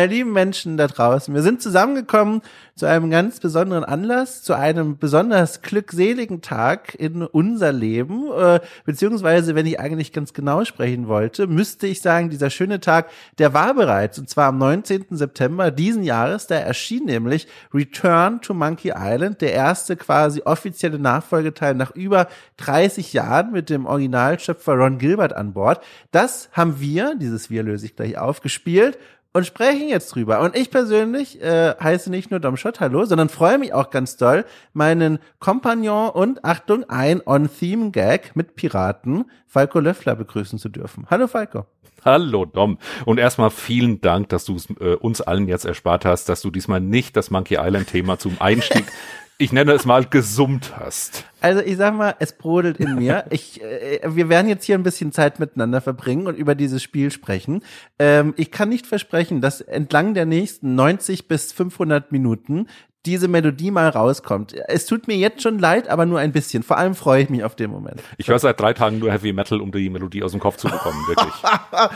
meine lieben Menschen da draußen, wir sind zusammengekommen zu einem ganz besonderen Anlass, zu einem besonders glückseligen Tag in unser Leben, äh, beziehungsweise, wenn ich eigentlich ganz genau sprechen wollte, müsste ich sagen, dieser schöne Tag, der war bereits, und zwar am 19. September diesen Jahres, da erschien nämlich Return to Monkey Island, der erste quasi offizielle Nachfolgeteil nach über 30 Jahren mit dem Originalschöpfer Ron Gilbert an Bord. Das haben wir, dieses Wir löse ich gleich auf, gespielt und sprechen jetzt drüber. Und ich persönlich äh, heiße nicht nur Dom Schott, hallo, sondern freue mich auch ganz doll, meinen Kompagnon und Achtung, ein On-Theme-Gag mit Piraten, Falco Löffler, begrüßen zu dürfen. Hallo Falco. Hallo Dom. Und erstmal vielen Dank, dass du es äh, uns allen jetzt erspart hast, dass du diesmal nicht das Monkey Island Thema zum Einstieg ich nenne es mal gesummt hast. Also ich sag mal, es brodelt in mir. Ich, äh, wir werden jetzt hier ein bisschen Zeit miteinander verbringen und über dieses Spiel sprechen. Ähm, ich kann nicht versprechen, dass entlang der nächsten 90 bis 500 Minuten diese Melodie mal rauskommt. Es tut mir jetzt schon leid, aber nur ein bisschen. Vor allem freue ich mich auf den Moment. Ich höre seit drei Tagen nur Heavy Metal, um die Melodie aus dem Kopf zu bekommen, wirklich.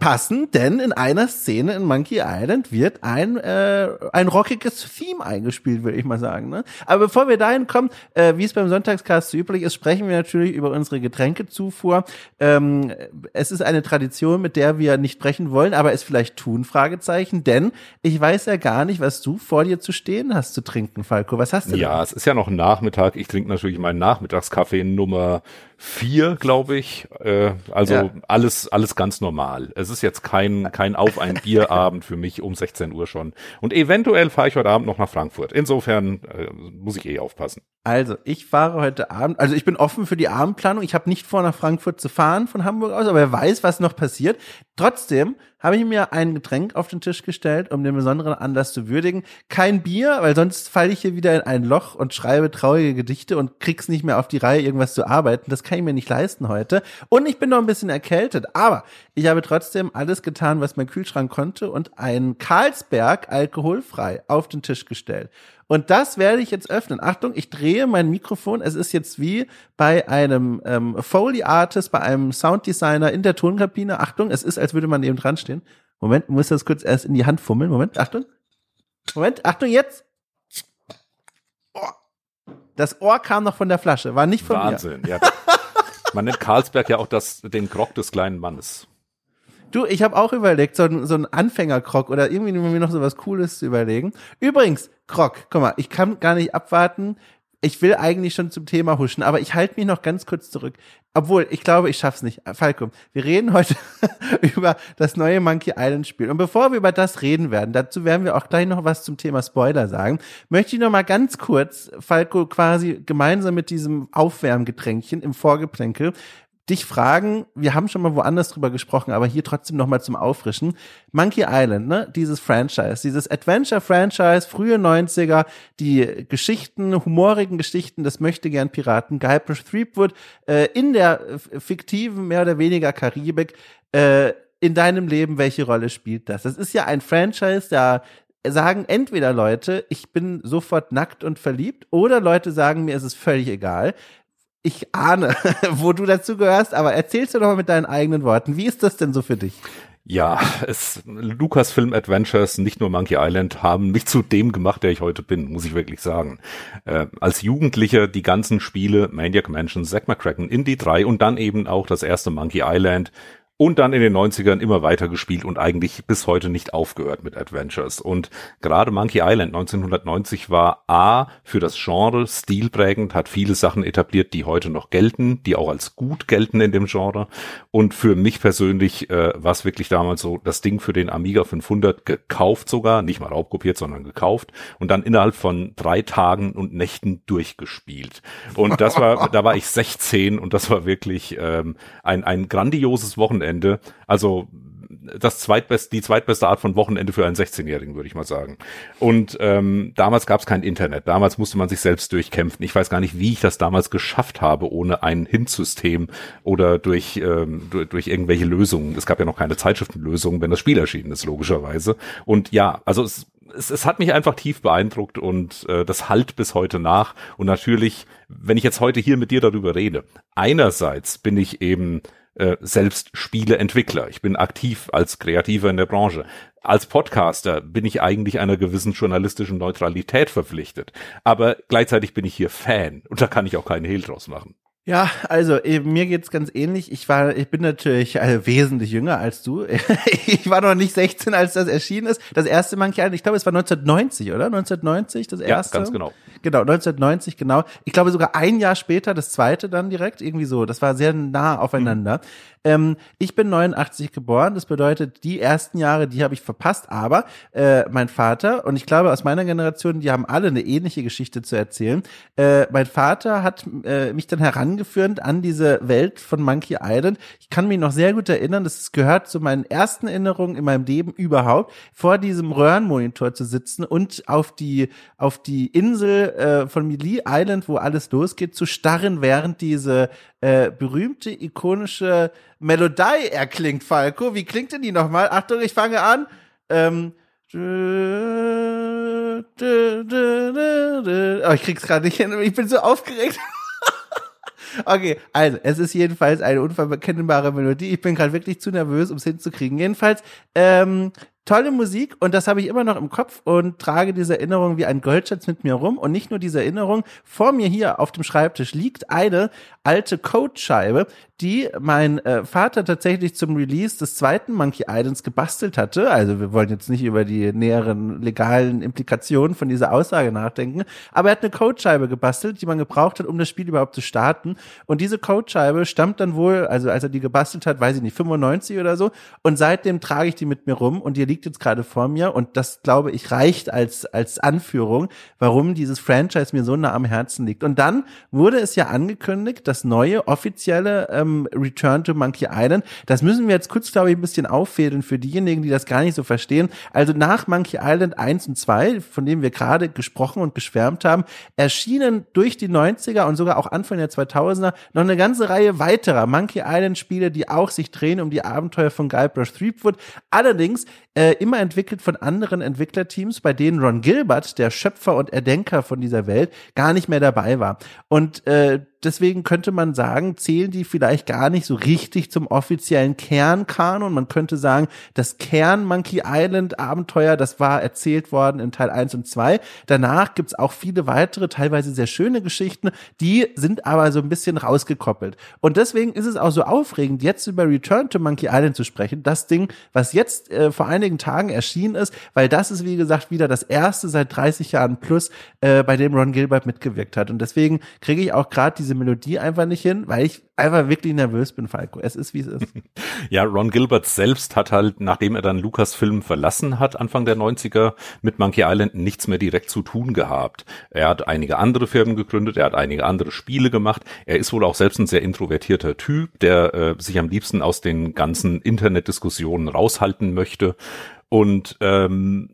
passen, denn in einer Szene in Monkey Island wird ein, äh, ein rockiges Theme eingespielt, würde ich mal sagen. Ne? Aber bevor wir dahin kommen, äh, wie es beim Sonntagscast so üblich ist, sprechen wir natürlich über unsere Getränkezufuhr. Ähm, es ist eine Tradition, mit der wir nicht brechen wollen, aber es vielleicht tun, Fragezeichen, denn ich weiß ja gar nicht, was du vor dir zu stehen hast zu trinken, Falco. Was hast du Ja, denn? es ist ja noch Nachmittag. Ich trinke natürlich meinen Nachmittagskaffee Nummer vier, glaube ich. Äh, also ja. alles, alles ganz normal. Es ist jetzt kein, kein Auf ein Bierabend für mich um 16 Uhr schon. Und eventuell fahre ich heute Abend noch nach Frankfurt. Insofern äh, muss ich eh aufpassen. Also, ich fahre heute Abend, also ich bin offen für die Abendplanung. Ich habe nicht vor, nach Frankfurt zu fahren von Hamburg aus, aber wer weiß, was noch passiert. Trotzdem habe ich mir ein Getränk auf den Tisch gestellt, um den besonderen Anlass zu würdigen. Kein Bier, weil sonst falle ich hier wieder in ein Loch und schreibe traurige Gedichte und krieg's nicht mehr auf die Reihe, irgendwas zu arbeiten. Das kann ich mir nicht leisten heute. Und ich bin noch ein bisschen erkältet, aber ich habe trotzdem alles getan, was mein Kühlschrank konnte und ein Carlsberg alkoholfrei auf den Tisch gestellt. Und das werde ich jetzt öffnen. Achtung, ich drehe mein Mikrofon. Es ist jetzt wie bei einem ähm, Foley Artist, bei einem Sounddesigner in der Tonkabine. Achtung, es ist, als würde man eben dran stehen. Moment, muss das kurz erst in die Hand fummeln. Moment, Achtung. Moment, Achtung jetzt. Oh. Das Ohr kam noch von der Flasche, war nicht von Wahnsinn, mir. Wahnsinn, ja. Man nennt Karlsberg ja auch das, den Grog des kleinen Mannes. Du, ich habe auch überlegt, so so ein Anfängerkrog oder irgendwie mir noch so was Cooles zu überlegen. Übrigens, Krog, guck mal, ich kann gar nicht abwarten. Ich will eigentlich schon zum Thema huschen, aber ich halte mich noch ganz kurz zurück. Obwohl, ich glaube, ich schaff's nicht. Falco, wir reden heute über das neue Monkey Island Spiel. Und bevor wir über das reden werden, dazu werden wir auch gleich noch was zum Thema Spoiler sagen, möchte ich noch mal ganz kurz, Falco, quasi gemeinsam mit diesem Aufwärmgetränkchen im Vorgeplänkel dich fragen, wir haben schon mal woanders drüber gesprochen, aber hier trotzdem nochmal zum Auffrischen. Monkey Island, ne, dieses Franchise, dieses Adventure-Franchise, frühe 90er, die Geschichten, humorigen Geschichten des möchtegern Piraten Guybrush Threepwood äh, in der fiktiven, mehr oder weniger Karibik, äh, in deinem Leben, welche Rolle spielt das? Das ist ja ein Franchise, da sagen entweder Leute, ich bin sofort nackt und verliebt, oder Leute sagen mir, es ist völlig egal ich ahne, wo du dazu gehörst, aber erzählst du doch mal mit deinen eigenen Worten. Wie ist das denn so für dich? Ja, es, Lucasfilm Adventures, nicht nur Monkey Island, haben mich zu dem gemacht, der ich heute bin, muss ich wirklich sagen. Äh, als Jugendlicher die ganzen Spiele, Maniac Mansion, Zack McCracken, Indie 3 und dann eben auch das erste Monkey Island, und dann in den 90ern immer weiter gespielt und eigentlich bis heute nicht aufgehört mit Adventures. Und gerade Monkey Island 1990 war A für das Genre stilprägend, hat viele Sachen etabliert, die heute noch gelten, die auch als gut gelten in dem Genre. Und für mich persönlich äh, war es wirklich damals so, das Ding für den Amiga 500 gekauft sogar, nicht mal raubkopiert, sondern gekauft und dann innerhalb von drei Tagen und Nächten durchgespielt. Und das war, da war ich 16 und das war wirklich ähm, ein, ein grandioses Wochenende Wochenende. Also das zweitbeste, die zweitbeste Art von Wochenende für einen 16-Jährigen, würde ich mal sagen. Und ähm, damals gab es kein Internet. Damals musste man sich selbst durchkämpfen. Ich weiß gar nicht, wie ich das damals geschafft habe, ohne ein Hint-System oder durch, ähm, durch, durch irgendwelche Lösungen. Es gab ja noch keine Zeitschriftenlösungen, wenn das Spiel erschienen ist, logischerweise. Und ja, also es, es, es hat mich einfach tief beeindruckt und äh, das halt bis heute nach. Und natürlich, wenn ich jetzt heute hier mit dir darüber rede, einerseits bin ich eben äh, selbst Spieleentwickler. Ich bin aktiv als Kreativer in der Branche. Als Podcaster bin ich eigentlich einer gewissen journalistischen Neutralität verpflichtet. Aber gleichzeitig bin ich hier Fan und da kann ich auch keinen Hehl draus machen. Ja, also eben, mir geht's ganz ähnlich. Ich war, ich bin natürlich äh, wesentlich jünger als du. ich war noch nicht 16, als das erschienen ist. Das erste Monkey Island, ich glaube, es war 1990, oder? 1990 das erste. Ja, ganz genau. Genau, 1990, genau. Ich glaube sogar ein Jahr später das zweite dann direkt, irgendwie so. Das war sehr nah aufeinander. Mhm. Ähm, ich bin 89 geboren, das bedeutet, die ersten Jahre, die habe ich verpasst, aber äh, mein Vater, und ich glaube aus meiner Generation, die haben alle eine ähnliche Geschichte zu erzählen. Äh, mein Vater hat äh, mich dann herangeführt an diese Welt von Monkey Island. Ich kann mich noch sehr gut erinnern, das gehört zu meinen ersten Erinnerungen in meinem Leben überhaupt, vor diesem Röhrenmonitor zu sitzen und auf die, auf die Insel äh, von Melee Island, wo alles losgeht, zu starren, während diese äh, berühmte, ikonische Melodie erklingt, Falco. Wie klingt denn die nochmal? Achtung, ich fange an. Ähm, oh, ich krieg's gerade nicht hin. Ich bin so aufgeregt. Okay, also es ist jedenfalls eine unverkennbare Melodie. Ich bin gerade wirklich zu nervös, um es hinzukriegen. Jedenfalls, ähm, tolle Musik und das habe ich immer noch im Kopf und trage diese Erinnerung wie ein Goldschatz mit mir rum. Und nicht nur diese Erinnerung, vor mir hier auf dem Schreibtisch liegt eine alte Codescheibe, die mein äh, Vater tatsächlich zum Release des zweiten Monkey Islands gebastelt hatte. Also wir wollen jetzt nicht über die näheren legalen Implikationen von dieser Aussage nachdenken, aber er hat eine Codescheibe gebastelt, die man gebraucht hat, um das Spiel überhaupt zu starten. Und diese Codescheibe stammt dann wohl, also als er die gebastelt hat, weiß ich nicht, 95 oder so. Und seitdem trage ich die mit mir rum und die liegt jetzt gerade vor mir und das glaube ich reicht als als Anführung, warum dieses Franchise mir so nah am Herzen liegt. Und dann wurde es ja angekündigt, das neue offizielle ähm, Return to Monkey Island. Das müssen wir jetzt kurz glaube ich ein bisschen auffädeln für diejenigen, die das gar nicht so verstehen. Also nach Monkey Island 1 und 2, von dem wir gerade gesprochen und geschwärmt haben, erschienen durch die 90er und sogar auch Anfang der 2000er noch eine ganze Reihe weiterer Monkey Island Spiele, die auch sich drehen um die Abenteuer von Guybrush Threepwood. Allerdings äh, immer entwickelt von anderen Entwicklerteams, bei denen Ron Gilbert, der Schöpfer und Erdenker von dieser Welt, gar nicht mehr dabei war. Und äh, deswegen könnte man sagen, zählen die vielleicht gar nicht so richtig zum offiziellen Kernkanon. Man könnte sagen, das Kern Monkey Island Abenteuer, das war erzählt worden in Teil 1 und 2. Danach gibt's auch viele weitere, teilweise sehr schöne Geschichten, die sind aber so ein bisschen rausgekoppelt. Und deswegen ist es auch so aufregend, jetzt über Return to Monkey Island zu sprechen. Das Ding, was jetzt äh, vor einigen Tagen erschienen ist, weil das ist, wie gesagt, wieder das erste seit 30 Jahren plus, äh, bei dem Ron Gilbert mitgewirkt hat. Und deswegen kriege ich auch gerade diese Melodie einfach nicht hin, weil ich einfach wirklich nervös bin, Falco. Es ist, wie es ist. ja, Ron Gilbert selbst hat halt, nachdem er dann Lucasfilm verlassen hat, Anfang der 90er, mit Monkey Island nichts mehr direkt zu tun gehabt. Er hat einige andere Firmen gegründet, er hat einige andere Spiele gemacht. Er ist wohl auch selbst ein sehr introvertierter Typ, der äh, sich am liebsten aus den ganzen Internetdiskussionen raushalten möchte. Und ähm,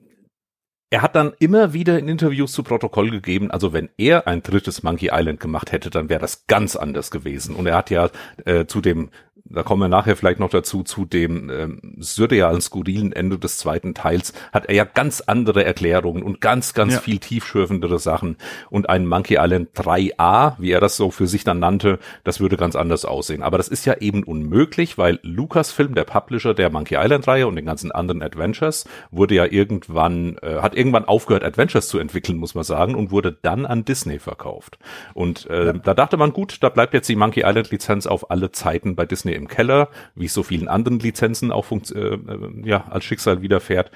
er hat dann immer wieder in Interviews zu Protokoll gegeben, also wenn er ein drittes Monkey Island gemacht hätte, dann wäre das ganz anders gewesen. Und er hat ja äh, zu dem da kommen wir nachher vielleicht noch dazu, zu dem ähm, surrealen, skurrilen Ende des zweiten Teils, hat er ja ganz andere Erklärungen und ganz, ganz ja. viel tiefschürfendere Sachen. Und ein Monkey Island 3a, wie er das so für sich dann nannte, das würde ganz anders aussehen. Aber das ist ja eben unmöglich, weil Lucasfilm, der Publisher der Monkey Island-Reihe und den ganzen anderen Adventures, wurde ja irgendwann, äh, hat irgendwann aufgehört, Adventures zu entwickeln, muss man sagen, und wurde dann an Disney verkauft. Und äh, ja. da dachte man, gut, da bleibt jetzt die Monkey Island-Lizenz auf alle Zeiten bei Disney im Keller, wie es so vielen anderen Lizenzen auch äh, äh, ja, als Schicksal widerfährt.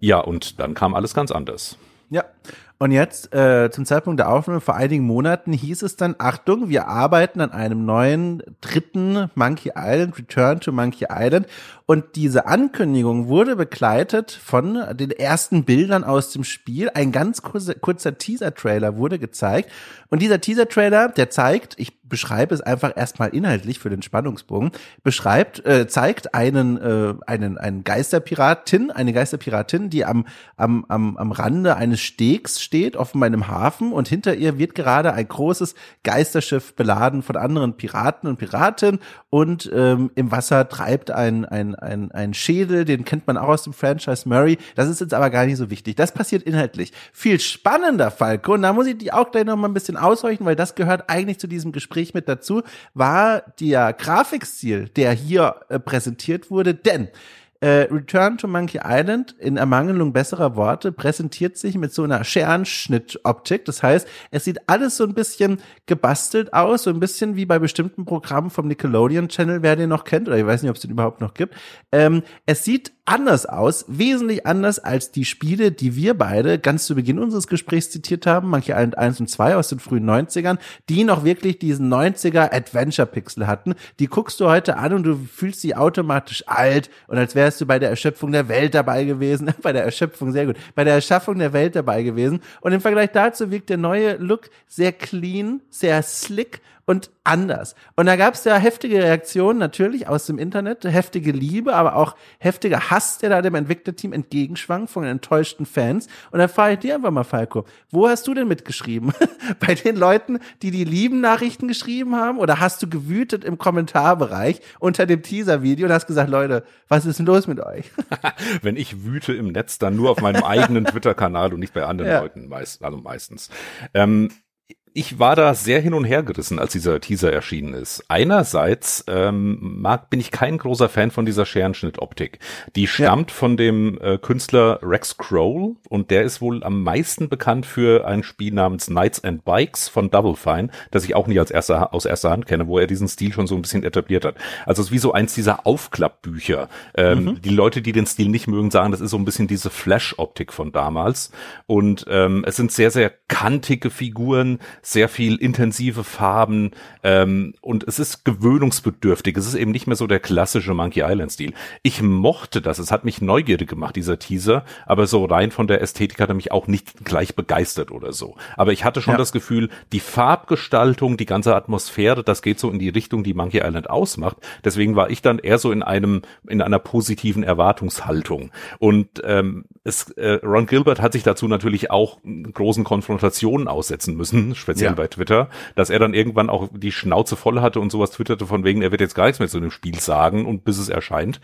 Ja, und dann kam alles ganz anders. Ja, und jetzt äh, zum Zeitpunkt der Aufnahme vor einigen Monaten hieß es dann, Achtung, wir arbeiten an einem neuen dritten Monkey Island, Return to Monkey Island. Und diese Ankündigung wurde begleitet von den ersten Bildern aus dem Spiel. Ein ganz kurzer, kurzer Teaser-Trailer wurde gezeigt. Und dieser Teaser-Trailer, der zeigt, ich beschreibe es einfach erstmal inhaltlich für den Spannungsbogen, beschreibt, äh, zeigt einen, äh, einen, einen Geisterpiratin, eine Geisterpiratin, die am, am, am, am Rande eines Stegs steht offenbar in einem Hafen und hinter ihr wird gerade ein großes Geisterschiff beladen von anderen Piraten und Piratinnen und ähm, im Wasser treibt ein, ein, ein, ein Schädel, den kennt man auch aus dem Franchise Murray. Das ist jetzt aber gar nicht so wichtig. Das passiert inhaltlich. Viel spannender, Falco, und da muss ich die auch gleich noch mal ein bisschen aushorchen, weil das gehört eigentlich zu diesem Gespräch mit dazu, war der Grafikstil, der hier äh, präsentiert wurde, denn äh, Return to Monkey Island in Ermangelung besserer Worte präsentiert sich mit so einer Scherenschnitt-Optik. Das heißt, es sieht alles so ein bisschen gebastelt aus, so ein bisschen wie bei bestimmten Programmen vom Nickelodeon Channel, wer den noch kennt, oder ich weiß nicht, ob es den überhaupt noch gibt. Ähm, es sieht anders aus, wesentlich anders als die Spiele, die wir beide ganz zu Beginn unseres Gesprächs zitiert haben, Island 1 und 2 aus den frühen 90ern, die noch wirklich diesen 90er Adventure Pixel hatten. Die guckst du heute an und du fühlst sie automatisch alt und als wärst du bei der Erschöpfung der Welt dabei gewesen, bei der Erschöpfung sehr gut, bei der Erschaffung der Welt dabei gewesen. Und im Vergleich dazu wirkt der neue Look sehr clean, sehr slick und anders. Und da gab es ja heftige Reaktionen natürlich aus dem Internet, heftige Liebe, aber auch heftiger Hass, der da dem Entwicklerteam entgegenschwang von enttäuschten Fans. Und da frage ich dir einfach mal, Falco, wo hast du denn mitgeschrieben? Bei den Leuten, die die lieben Nachrichten geschrieben haben? Oder hast du gewütet im Kommentarbereich unter dem Teaser-Video und hast gesagt, Leute, was ist denn los mit euch? Wenn ich wüte im Netz, dann nur auf meinem eigenen Twitter-Kanal und nicht bei anderen ja. Leuten, meist, also meistens. Ähm, ich war da sehr hin und her gerissen, als dieser Teaser erschienen ist. Einerseits ähm, mag, bin ich kein großer Fan von dieser Scherenschnittoptik. Die stammt ja. von dem äh, Künstler Rex Kroll und der ist wohl am meisten bekannt für ein Spiel namens Knights and Bikes von Double Fine, das ich auch nie als erster, aus erster Hand kenne, wo er diesen Stil schon so ein bisschen etabliert hat. Also es ist wie so eins dieser Aufklappbücher. Ähm, mhm. Die Leute, die den Stil nicht mögen, sagen, das ist so ein bisschen diese Flash-Optik von damals. Und ähm, es sind sehr, sehr kantige Figuren, sehr viel intensive Farben ähm, und es ist gewöhnungsbedürftig. Es ist eben nicht mehr so der klassische Monkey Island-Stil. Ich mochte das, es hat mich neugierig gemacht, dieser Teaser, aber so rein von der Ästhetik hat er mich auch nicht gleich begeistert oder so. Aber ich hatte schon ja. das Gefühl, die Farbgestaltung, die ganze Atmosphäre, das geht so in die Richtung, die Monkey Island ausmacht. Deswegen war ich dann eher so in einem, in einer positiven Erwartungshaltung. Und ähm, es, äh, Ron Gilbert hat sich dazu natürlich auch großen Konfrontationen aussetzen müssen, speziell ja. bei Twitter, dass er dann irgendwann auch die Schnauze voll hatte und sowas twitterte von wegen, er wird jetzt gar nichts mehr zu dem Spiel sagen und bis es erscheint.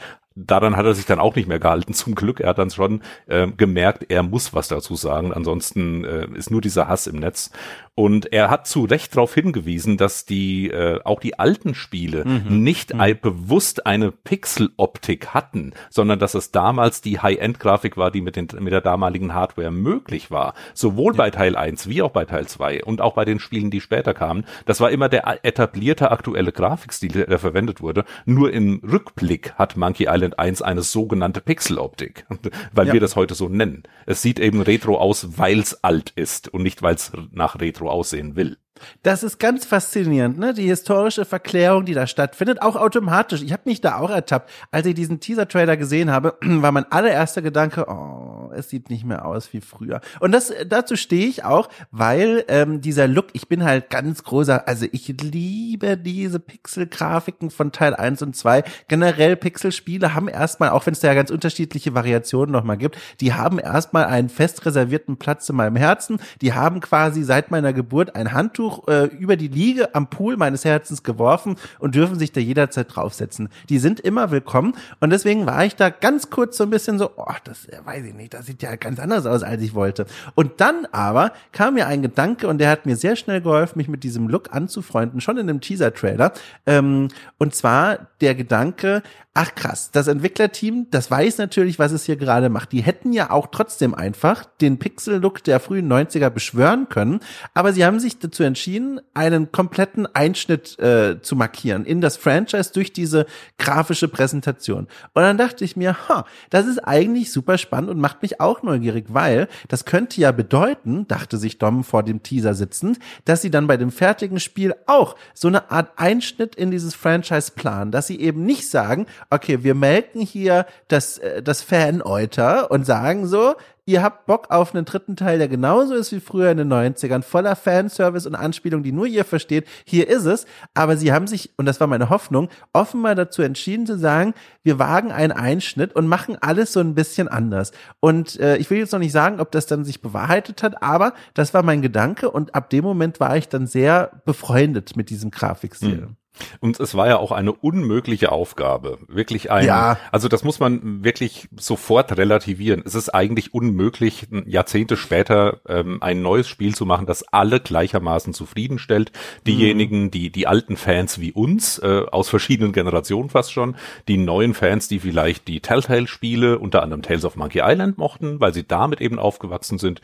Daran hat er sich dann auch nicht mehr gehalten, zum Glück. Er hat dann schon äh, gemerkt, er muss was dazu sagen, ansonsten äh, ist nur dieser Hass im Netz. Und er hat zu Recht darauf hingewiesen, dass die äh, auch die alten Spiele mhm. nicht mhm. Ein, bewusst eine Pixel-Optik hatten, sondern dass es damals die High-End-Grafik war, die mit, den, mit der damaligen Hardware möglich war. Sowohl ja. bei Teil 1 wie auch bei Teil 2 und auch bei den Spielen, die später kamen. Das war immer der etablierte aktuelle Grafikstil, der verwendet wurde. Nur im Rückblick hat Monkey Island 1 eine sogenannte Pixel-Optik, weil ja. wir das heute so nennen. Es sieht eben retro aus, weil es alt ist und nicht, weil es nach Retro aussehen will. Das ist ganz faszinierend, ne? Die historische Verklärung, die da stattfindet, auch automatisch. Ich habe mich da auch ertappt. Als ich diesen Teaser-Trailer gesehen habe, war mein allererster Gedanke, oh, es sieht nicht mehr aus wie früher. Und das dazu stehe ich auch, weil ähm, dieser Look, ich bin halt ganz großer, also ich liebe diese Pixel-Grafiken von Teil 1 und 2. Generell Pixel-Spiele haben erstmal, auch wenn es da ja ganz unterschiedliche Variationen nochmal gibt, die haben erstmal einen fest reservierten Platz in meinem Herzen. Die haben quasi seit meiner Geburt ein Handtuch Handtuch äh, über die Liege am Pool meines Herzens geworfen und dürfen sich da jederzeit draufsetzen. Die sind immer willkommen und deswegen war ich da ganz kurz so ein bisschen so, oh, das äh, weiß ich nicht, das sieht ja ganz anders aus, als ich wollte. Und dann aber kam mir ein Gedanke und der hat mir sehr schnell geholfen, mich mit diesem Look anzufreunden, schon in dem Teaser-Trailer. Ähm, und zwar der Gedanke, ach krass, das Entwicklerteam, das weiß natürlich, was es hier gerade macht. Die hätten ja auch trotzdem einfach den Pixel-Look der frühen 90er beschwören können, aber sie haben sich dazu entschieden, einen kompletten Einschnitt äh, zu markieren in das Franchise durch diese grafische Präsentation. Und dann dachte ich mir, ha, das ist eigentlich super spannend und macht mich auch neugierig, weil das könnte ja bedeuten, dachte sich Dom vor dem Teaser sitzend, dass sie dann bei dem fertigen Spiel auch so eine Art Einschnitt in dieses Franchise planen, dass sie eben nicht sagen, okay, wir melken hier das, äh, das Fan-Euter und sagen so, ihr habt Bock auf einen dritten Teil, der genauso ist wie früher in den 90ern, voller Fanservice und Anspielung, die nur ihr versteht. Hier ist es. Aber sie haben sich, und das war meine Hoffnung, offenbar dazu entschieden zu sagen, wir wagen einen Einschnitt und machen alles so ein bisschen anders. Und äh, ich will jetzt noch nicht sagen, ob das dann sich bewahrheitet hat, aber das war mein Gedanke und ab dem Moment war ich dann sehr befreundet mit diesem Grafikstil. Hm. Und es war ja auch eine unmögliche Aufgabe. Wirklich ein, Ja. also das muss man wirklich sofort relativieren. Es ist eigentlich unmöglich, Jahrzehnte später ähm, ein neues Spiel zu machen, das alle gleichermaßen zufriedenstellt. Diejenigen, die, die alten Fans wie uns, äh, aus verschiedenen Generationen fast schon, die neuen Fans, die vielleicht die Telltale-Spiele, unter anderem Tales of Monkey Island mochten, weil sie damit eben aufgewachsen sind,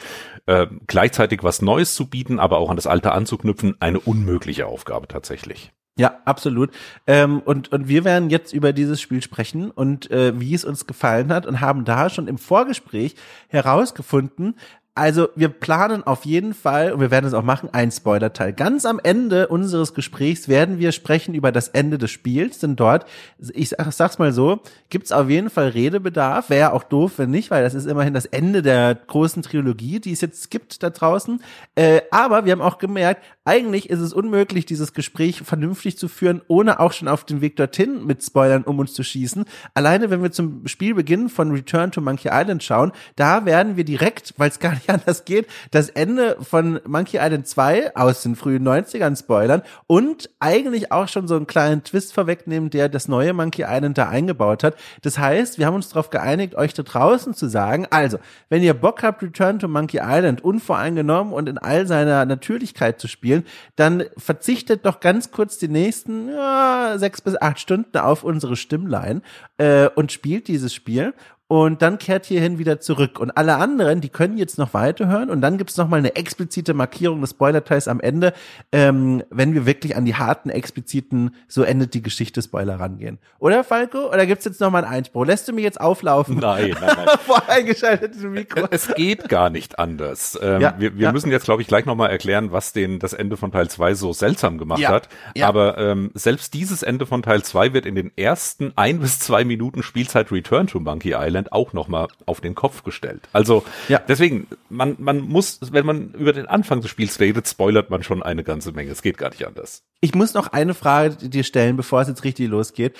äh, gleichzeitig was Neues zu bieten, aber auch an das Alte anzuknüpfen, eine unmögliche Aufgabe tatsächlich. Ja, absolut. Ähm, und, und wir werden jetzt über dieses Spiel sprechen und äh, wie es uns gefallen hat und haben da schon im Vorgespräch herausgefunden, also wir planen auf jeden Fall, und wir werden es auch machen, einen Spoiler-Teil. Ganz am Ende unseres Gesprächs werden wir sprechen über das Ende des Spiels, denn dort, ich sag, sag's mal so, gibt's auf jeden Fall Redebedarf. Wäre ja auch doof, wenn nicht, weil das ist immerhin das Ende der großen Trilogie, die es jetzt gibt da draußen. Äh, aber wir haben auch gemerkt, eigentlich ist es unmöglich, dieses Gespräch vernünftig zu führen, ohne auch schon auf den Weg dorthin mit Spoilern um uns zu schießen. Alleine, wenn wir zum Spielbeginn von Return to Monkey Island schauen, da werden wir direkt, weil es gar nicht anders geht, das Ende von Monkey Island 2 aus den frühen 90ern spoilern und eigentlich auch schon so einen kleinen Twist vorwegnehmen, der das neue Monkey Island da eingebaut hat. Das heißt, wir haben uns darauf geeinigt, euch da draußen zu sagen, also, wenn ihr Bock habt, Return to Monkey Island unvoreingenommen und in all seiner Natürlichkeit zu spielen, dann verzichtet doch ganz kurz die nächsten ja, sechs bis acht Stunden auf unsere Stimmlein äh, und spielt dieses Spiel und dann kehrt hierhin wieder zurück. Und alle anderen, die können jetzt noch weiterhören und dann gibt's noch mal eine explizite Markierung des Spoilerteils am Ende, ähm, wenn wir wirklich an die harten, expliziten, so endet die Geschichte Spoiler rangehen. Oder, Falco? Oder gibt's jetzt noch mal einen Einspruch? Lässt du mir jetzt auflaufen? Nein, nein, nein. Vor eingeschaltetem Mikro. Es geht gar nicht anders. Ähm, Ja, wir wir ja. müssen jetzt, glaube ich, gleich nochmal erklären, was den das Ende von Teil 2 so seltsam gemacht Ja, hat. Aber ähm, selbst dieses Ende von Teil 2 wird in den ersten ein bis zwei Minuten Spielzeit Return to Monkey Island auch nochmal auf den Kopf gestellt. Also Ja. deswegen, man, man muss, wenn man über den Anfang des Spiels redet, spoilert man schon eine ganze Menge. Es geht gar nicht anders. Ich muss noch eine Frage dir stellen, bevor es jetzt richtig losgeht.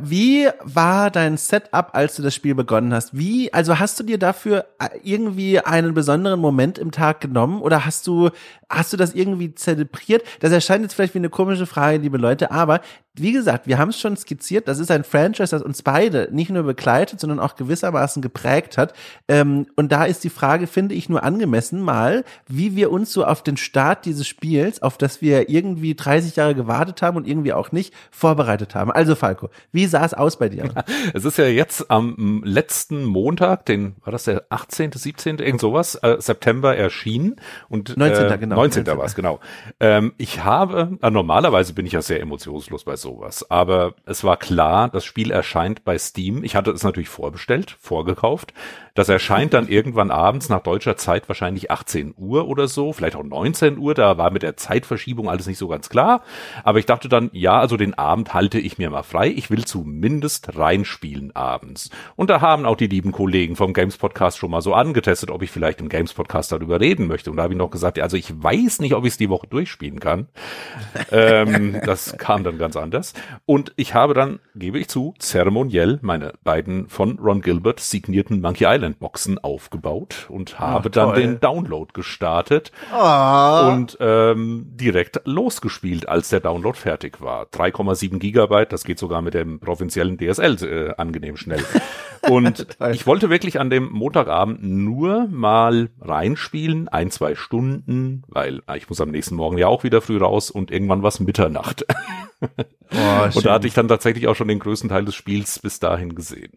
Wie war dein Setup, als du das Spiel begonnen hast? Wie, also hast du dir dafür äh, irgendwie einen besonderen Moment im Tag genommen oder hast du, hast du das irgendwie zelebriert? Das erscheint jetzt vielleicht wie eine komische Frage, liebe Leute, aber wie gesagt, wir haben es schon skizziert. Das ist ein Franchise, das uns beide nicht nur begleitet, sondern auch gewissermaßen geprägt hat. Ähm, und da ist die Frage, finde ich, nur angemessen mal, wie wir uns so auf den Start dieses Spiels, auf das wir irgendwie 30 Jahre gewartet haben und irgendwie auch nicht, vorbereitet haben. Also Falco, wie sah es aus bei dir? Es ist ja jetzt am m, letzten Montag, den, war das der 18., 17., irgend sowas, äh, September erschienen. Und, 19., äh, genau, 19. 19.. war es, genau. Ähm, ich habe, äh, normalerweise bin ich ja sehr emotionslos bei sowas, aber es war klar, das Spiel erscheint bei Steam. Ich hatte es natürlich vorbestellt, vorgekauft. Das erscheint dann irgendwann abends nach deutscher Zeit wahrscheinlich 18 Uhr oder so, vielleicht auch 19 Uhr. Da war mit der Zeitverschiebung alles nicht so ganz klar. Aber ich dachte dann, ja, also den Abend halte ich mir mal frei. Ich will zumindest reinspielen abends. Und da haben auch die lieben Kollegen vom Games Podcast schon mal so angetestet, ob ich vielleicht im Games Podcast darüber reden möchte. Und da habe ich noch gesagt, ja, also ich weiß nicht, ob ich es die Woche durchspielen kann. ähm, das kam dann ganz anders. Und ich habe dann, gebe ich zu, zeremoniell meine beiden von Ron Gilbert signierten Monkey Island Boxen aufgebaut und habe dann toll. den Download gestartet Oh, und ähm, direkt losgespielt, als der Download fertig war. 3,7 Gigabyte, das geht sogar mit dem provinziellen DSL äh, angenehm schnell. Und ich wollte wirklich an dem Montagabend nur mal reinspielen, ein, zwei Stunden, weil äh, ich muss am nächsten Morgen ja auch wieder früh raus und irgendwann was Mitternacht. oh, Und da hatte ich dann tatsächlich auch schon den größten Teil des Spiels bis dahin gesehen.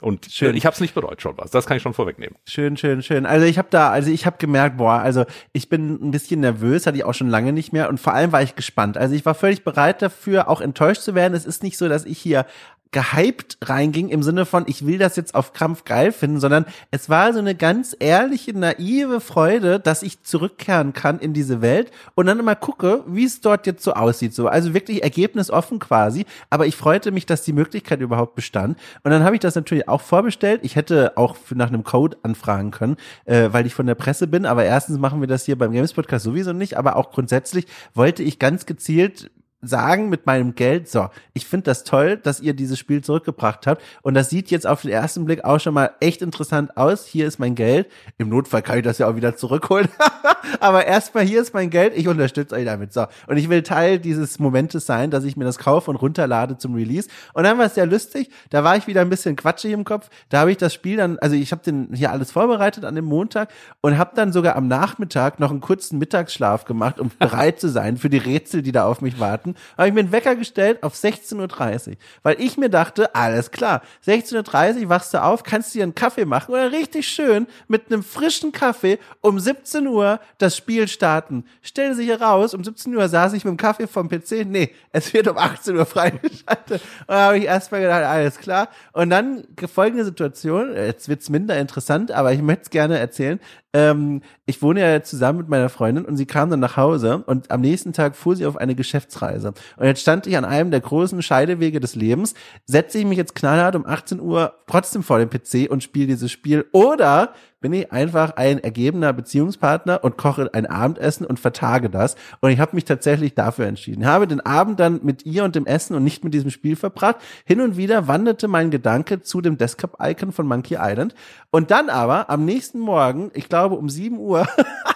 Und Schön. ich habe es nicht bereut schon was. Das kann ich schon vorwegnehmen. Schön, schön, schön. Also ich habe da, also ich habe gemerkt, boah, also ich bin ein bisschen nervös, hatte ich auch schon lange nicht mehr und vor allem war ich gespannt. Also ich war völlig bereit dafür, auch enttäuscht zu werden. Es ist nicht so, dass ich hier gehypt reinging im Sinne von, ich will das jetzt auf Krampf geil finden, sondern es war so eine ganz ehrliche, naive Freude, dass ich zurückkehren kann in diese Welt und dann immer gucke, wie es dort jetzt so aussieht. So, also wirklich ergebnisoffen quasi. Aber ich freute mich, dass die Möglichkeit überhaupt bestand. Und dann habe ich das natürlich auch vorbestellt. Ich hätte auch nach einem Code anfragen können, äh, weil ich von der Presse bin. Aber erstens machen wir das hier beim Games Podcast sowieso nicht. Aber auch grundsätzlich wollte ich ganz gezielt sagen mit meinem Geld, so, ich finde das toll, dass ihr dieses Spiel zurückgebracht habt und das sieht jetzt auf den ersten Blick auch schon mal echt interessant aus. Hier ist mein Geld. Im Notfall kann ich das ja auch wieder zurückholen. Aber erstmal hier ist mein Geld, ich unterstütze euch damit. So, und ich will Teil dieses Momentes sein, dass ich mir das kaufe und runterlade zum Release. Und dann war es sehr lustig, da war ich wieder ein bisschen quatschig im Kopf. Da habe ich das Spiel dann, also ich habe den hier alles vorbereitet an dem Montag und habe dann sogar am Nachmittag noch einen kurzen Mittagsschlaf gemacht, um bereit zu sein für die Rätsel, die da auf mich warten hatten, habe ich mir einen Wecker gestellt auf 16.30 Uhr. Weil ich mir dachte, alles klar, 16.30 Uhr wachst du auf, kannst dir einen Kaffee machen oder richtig schön mit einem frischen Kaffee um 17 Uhr das Spiel starten. Stell sich heraus, um 17 Uhr saß ich mit dem Kaffee vom PC. Nee, es wird um 18 Uhr freigeschaltet. Und da habe ich erstmal gedacht, alles klar. Und dann folgende Situation, jetzt wird's minder interessant, aber ich möchte es gerne erzählen. Ähm, ich wohne ja zusammen mit meiner Freundin und sie kam dann nach Hause und am nächsten Tag fuhr sie auf eine Geschäftsreise. Und jetzt stand ich an einem der großen Scheidewege des Lebens. Setze ich mich jetzt knallhart um 18 Uhr trotzdem vor den PC und spiele dieses Spiel oder bin ich einfach ein ergebener Beziehungspartner und koche ein Abendessen und vertage das. Und ich habe mich tatsächlich dafür entschieden. Ich habe den Abend dann mit ihr und dem Essen und nicht mit diesem Spiel verbracht. Hin und wieder wanderte mein Gedanke zu dem Desktop-Icon von Monkey Island. Und dann aber am nächsten Morgen, ich glaube um 7 Uhr,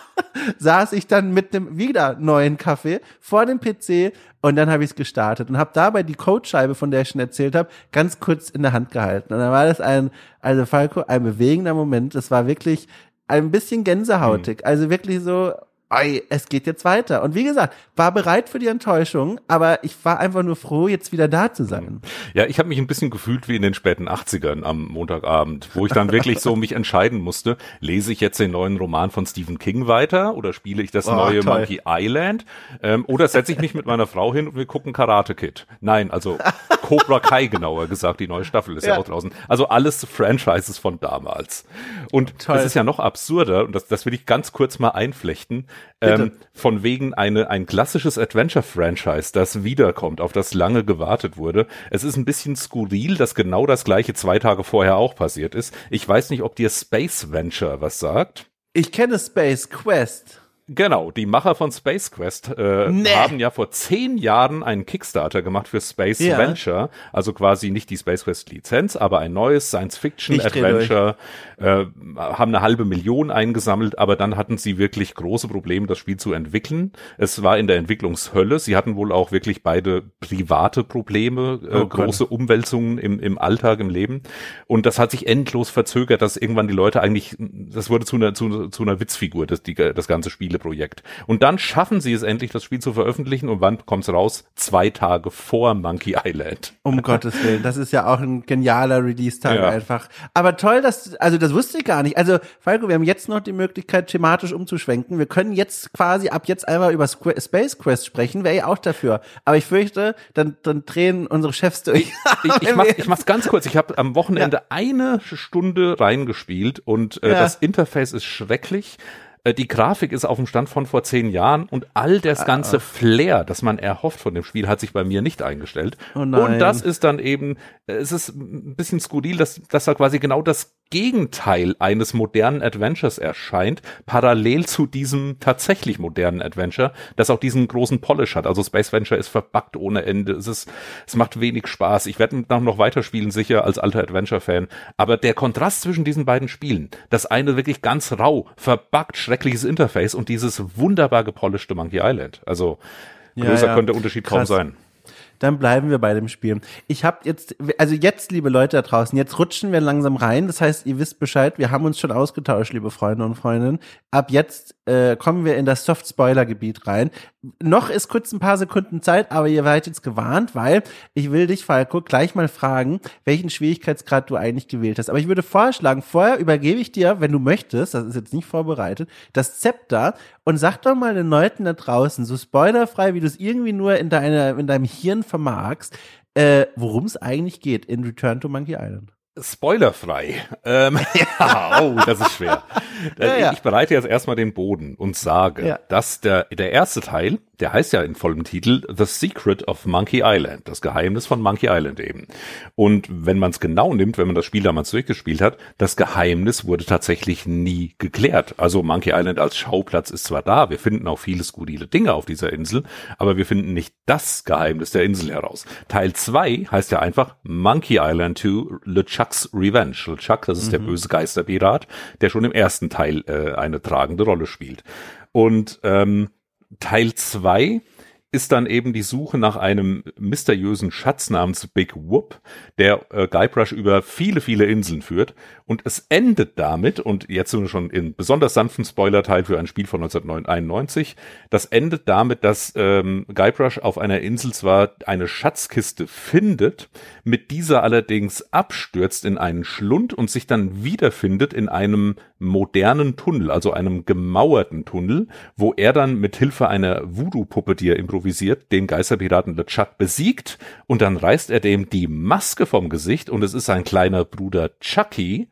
saß ich dann mit dem wieder neuen Kaffee vor dem PC und dann habe ich es gestartet und habe dabei die Codescheibe, von der ich schon erzählt habe, ganz kurz in der Hand gehalten. Und dann war das ein, also Falco, ein bewegender Moment. Das war wirklich ein bisschen gänsehautig. Mhm. Also wirklich so, ey, es geht jetzt weiter. Und wie gesagt, war bereit für die Enttäuschung, aber ich war einfach nur froh, jetzt wieder da zu sein. Ja, ich habe mich ein bisschen gefühlt wie in den späten 80ern am Montagabend, wo ich dann wirklich so mich entscheiden musste, lese ich jetzt den neuen Roman von Stephen King weiter oder spiele ich das oh, neue toll. Monkey Island ähm, oder setze ich mich mit meiner Frau hin und wir gucken Karate Kid. Nein, also Cobra Kai genauer gesagt, die neue Staffel ist ja, ja auch draußen. Also alles Franchises von damals. Und es ist ja noch absurder, und das, das will ich ganz kurz mal einflechten, ähm, von wegen eine, ein klassisches Adventure-Franchise, das wiederkommt, auf das lange gewartet wurde. Es ist ein bisschen skurril, dass genau das gleiche zwei Tage vorher auch passiert ist. Ich weiß nicht, ob dir Space Venture was sagt. Ich kenne Space Quest. Genau, die Macher von Space Quest äh, nee. haben ja vor zehn Jahren einen Kickstarter gemacht für Space ja. Venture, also quasi nicht die Space Quest Lizenz, aber ein neues Science-Fiction-Adventure, äh, haben eine halbe Million eingesammelt, aber dann hatten sie wirklich große Probleme, das Spiel zu entwickeln. Es war in der Entwicklungshölle. Sie hatten wohl auch wirklich beide private Probleme, äh, oh große Umwälzungen im, im Alltag, im Leben. Und das hat sich endlos verzögert, dass irgendwann die Leute eigentlich, das wurde zu einer, zu, zu einer Witzfigur, das, die, das ganze Spiel Spieleprojekt. Und dann schaffen sie es endlich, das Spiel zu veröffentlichen. Und wann kommt's raus? Zwei Tage vor Monkey Island. Um Gottes Willen. Das ist ja auch ein genialer Release-Tag ja. einfach. Aber toll, dass, also das wusste ich gar nicht. Also, Falco, wir haben jetzt noch die Möglichkeit, thematisch umzuschwenken. Wir können jetzt quasi ab jetzt einmal über Squ Space Quest sprechen. Wäre ich auch dafür. Aber ich fürchte, dann, dann drehen unsere Chefs durch. ich, ich, mach, ich mach's ganz kurz. Ich habe am Wochenende ja. eine Stunde reingespielt und äh, ja. das Interface ist schrecklich. Äh, die Grafik ist auf dem Stand von vor zehn Jahren und all das ah. ganze Flair, das man erhofft von dem Spiel, hat sich bei mir nicht eingestellt. Oh und das ist dann eben, äh, es ist ein bisschen skurril, dass, dass da quasi genau das Gegenteil eines modernen Adventures erscheint, parallel zu diesem tatsächlich modernen Adventure, das auch diesen großen Polish hat. Also Space Venture ist verbuggt ohne Ende. Es ist, es macht wenig Spaß. Ich werde noch weiterspielen, sicher als alter Adventure-Fan. Aber der Kontrast zwischen diesen beiden Spielen, das eine wirklich ganz rau, verbuggt, schreckliches Interface und dieses wunderbar gepolischte Monkey Island. Also größer ja, ja. könnte der Unterschied Krass. kaum sein dann bleiben wir bei dem Spiel. Ich habe jetzt, also jetzt, liebe Leute da draußen, jetzt rutschen wir langsam rein. Das heißt, ihr wisst Bescheid, wir haben uns schon ausgetauscht, liebe Freunde und Freundinnen. Ab jetzt äh, kommen wir in das Soft-Spoiler-Gebiet rein. Noch ist kurz ein paar Sekunden Zeit, aber ihr seid jetzt gewarnt, weil ich will dich, Falco, gleich mal fragen, welchen Schwierigkeitsgrad du eigentlich gewählt hast. Aber ich würde vorschlagen, vorher übergebe ich dir, wenn du möchtest, das ist jetzt nicht vorbereitet, das Zepter und sag doch mal den Leuten da draußen, so spoilerfrei, wie du es irgendwie nur in, deiner, in deinem Hirn vermagst, äh, worum es eigentlich geht in Return to Monkey Island. Spoilerfrei. Ähm, ja, oh, das ist schwer. Ja, ja. Ich bereite jetzt erstmal den Boden und sage, dass der, der erste Teil, der heißt ja in vollem Titel The Secret of Monkey Island, das Geheimnis von Monkey Island eben. Und wenn man es genau nimmt, wenn man das Spiel damals durchgespielt hat, das Geheimnis wurde tatsächlich nie geklärt. Also Monkey Island als Schauplatz ist zwar da, wir finden auch viele skurrile Dinge auf dieser Insel, aber wir finden nicht das Geheimnis der Insel heraus. Teil 2 heißt ja einfach Monkey Island 2 LeChuck's Revenge. LeChuck, das ist der böse Geisterpirat, der schon im ersten Teil äh, eine tragende Rolle spielt. Und ähm, Teil 2 ist dann eben die Suche nach einem mysteriösen Schatz namens Big Whoop, der äh, Guybrush über viele, viele Inseln führt. Und es endet damit, und jetzt sind wir schon in besonders sanften Spoilerteil für ein Spiel von 1991, das endet damit, dass ähm, Guybrush auf einer Insel zwar eine Schatzkiste findet, mit dieser allerdings abstürzt in einen Schlund und sich dann wiederfindet in einem modernen Tunnel, also einem gemauerten Tunnel, wo er dann mit Hilfe einer Voodoo-Puppe, die er improvisiert, den Geisterpiraten LeChuck besiegt und dann reißt er dem die Maske vom Gesicht und es ist sein kleiner Bruder Chucky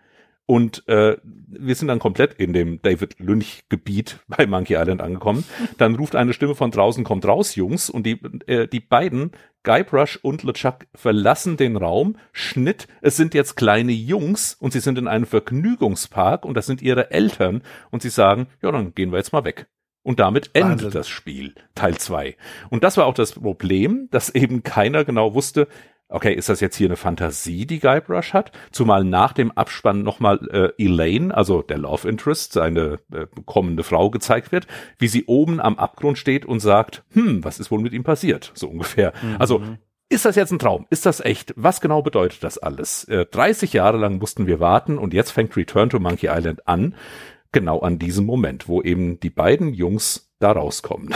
und äh, wir sind dann komplett in dem David Lynch-Gebiet bei Monkey Island angekommen. Dann ruft eine Stimme von draußen, kommt raus, Jungs, und die, äh, die beiden, Guybrush und LeChuck, verlassen den Raum. Schnitt, es sind jetzt kleine Jungs und sie sind in einem Vergnügungspark und das sind ihre Eltern und sie sagen, ja, dann gehen wir jetzt mal weg. Und damit endet Wahnsinn. das Spiel, Teil 2. Und das war auch das Problem, dass eben keiner genau wusste, okay, ist das jetzt hier eine Fantasie, die Guybrush hat? Zumal nach dem Abspann nochmal äh, Elaine, also der Love Interest, seine äh, kommende Frau gezeigt wird, wie sie oben am Abgrund steht und sagt, hm, was ist wohl mit ihm passiert? So ungefähr. Also, ist das jetzt ein Traum? Ist das echt? Was genau bedeutet das alles? Äh, 30 Jahre lang mussten wir warten und jetzt fängt Return to Monkey Island an. Genau an diesem Moment, wo eben die beiden Jungs da rauskommen.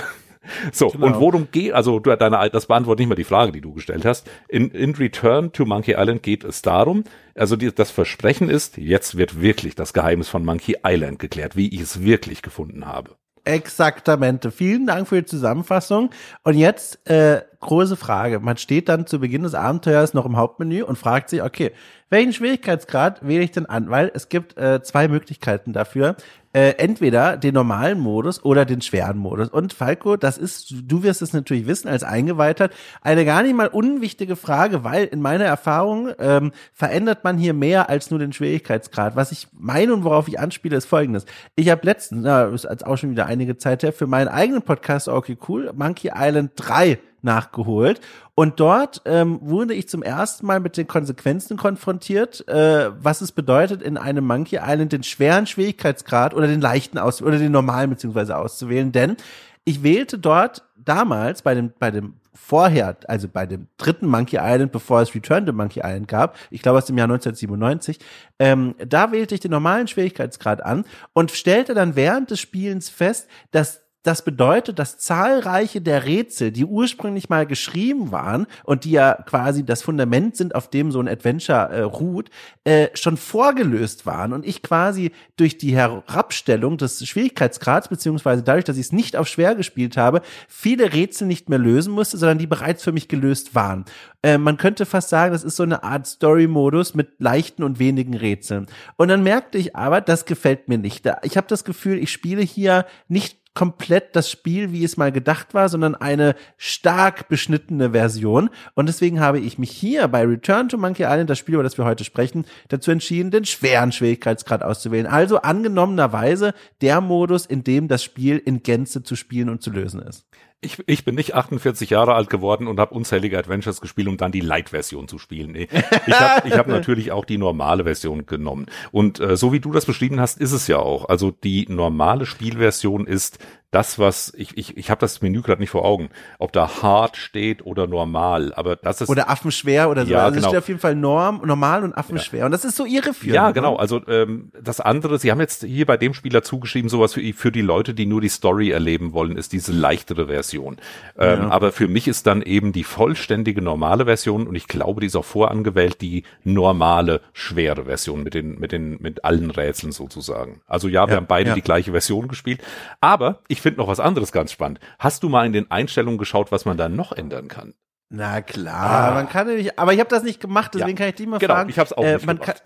So, Genau. und worum geht, also du, deine, das beantwortet nicht mal die Frage, die du gestellt hast. In, in Return to Monkey Island geht es darum, also die, das Versprechen ist, jetzt wird wirklich das Geheimnis von Monkey Island geklärt, wie ich es wirklich gefunden habe. Exaktamente. Vielen Dank für die Zusammenfassung. Und jetzt äh, große Frage. Man steht dann zu Beginn des Abenteuers noch im Hauptmenü und fragt sich, okay, welchen Schwierigkeitsgrad wähle ich denn an? Weil es gibt äh, zwei Möglichkeiten dafür. Äh, entweder den normalen Modus oder den schweren Modus. Und Falco, das ist, du wirst es natürlich wissen als Eingeweihter, eine gar nicht mal unwichtige Frage, weil in meiner Erfahrung ähm, verändert man hier mehr als nur den Schwierigkeitsgrad. Was ich meine und worauf ich anspiele, ist folgendes. Ich habe letztens, na, ist auch schon wieder einige Zeit her, für meinen eigenen Podcast, okay, cool, Monkey Island 3 nachgeholt. Und dort ähm, wurde ich zum ersten Mal mit den Konsequenzen konfrontiert, äh, was es bedeutet, in einem Monkey Island den schweren Schwierigkeitsgrad oder den leichten aus oder den normalen beziehungsweise auszuwählen. Denn ich wählte dort damals bei dem, bei dem vorher, also bei dem dritten Monkey Island, bevor es Return to Monkey Island gab, ich glaube aus dem Jahr 1997, ähm, da wählte ich den normalen Schwierigkeitsgrad an und stellte dann während des Spielens fest, dass das bedeutet, dass zahlreiche der Rätsel, die ursprünglich mal geschrieben waren und die ja quasi das Fundament sind, auf dem so ein Adventure äh, ruht, äh, schon vorgelöst waren und ich quasi durch die Herabstellung des Schwierigkeitsgrads beziehungsweise dadurch, dass ich es nicht auf schwer gespielt habe, viele Rätsel nicht mehr lösen musste, sondern die bereits für mich gelöst waren. Äh, man könnte fast sagen, das ist so eine Art Story-Modus mit leichten und wenigen Rätseln. Und dann merkte ich aber, das gefällt mir nicht. Ich habe das Gefühl, ich spiele hier nicht komplett das Spiel, wie es mal gedacht war, sondern eine stark beschnittene Version. Und deswegen habe ich mich hier bei Return to Monkey Island, das Spiel, über das wir heute sprechen, dazu entschieden, den schweren Schwierigkeitsgrad auszuwählen. Also angenommenerweise der Modus, in dem das Spiel in Gänze zu spielen und zu lösen ist. Ich, ich bin nicht 48 Jahre alt geworden und habe unzählige Adventures gespielt, um dann die Light-Version zu spielen. Nee. Ich habe ich hab natürlich auch die normale Version genommen. Und äh, so wie du das beschrieben hast, ist es ja auch. Also die normale Spielversion ist das, was ich ich ich habe das Menü gerade nicht vor Augen, ob da hard steht oder normal, aber das ist Oder Affenschwer oder so. Ja, also es genau. steht auf jeden Fall Norm, normal und Affenschwer. Und das ist so irreführend. Ja, ne? genau. Also ähm, das andere, Sie haben jetzt hier bei dem Spieler zugeschrieben, sowas für, für die Leute, die nur die Story erleben wollen, ist diese leichtere Version. Ähm, Ja. Aber für mich ist dann eben die vollständige normale Version und ich glaube, die ist auch vorangewählt, die normale schwere Version mit den mit den mit allen Rätseln sozusagen. Also ja, wir Ja, haben beide ja. die gleiche Version gespielt. Aber ich finde noch was anderes ganz spannend. Hast du mal in den Einstellungen geschaut, was man da noch ändern kann? Na klar, ah. man kann nämlich, aber ich habe das nicht gemacht, deswegen ja. kann ich dich mal genau, fragen. Ich habe es auch äh, nicht gemacht.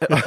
Kann,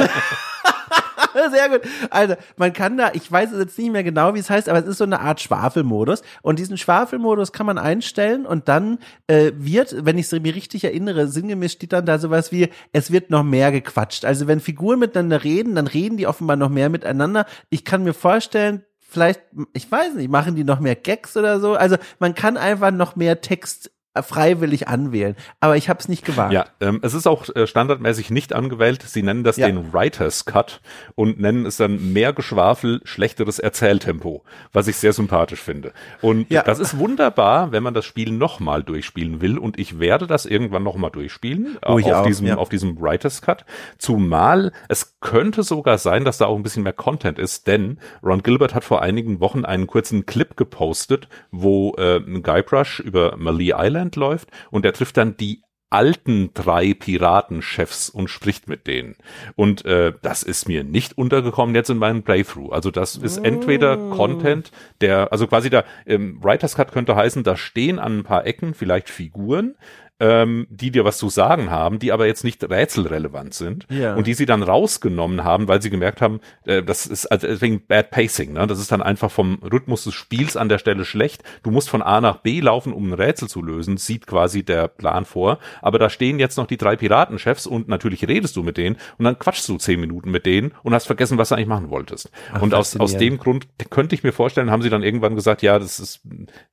Sehr gut. Also, man kann da, ich weiß jetzt nicht mehr genau, wie es heißt, aber es ist so eine Art Schwafelmodus. Und diesen Schwafelmodus kann man einstellen und dann äh, wird, wenn ich es mir richtig erinnere, sinngemäß steht dann da sowas wie, es wird noch mehr gequatscht. Also, wenn Figuren miteinander reden, dann reden die offenbar noch mehr miteinander. Ich kann mir vorstellen, vielleicht, ich weiß nicht, machen die noch mehr Gags oder so. Also man kann einfach noch mehr Text freiwillig anwählen. Aber ich habe es nicht gewagt. Ja, ähm, es ist auch äh, standardmäßig nicht angewählt. Sie nennen das ja. den Writers Cut und nennen es dann mehr Geschwafel, schlechteres Erzähltempo, was ich sehr sympathisch finde. Und ja. das ist wunderbar, wenn man das Spiel nochmal durchspielen will. Und ich werde das irgendwann nochmal durchspielen oh, auf, auch, diesem, ja. auf diesem Writers Cut. Zumal es könnte sogar sein, dass da auch ein bisschen mehr Content ist, denn Ron Gilbert hat vor einigen Wochen einen kurzen Clip gepostet, wo äh, Guybrush über Malee Island läuft und er trifft dann die alten drei Piratenchefs und spricht mit denen. Und äh, das ist mir nicht untergekommen jetzt in meinem Playthrough. Also das ist entweder oh. Content, der, also quasi da, ähm, Writers Cut könnte heißen, da stehen an ein paar Ecken vielleicht Figuren, ähm, die dir was zu sagen haben, die aber jetzt nicht rätselrelevant sind ja. und die sie dann rausgenommen haben, weil sie gemerkt haben, äh, das ist also deswegen Bad Pacing. Ne? Das ist dann einfach vom Rhythmus des Spiels an der Stelle schlecht. Du musst von A nach B laufen, um ein Rätsel zu lösen, sieht quasi der Plan vor. Aber da stehen jetzt noch die drei Piratenchefs und natürlich redest du mit denen und dann quatschst du zehn Minuten mit denen und hast vergessen, was du eigentlich machen wolltest. Ach, und aus, aus dem Grund könnte ich mir vorstellen, haben sie dann irgendwann gesagt, ja, das ist,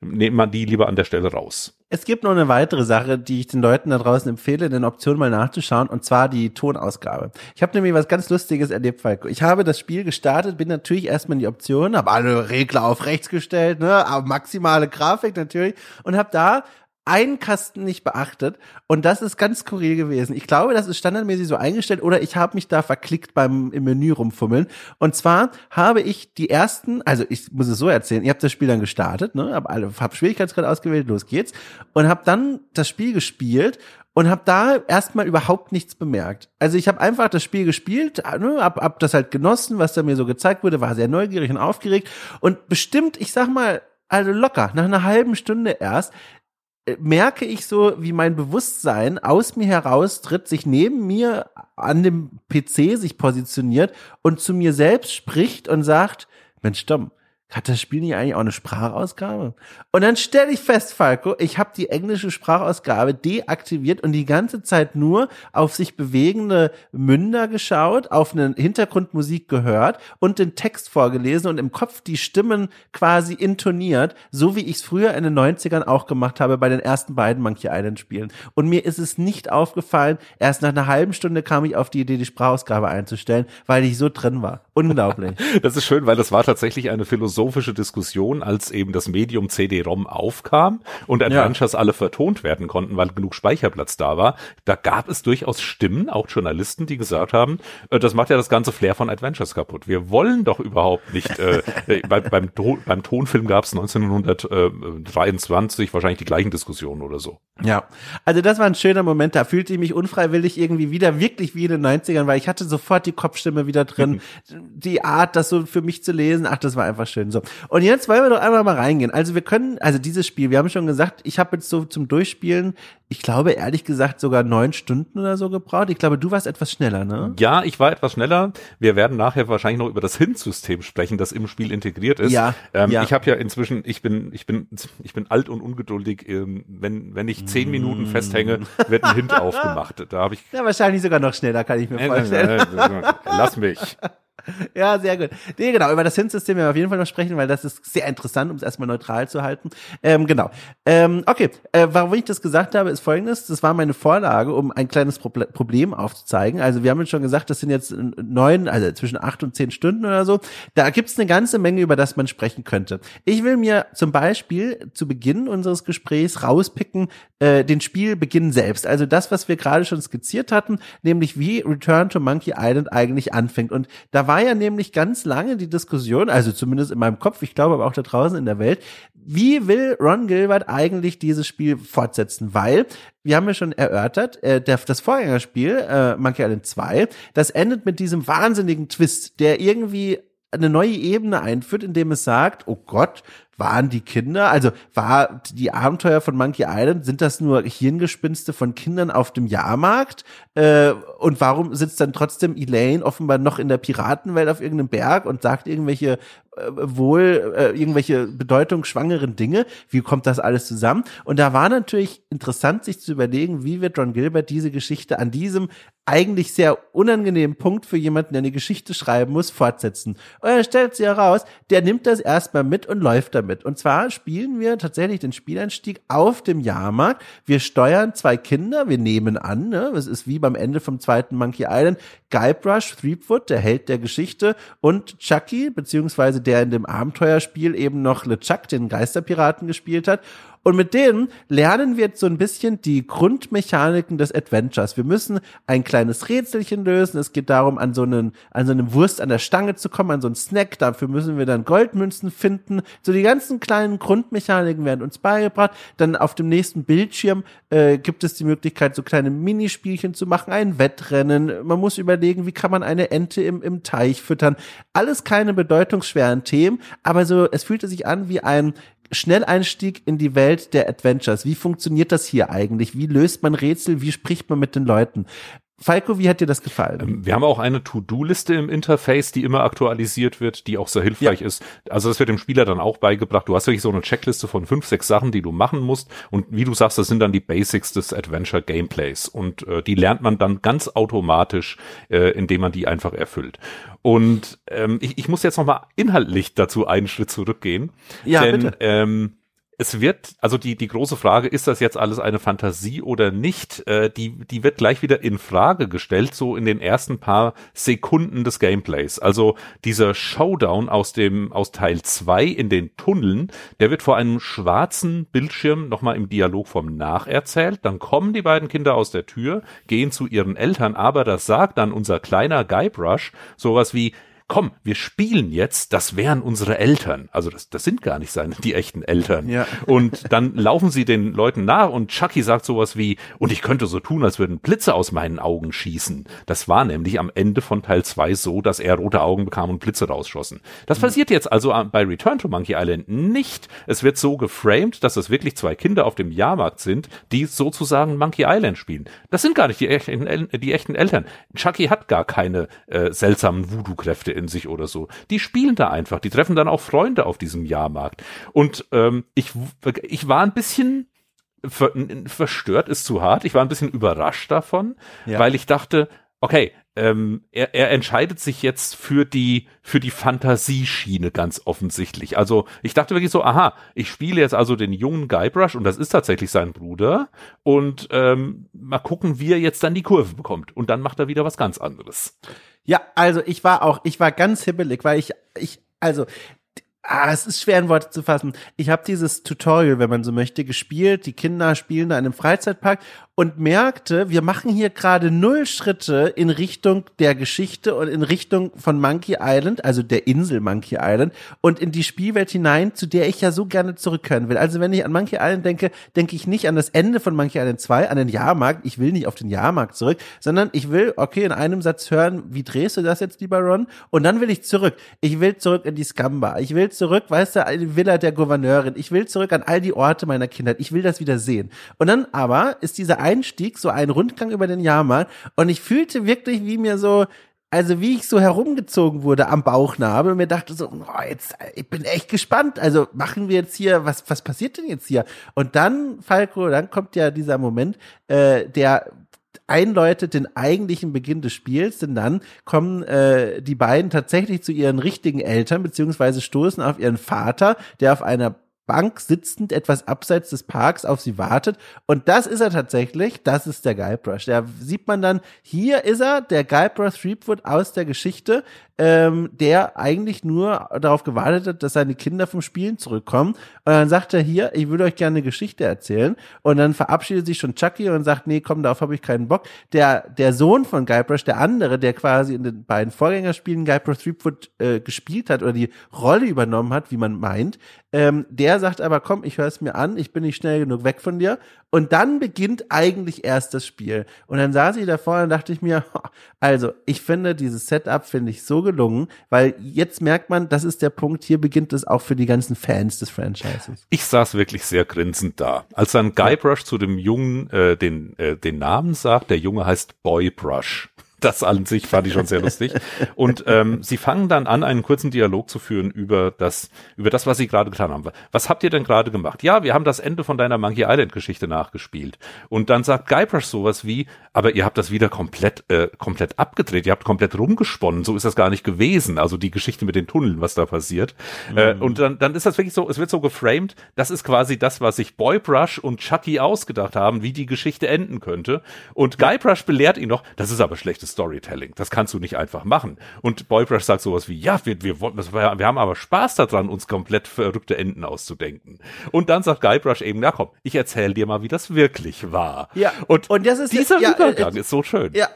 nehmen wir die lieber an der Stelle raus. Es gibt noch eine weitere Sache, die ich den Leuten da draußen empfehle, in den Optionen mal nachzuschauen, und zwar die Tonausgabe. Ich habe nämlich was ganz Lustiges erlebt, Falco. Ich habe das Spiel gestartet, bin natürlich erstmal in die Optionen, habe alle Regler auf rechts gestellt, ne, aber maximale Grafik natürlich, und habe da einen Kasten nicht beachtet und das ist ganz skurril gewesen. Ich glaube, das ist standardmäßig so eingestellt oder ich habe mich da verklickt beim im Menü rumfummeln. Und zwar habe ich die ersten, also ich muss es so erzählen, ihr habt das Spiel dann gestartet, ne, hab alle hab Schwierigkeitsgrad ausgewählt, los geht's und habe dann das Spiel gespielt und habe da erstmal überhaupt nichts bemerkt. Also ich habe einfach das Spiel gespielt, ne, hab, hab das halt genossen, was da mir so gezeigt wurde, war sehr neugierig und aufgeregt und bestimmt, ich sag mal, also locker, nach einer halben Stunde erst, merke ich so, wie mein Bewusstsein aus mir heraustritt, sich neben mir an dem PC sich positioniert und zu mir selbst spricht und sagt, Mensch, Dom, hat das Spiel nicht eigentlich auch eine Sprachausgabe? Und dann stelle ich fest, Falco, ich habe die englische Sprachausgabe deaktiviert und die ganze Zeit nur auf sich bewegende Münder geschaut, auf eine Hintergrundmusik gehört und den Text vorgelesen und im Kopf die Stimmen quasi intoniert, so wie ich es früher in den 90ern auch gemacht habe bei den ersten beiden Monkey Island Spielen. Und mir ist es nicht aufgefallen, erst nach einer halben Stunde kam ich auf die Idee, die Sprachausgabe einzustellen, weil ich so drin war. Unglaublich. das ist schön, weil das war tatsächlich eine Philosophie philosophische Diskussion, als eben das Medium CD-ROM aufkam und Adventures ja. alle vertont werden konnten, weil genug Speicherplatz da war. Da gab es durchaus Stimmen, auch Journalisten, die gesagt haben, äh, das macht ja das ganze Flair von Adventures kaputt. Wir wollen doch überhaupt nicht, äh, äh bei, beim, beim Tonfilm gab es 1923 wahrscheinlich die gleichen Diskussionen oder so. Ja, also das war ein schöner Moment, da fühlte ich mich unfreiwillig irgendwie wieder wirklich wie in den 90ern, weil ich hatte sofort die Kopfstimme wieder drin, die Art, das so für mich zu lesen, ach, das war einfach schön. So. Und jetzt wollen wir doch einmal mal reingehen. Also wir können, also dieses Spiel, wir haben schon gesagt, ich habe jetzt so zum Durchspielen, ich glaube ehrlich gesagt sogar neun Stunden oder so gebraucht. Ich glaube, du warst etwas schneller, ne? Ja, ich war etwas schneller. Wir werden nachher wahrscheinlich noch über das Hint-System sprechen, das im Spiel integriert ist. Ja. Ähm, ja. Ich habe ja inzwischen, ich bin, ich bin, ich bin alt und ungeduldig. Ähm, wenn, wenn ich zehn Minuten festhänge, wird ein Hint aufgemacht. Da habe ich. Ja, wahrscheinlich sogar noch schneller, kann ich mir vorstellen. Lass mich. Ja, sehr gut. Nee, genau, über das Hint-System werden wir auf jeden Fall noch sprechen, weil das ist sehr interessant, um es erstmal neutral zu halten. Ähm, genau. Ähm, okay, äh, warum ich das gesagt habe, ist folgendes. Das war meine Vorlage, um ein kleines Problem aufzuzeigen. Also wir haben jetzt schon gesagt, das sind jetzt neun, also zwischen acht und zehn Stunden oder so. Da gibt's eine ganze Menge, über das man sprechen könnte. Ich will mir zum Beispiel zu Beginn unseres Gesprächs rauspicken, äh, den Spielbeginn selbst. Also das, was wir gerade schon skizziert hatten, nämlich wie Return to Monkey Island eigentlich anfängt. Und da war ja nämlich ganz lange die Diskussion, also zumindest in meinem Kopf, ich glaube aber auch da draußen in der Welt, wie will Ron Gilbert eigentlich dieses Spiel fortsetzen? Weil wir haben ja schon erörtert, äh, der, das Vorgängerspiel, äh, Monkey Island 2, das endet mit diesem wahnsinnigen Twist, der irgendwie eine neue Ebene einführt, indem es sagt, oh Gott, waren die Kinder, also war die Abenteuer von Monkey Island, sind das nur Hirngespinste von Kindern auf dem Jahrmarkt? Äh, und warum sitzt dann trotzdem Elaine offenbar noch in der Piratenwelt auf irgendeinem Berg und sagt irgendwelche äh, wohl äh, irgendwelche bedeutungsschwangeren Dinge. Wie kommt das alles zusammen? Und da war natürlich interessant, sich zu überlegen, wie wird Ron Gilbert diese Geschichte an diesem eigentlich sehr unangenehmen Punkt für jemanden, der eine Geschichte schreiben muss, fortsetzen. Und er stellt sich heraus, der nimmt das erstmal mit und läuft damit. Und zwar spielen wir tatsächlich den Spieleinstieg auf dem Jahrmarkt. Wir steuern zwei Kinder, wir nehmen an, ne, es ist wie beim Ende vom zweiten Monkey Island, Guybrush Threepwood, der Held der Geschichte, und Chucky, beziehungsweise der in dem Abenteuerspiel eben noch LeChuck, den Geisterpiraten, gespielt hat. Und mit denen lernen wir jetzt so ein bisschen die Grundmechaniken des Adventures. Wir müssen ein kleines Rätselchen lösen. Es geht darum, an so einen, an so einem Wurst an der Stange zu kommen, an so einen Snack. Dafür müssen wir dann Goldmünzen finden. So die ganzen kleinen Grundmechaniken werden uns beigebracht. Dann auf dem nächsten Bildschirm äh, gibt es die Möglichkeit, so kleine Minispielchen zu machen, ein Wettrennen. Man muss überlegen, wie kann man eine Ente im, im Teich füttern. Alles keine bedeutungsschweren Themen, aber so, es fühlte sich an wie ein Schnelleinstieg in die Welt der Adventures. Wie funktioniert das hier eigentlich? Wie löst man Rätsel? Wie spricht man mit den Leuten? Falco, wie hat dir das gefallen? Ähm, wir haben auch eine To-Do-Liste im Interface, die immer aktualisiert wird, die auch sehr hilfreich ja. ist. Also das wird dem Spieler dann auch beigebracht. Du hast wirklich so eine Checkliste von fünf, sechs Sachen, die du machen musst. Und wie du sagst, das sind dann die Basics des Adventure Gameplays. Und äh, die lernt man dann ganz automatisch, äh, indem man die einfach erfüllt. Und ähm, ich, ich muss jetzt nochmal inhaltlich dazu einen Schritt zurückgehen. Ja, denn, bitte. Ähm, es wird, also die, die große Frage, ist das jetzt alles eine Fantasie oder nicht, äh, die, die wird gleich wieder in Frage gestellt, so in den ersten paar Sekunden des Gameplays. Also dieser Showdown aus dem, aus Teil zwei in den Tunneln, der wird vor einem schwarzen Bildschirm nochmal im Dialog vom nacherzählt. Dann kommen die beiden Kinder aus der Tür, gehen zu ihren Eltern, aber das sagt dann unser kleiner Guybrush sowas wie, komm, wir spielen jetzt, das wären unsere Eltern. Also das, das sind gar nicht seine, die echten Eltern. Ja. Und dann laufen sie den Leuten nach und Chucky sagt sowas wie, und ich könnte so tun, als würden Blitze aus meinen Augen schießen. Das war nämlich am Ende von Teil 2 so, dass er rote Augen bekam und Blitze rausschossen. Das mhm. passiert jetzt also bei Return to Monkey Island nicht. Es wird so geframed, dass es wirklich zwei Kinder auf dem Jahrmarkt sind, die sozusagen Monkey Island spielen. Das sind gar nicht die echten, die echten Eltern. Chucky hat gar keine äh, seltsamen Voodoo-Kräfte in sich oder so. Die spielen da einfach, die treffen dann auch Freunde auf diesem Jahrmarkt. Und ähm, ich, ich war ein bisschen ver, verstört, ist zu hart. Ich war ein bisschen überrascht davon, ja. weil ich dachte, okay, ähm, er, er entscheidet sich jetzt für die für die Fantasieschiene ganz offensichtlich. Also ich dachte wirklich so, aha, ich spiele jetzt also den jungen Guybrush und das ist tatsächlich sein Bruder und ähm, mal gucken, wie er jetzt dann die Kurve bekommt und dann macht er wieder was ganz anderes. Ja, also ich war auch, ich war ganz hibbelig, weil ich, ich, also Ah, es ist schwer in Worte zu fassen. Ich habe dieses Tutorial, wenn man so möchte, gespielt. Die Kinder spielen da in einem Freizeitpark und merkte, wir machen hier gerade null Schritte in Richtung der Geschichte und in Richtung von Monkey Island, also der Insel Monkey Island und in die Spielwelt hinein, zu der ich ja so gerne zurückkehren will. Also wenn ich an Monkey Island denke, denke ich nicht an das Ende von Monkey Island 2, an den Jahrmarkt. Ich will nicht auf den Jahrmarkt zurück, sondern ich will, okay, in einem Satz hören, wie drehst du das jetzt, lieber Ron? Und dann will ich zurück. Ich will zurück in die Scamba. Ich will zurück, weißt du, die Villa der Gouverneurin. Ich will zurück an all die Orte meiner Kindheit. Ich will das wieder sehen. Und dann aber ist dieser Einstieg so ein Rundgang über den Jahrmarkt und ich fühlte wirklich, wie mir so, also wie ich so herumgezogen wurde am Bauchnabel und mir dachte so, oh, jetzt, ich bin echt gespannt. Also machen wir jetzt hier, was, was passiert denn jetzt hier? Und dann, Falco, dann kommt ja dieser Moment, äh, der einläutet den eigentlichen Beginn des Spiels, denn dann kommen äh, die beiden tatsächlich zu ihren richtigen Eltern, beziehungsweise stoßen auf ihren Vater, der auf einer Bank sitzend etwas abseits des Parks auf sie wartet. Und das ist er tatsächlich. Das ist der Guybrush. Da sieht man dann, hier ist er, der Guybrush Threepwood aus der Geschichte, ähm, der eigentlich nur darauf gewartet hat, dass seine Kinder vom Spielen zurückkommen. Und dann sagt er hier, ich würde euch gerne eine Geschichte erzählen. Und dann verabschiedet sich schon Chucky und sagt, nee, komm, darauf habe ich keinen Bock. Der, der Sohn von Guybrush, der andere, der quasi in den beiden Vorgängerspielen Guybrush Threepwood äh, gespielt hat oder die Rolle übernommen hat, wie man meint, Ähm, der sagt aber, komm, ich höre es mir an, ich bin nicht schnell genug weg von dir. Und dann beginnt eigentlich erst das Spiel. Und dann saß ich davor und dachte ich mir, also ich finde dieses Setup finde ich so gelungen, weil jetzt merkt man, das ist der Punkt, hier beginnt es auch für die ganzen Fans des Franchises. Ich saß wirklich sehr grinsend da. Als dann Guybrush zu dem Jungen äh, den, äh, den Namen sagt, der Junge heißt Boybrush. Das an sich fand ich schon sehr lustig. Und ähm, sie fangen dann an, einen kurzen Dialog zu führen über das, über das, was sie gerade getan haben. Was habt ihr denn gerade gemacht? Ja, wir haben das Ende von deiner Monkey Island Geschichte nachgespielt. Und dann sagt Guybrush sowas wie, aber ihr habt das wieder komplett, äh, komplett abgedreht, ihr habt komplett rumgesponnen. So ist das gar nicht gewesen. Also die Geschichte mit den Tunneln, was da passiert. Äh, mhm. Äh, und dann, dann ist das wirklich so, es wird so geframed, das ist quasi das, was sich Boybrush und Chucky ausgedacht haben, wie die Geschichte enden könnte. Und Guybrush belehrt ihn noch, das ist aber schlechtes Storytelling. Das kannst du nicht einfach machen. Und Boybrush sagt sowas wie, ja, wir, wir, wir, wir haben aber Spaß daran, uns komplett verrückte Enden auszudenken. Und dann sagt Guybrush eben, na komm, ich erzähle dir mal, wie das wirklich war. Ja. Und, und das ist dieser ja, Übergang äh, ist so schön. Ja,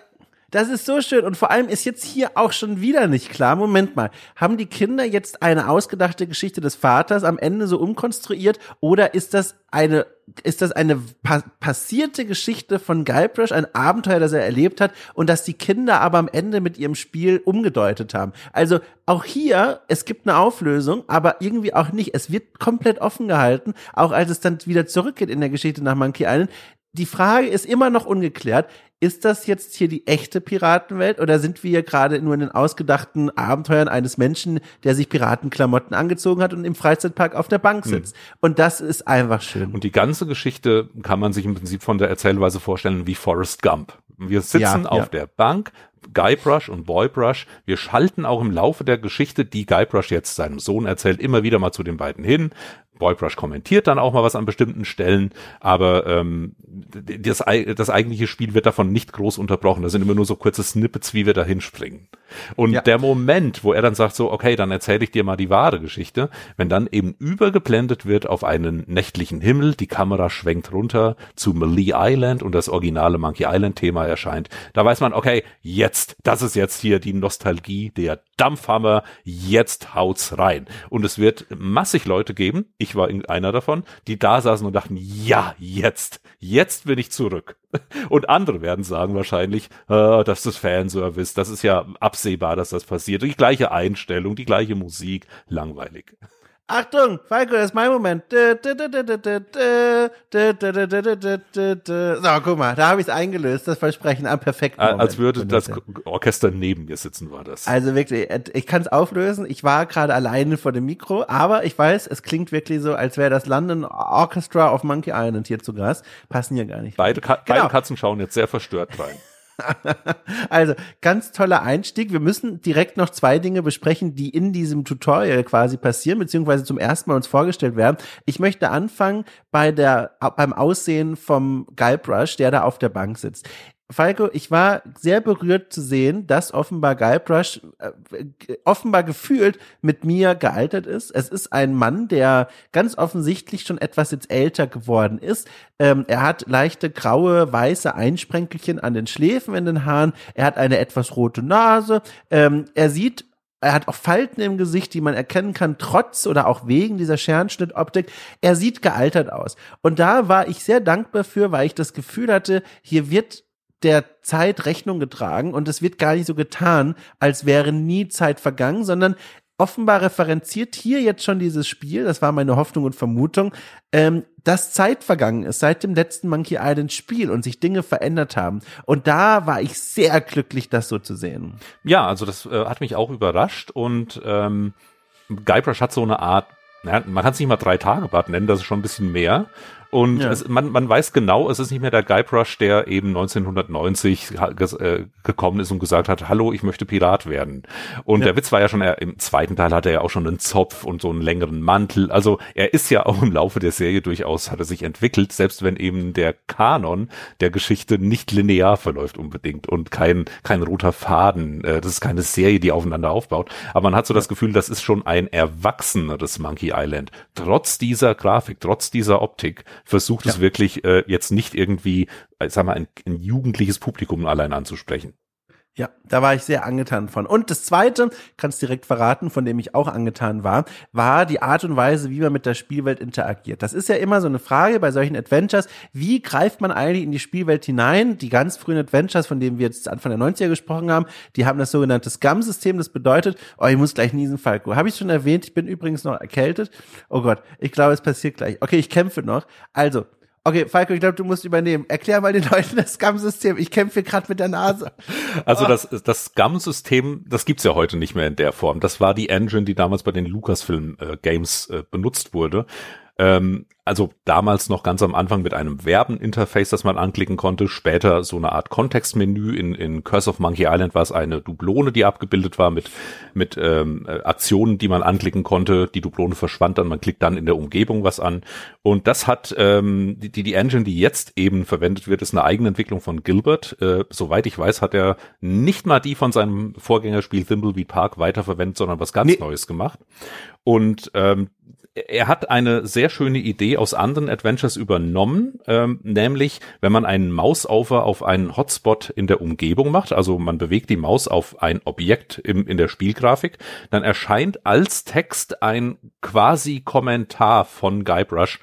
das ist so schön. Und vor allem ist jetzt hier auch schon wieder nicht klar. Moment mal. Haben die Kinder jetzt eine ausgedachte Geschichte des Vaters am Ende so umkonstruiert? Oder ist das eine, ist das eine pa passierte Geschichte von Guybrush, ein Abenteuer, das er erlebt hat und das die Kinder aber am Ende mit ihrem Spiel umgedeutet haben? Also auch hier, es gibt eine Auflösung, aber irgendwie auch nicht. Es wird komplett offen gehalten, auch als es dann wieder zurückgeht in der Geschichte nach Monkey Island die Frage ist immer noch ungeklärt. Ist das jetzt hier die echte Piratenwelt oder sind wir hier gerade nur in den ausgedachten Abenteuern eines Menschen, der sich Piratenklamotten angezogen hat und im Freizeitpark auf der Bank hm. sitzt? Hm. Und das ist einfach schön. Und die ganze Geschichte kann man sich im Prinzip von der Erzählweise vorstellen wie Forrest Gump. Wir sitzen ja, auf ja. der Bank, Guybrush und Boybrush. Wir schalten auch im Laufe der Geschichte, die Guybrush jetzt seinem Sohn erzählt, immer wieder mal zu den beiden hin. Boybrush kommentiert dann auch mal was an bestimmten Stellen, aber ähm, das, das eigentliche Spiel wird davon nicht groß unterbrochen. Da sind immer nur so kurze Snippets, wie wir da hinspringen. Und ja. der Moment, wo er dann sagt so, okay, dann erzähle ich dir mal die wahre Geschichte, wenn dann eben übergeblendet wird auf einen nächtlichen Himmel, die Kamera schwenkt runter zu Malee Island und das originale Monkey Island Thema erscheint, da weiß man, okay, jetzt, das ist jetzt hier die Nostalgie, der Dampfhammer, jetzt haut's rein. Und es wird massig Leute geben, ich war einer davon, die da saßen und dachten, ja, jetzt, jetzt bin ich zurück. Und andere werden sagen wahrscheinlich, äh, das ist Fanservice, das ist ja absehbar, dass das passiert. Die gleiche Einstellung, die gleiche Musik, langweilig. Achtung, Falco, das ist mein Moment. So, guck mal, da habe ich es eingelöst, das Versprechen am perfekten Moment. Als würde das Orchester neben mir sitzen, war das. Also wirklich, ich kann es auflösen. Ich war gerade alleine vor dem Mikro, aber ich weiß, es klingt wirklich so, als wäre das London Orchestra of Monkey Island hier zu Gast. Passen hier gar nicht. Beide, Ka genau. beide Katzen schauen jetzt sehr verstört rein. Also ganz toller Einstieg. Wir müssen direkt noch zwei Dinge besprechen, die in diesem Tutorial quasi passieren, beziehungsweise zum ersten Mal uns vorgestellt werden. Ich möchte anfangen bei der, beim Aussehen vom Guybrush, der da auf der Bank sitzt. Falco, ich war sehr berührt zu sehen, dass offenbar Guybrush äh, offenbar gefühlt mit mir gealtert ist. Es ist ein Mann, der ganz offensichtlich schon etwas jetzt älter geworden ist. Ähm, er hat leichte graue, weiße Einsprenkelchen an den Schläfen in den Haaren. Er hat eine etwas rote Nase. Ähm, er sieht er hat auch Falten im Gesicht, die man erkennen kann, trotz oder auch wegen dieser Scherenschnittoptik. Er sieht gealtert aus. Und da war ich sehr dankbar für, weil ich das Gefühl hatte, hier wird der Zeit Rechnung getragen und es wird gar nicht so getan, als wäre nie Zeit vergangen, sondern offenbar referenziert hier jetzt schon dieses Spiel, das war meine Hoffnung und Vermutung, ähm, dass Zeit vergangen ist seit dem letzten Monkey Island Spiel und sich Dinge verändert haben. Und da war ich sehr glücklich, das so zu sehen. Ja, also das äh, hat mich auch überrascht und ähm, Guybrush hat so eine Art, na, man kann es nicht mal drei Tage Bad nennen, das ist schon ein bisschen mehr. Und ja. es, man, man weiß genau, es ist nicht mehr der Guybrush, der eben 1990 äh, gekommen ist und gesagt hat, hallo, ich möchte Pirat werden. Und ja. der Witz war ja schon, er, im zweiten Teil hatte er ja auch schon einen Zopf und so einen längeren Mantel. Also er ist ja auch im Laufe der Serie durchaus, hat er sich entwickelt, selbst wenn eben der Kanon der Geschichte nicht linear verläuft unbedingt und kein, kein roter Faden. Äh, das ist keine Serie, die aufeinander aufbaut. Aber man hat so das Gefühl, das ist schon ein erwachseneres Monkey Island. Trotz dieser Grafik, trotz dieser Optik versucht ja. es wirklich äh, jetzt nicht irgendwie, äh, sag mal, ein, ein jugendliches Publikum allein anzusprechen. Ja, da war ich sehr angetan von. Und das zweite, kannst direkt verraten, von dem ich auch angetan war, war die Art und Weise, wie man mit der Spielwelt interagiert. Das ist ja immer so eine Frage bei solchen Adventures. Wie greift man eigentlich in die Spielwelt hinein? Die ganz frühen Adventures, von denen wir jetzt Anfang der 90er gesprochen haben, die haben das sogenannte Scum-System. Das bedeutet, oh, ich muss gleich niesen, Falco. Habe ich schon erwähnt, ich bin übrigens noch erkältet. Oh Gott, ich glaube, es passiert gleich. Okay, ich kämpfe noch. Also, Okay, Falco, ich glaube, du musst übernehmen. Erklär mal den Leuten das Scum-System. Ich kämpfe gerade mit der Nase. Also das, das Scum-System, das gibt's ja heute nicht mehr in der Form. Das war die Engine, die damals bei den Lucasfilm-Games äh, äh, benutzt wurde. Ähm, also damals noch ganz am Anfang mit einem Verben-Interface, das man anklicken konnte. Später so eine Art Kontextmenü. In, in Curse of Monkey Island war es eine Dublone, die abgebildet war mit, mit ähm, Aktionen, die man anklicken konnte. Die Dublone verschwand dann, man klickt dann in der Umgebung was an. Und das hat ähm, die, die Engine, die jetzt eben verwendet wird, ist eine eigene Entwicklung von Gilbert. Äh, soweit ich weiß, hat er nicht mal die von seinem Vorgängerspiel Thimbleweed Park weiterverwendet, sondern was ganz nee. Neues gemacht. Und ähm, er hat eine sehr schöne Idee aus anderen Adventures übernommen, ähm, nämlich wenn man einen Mausaufer auf einen Hotspot in der Umgebung macht, also man bewegt die Maus auf ein Objekt im, in der Spielgrafik, dann erscheint als Text ein quasi Kommentar von Guybrush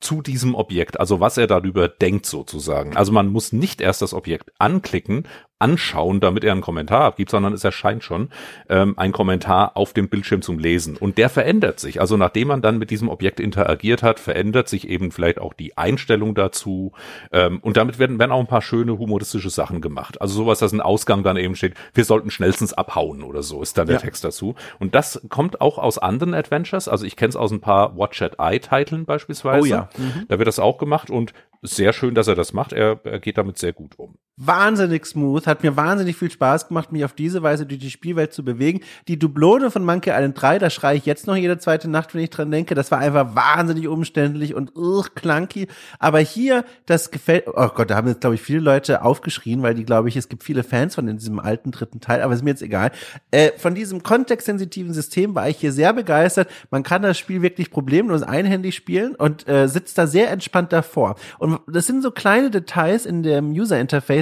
zu diesem Objekt, also was er darüber denkt sozusagen. Also man muss nicht erst das Objekt anklicken, anschauen, damit er einen Kommentar abgibt, sondern es erscheint schon ähm, ein Kommentar auf dem Bildschirm zum Lesen. Und der verändert sich. Also nachdem man dann mit diesem Objekt interagiert hat, verändert sich eben vielleicht auch die Einstellung dazu. Ähm, und damit werden, werden auch ein paar schöne humoristische Sachen gemacht. Also sowas, dass ein Ausgang dann eben steht, wir sollten schnellstens abhauen oder so, ist dann der ja. Text dazu. Und das kommt auch aus anderen Adventures. Also ich kenne es aus ein paar Watch at Eye-Titeln beispielsweise. Oh ja. Mhm. Da wird das auch gemacht und sehr schön, dass er das macht. Er, er geht damit sehr gut um. Wahnsinnig smooth, hat mir wahnsinnig viel Spaß gemacht, mich auf diese Weise durch die Spielwelt zu bewegen. Die Dublone von Monkey Island 3, da schreie ich jetzt noch jede zweite Nacht, wenn ich dran denke. Das war einfach wahnsinnig umständlich und ugh, clunky. Aber hier, das gefällt, oh Gott, da haben jetzt, glaube ich, viele Leute aufgeschrien, weil die, glaube ich, es gibt viele Fans von diesem alten dritten Teil, aber ist mir jetzt egal. Äh, von diesem kontextsensitiven System war ich hier sehr begeistert. Man kann das Spiel wirklich problemlos einhändig spielen und äh, sitzt da sehr entspannt davor. Und das sind so kleine Details in dem User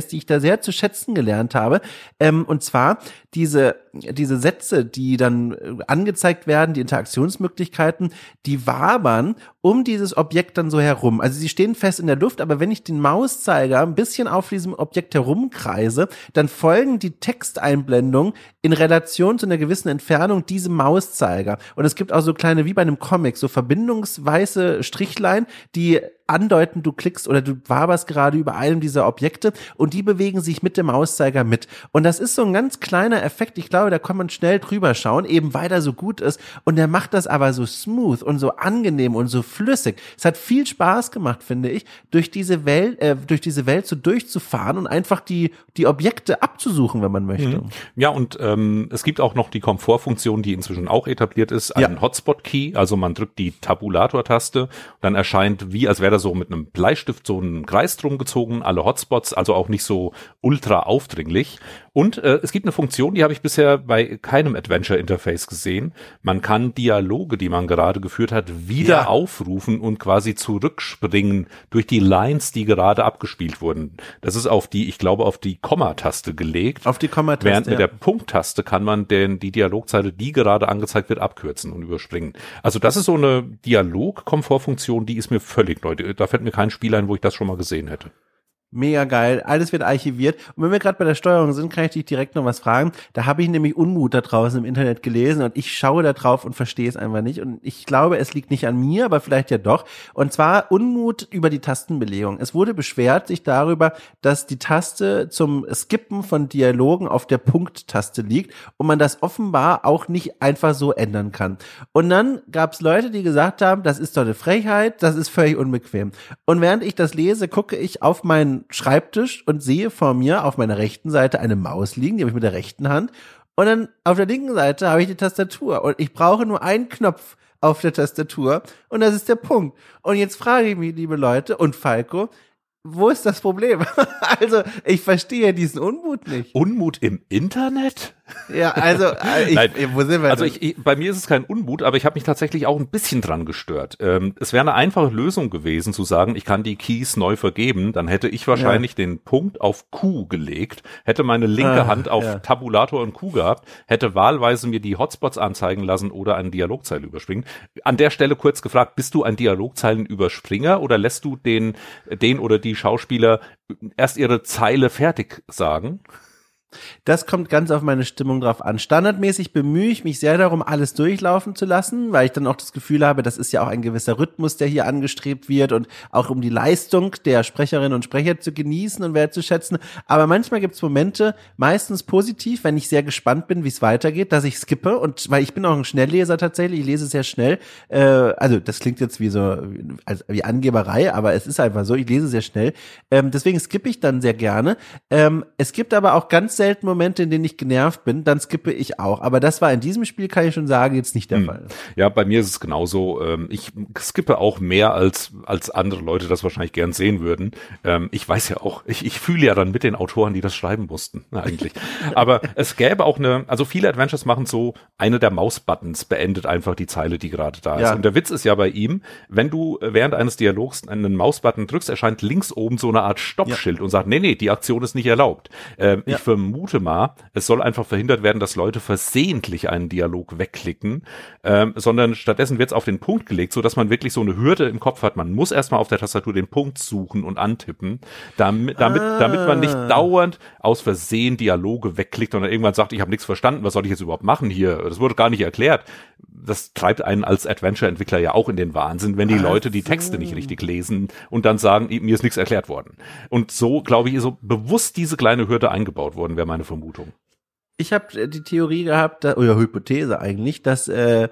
Interface, die ich da sehr zu schätzen gelernt habe. Ähm, und zwar diese, diese Sätze, die dann äh, angezeigt werden, die Interaktionsmöglichkeiten, die wabern um dieses Objekt dann so herum. Also sie stehen fest in der Luft, aber wenn ich den Mauszeiger ein bisschen auf diesem Objekt herumkreise, dann folgen die Texteinblendungen in Relation zu einer gewissen Entfernung diesem Mauszeiger. Und es gibt auch so kleine, wie bei einem Comic, so verbindungsweiße Strichlein, die andeuten, du klickst oder du waberst gerade über einem dieser Objekte und die bewegen sich mit dem Mauszeiger mit. Und das ist so ein ganz kleiner Effekt. Ich glaube, da kann man schnell drüber schauen, eben weil er so gut ist. Und er macht das aber so smooth und so angenehm und so flüssig. Es hat viel Spaß gemacht, finde ich, durch diese Welt, äh, durch diese Welt so durchzufahren und einfach die, die Objekte abzusuchen, wenn man möchte. Mhm. Ja, und ähm, es gibt auch noch die Komfortfunktion, die inzwischen auch etabliert ist, einen ja. Hotspot-Key. Also man drückt die Tabulator-Taste, dann erscheint wie, als wäre da so mit einem Bleistift so ein Kreis drum gezogen, alle Hotspots, also auch nicht so ultra aufdringlich. Und äh, es gibt eine Funktion, die habe ich bisher bei keinem Adventure-Interface gesehen. Man kann Dialoge, die man gerade geführt hat, wieder ja. aufrufen und quasi zurückspringen durch die Lines, die gerade abgespielt wurden. Das ist auf die, ich glaube, auf die Komma-Taste gelegt. Auf die Komma-Taste. Während mit ja. der Punkt-Taste kann man denn die Dialogzeile, die gerade angezeigt wird, abkürzen und überspringen. Also das ist so eine Dialog-Komfortfunktion, die ist mir völlig neu. Da fällt mir kein Spiel ein, wo ich das schon mal gesehen hätte. Mega geil. Alles wird archiviert. Und wenn wir gerade bei der Steuerung sind, kann ich dich direkt noch was fragen. Da habe ich nämlich Unmut da draußen im Internet gelesen und ich schaue da drauf und verstehe es einfach nicht. Und ich glaube, es liegt nicht an mir, aber vielleicht ja doch. Und zwar Unmut über die Tastenbelegung. Es wurde beschwert sich darüber, dass die Taste zum Skippen von Dialogen auf der Punkt-Taste liegt und man das offenbar auch nicht einfach so ändern kann. Und dann gab es Leute, die gesagt haben, das ist doch eine Frechheit, das ist völlig unbequem. Und während ich das lese, gucke ich auf meinen Schreibtisch und sehe vor mir auf meiner rechten Seite eine Maus liegen, die habe ich mit der rechten Hand. Und dann auf der linken Seite habe ich die Tastatur und ich brauche nur einen Knopf auf der Tastatur und das ist der Punkt. Und jetzt frage ich mich, liebe Leute und Falco, wo ist das Problem? also, ich verstehe diesen Unmut nicht. Unmut im Internet? Ja, also äh, ich, Nein. wo sind wir Also denn? ich, ich, bei mir ist es kein Unmut, aber ich habe mich tatsächlich auch ein bisschen dran gestört. Ähm, es wäre eine einfache Lösung gewesen zu sagen, ich kann die Keys neu vergeben, dann hätte ich wahrscheinlich den Punkt auf Q gelegt, hätte meine linke Ah, Hand auf ja. Tabulator und Q gehabt, hätte wahlweise mir die Hotspots anzeigen lassen oder eine Dialogzeile überspringen. An der Stelle kurz gefragt, bist du ein Dialogzeilenüberspringer oder lässt du den, den oder die Schauspieler erst ihre Zeile fertig sagen? Das kommt ganz auf meine Stimmung drauf an. Standardmäßig bemühe ich mich sehr darum, alles durchlaufen zu lassen, weil ich dann auch das Gefühl habe, das ist ja auch ein gewisser Rhythmus, der hier angestrebt wird und auch um die Leistung der Sprecherinnen und Sprecher zu genießen und wertzuschätzen. Aber manchmal gibt es Momente, meistens positiv, wenn ich sehr gespannt bin, wie es weitergeht, dass ich skippe und weil ich bin auch ein Schnellleser tatsächlich, ich lese sehr schnell. Äh, also das klingt jetzt wie so als wie Angeberei, aber es ist einfach so, ich lese sehr schnell. Ähm, deswegen skippe ich dann sehr gerne. Ähm, es gibt aber auch ganz selten Momente, in denen ich genervt bin, dann skippe ich auch. Aber das war in diesem Spiel, kann ich schon sagen, jetzt nicht der Fall. Ja, bei mir ist es genauso. Ähm, ich skippe auch mehr als, als andere Leute das wahrscheinlich gern sehen würden. Ähm, ich weiß ja auch, ich, ich fühle ja dann mit den Autoren, die das schreiben mussten, na, eigentlich. Aber es gäbe auch eine, also viele Adventures machen so, eine der Mausbuttons beendet einfach die Zeile, die gerade da ist. Ja. Und der Witz ist ja bei ihm, wenn du während eines Dialogs einen Mausbutton drückst, erscheint links oben so eine Art Stoppschild und sagt, nee, nee, die Aktion ist nicht erlaubt. Ähm, Ja. Ich vermute mal, es soll einfach verhindert werden, dass Leute versehentlich einen Dialog wegklicken, ähm, sondern stattdessen wird es auf den Punkt gelegt, so dass man wirklich so eine Hürde im Kopf hat. Man muss erstmal auf der Tastatur den Punkt suchen und antippen, damit, damit, Ah. damit man nicht dauernd aus Versehen Dialoge wegklickt und dann irgendwann sagt, ich habe nichts verstanden, was soll ich jetzt überhaupt machen hier? Das wurde gar nicht erklärt. Das treibt einen als Adventure-Entwickler ja auch in den Wahnsinn, wenn die Ach Leute die Texte nicht richtig lesen und dann sagen, mir ist nichts erklärt worden. Und so, glaube ich, ist so bewusst diese kleine Hürde eingebaut worden, wäre meine Vermutung. Ich habe die Theorie gehabt, oder Hypothese eigentlich, dass äh,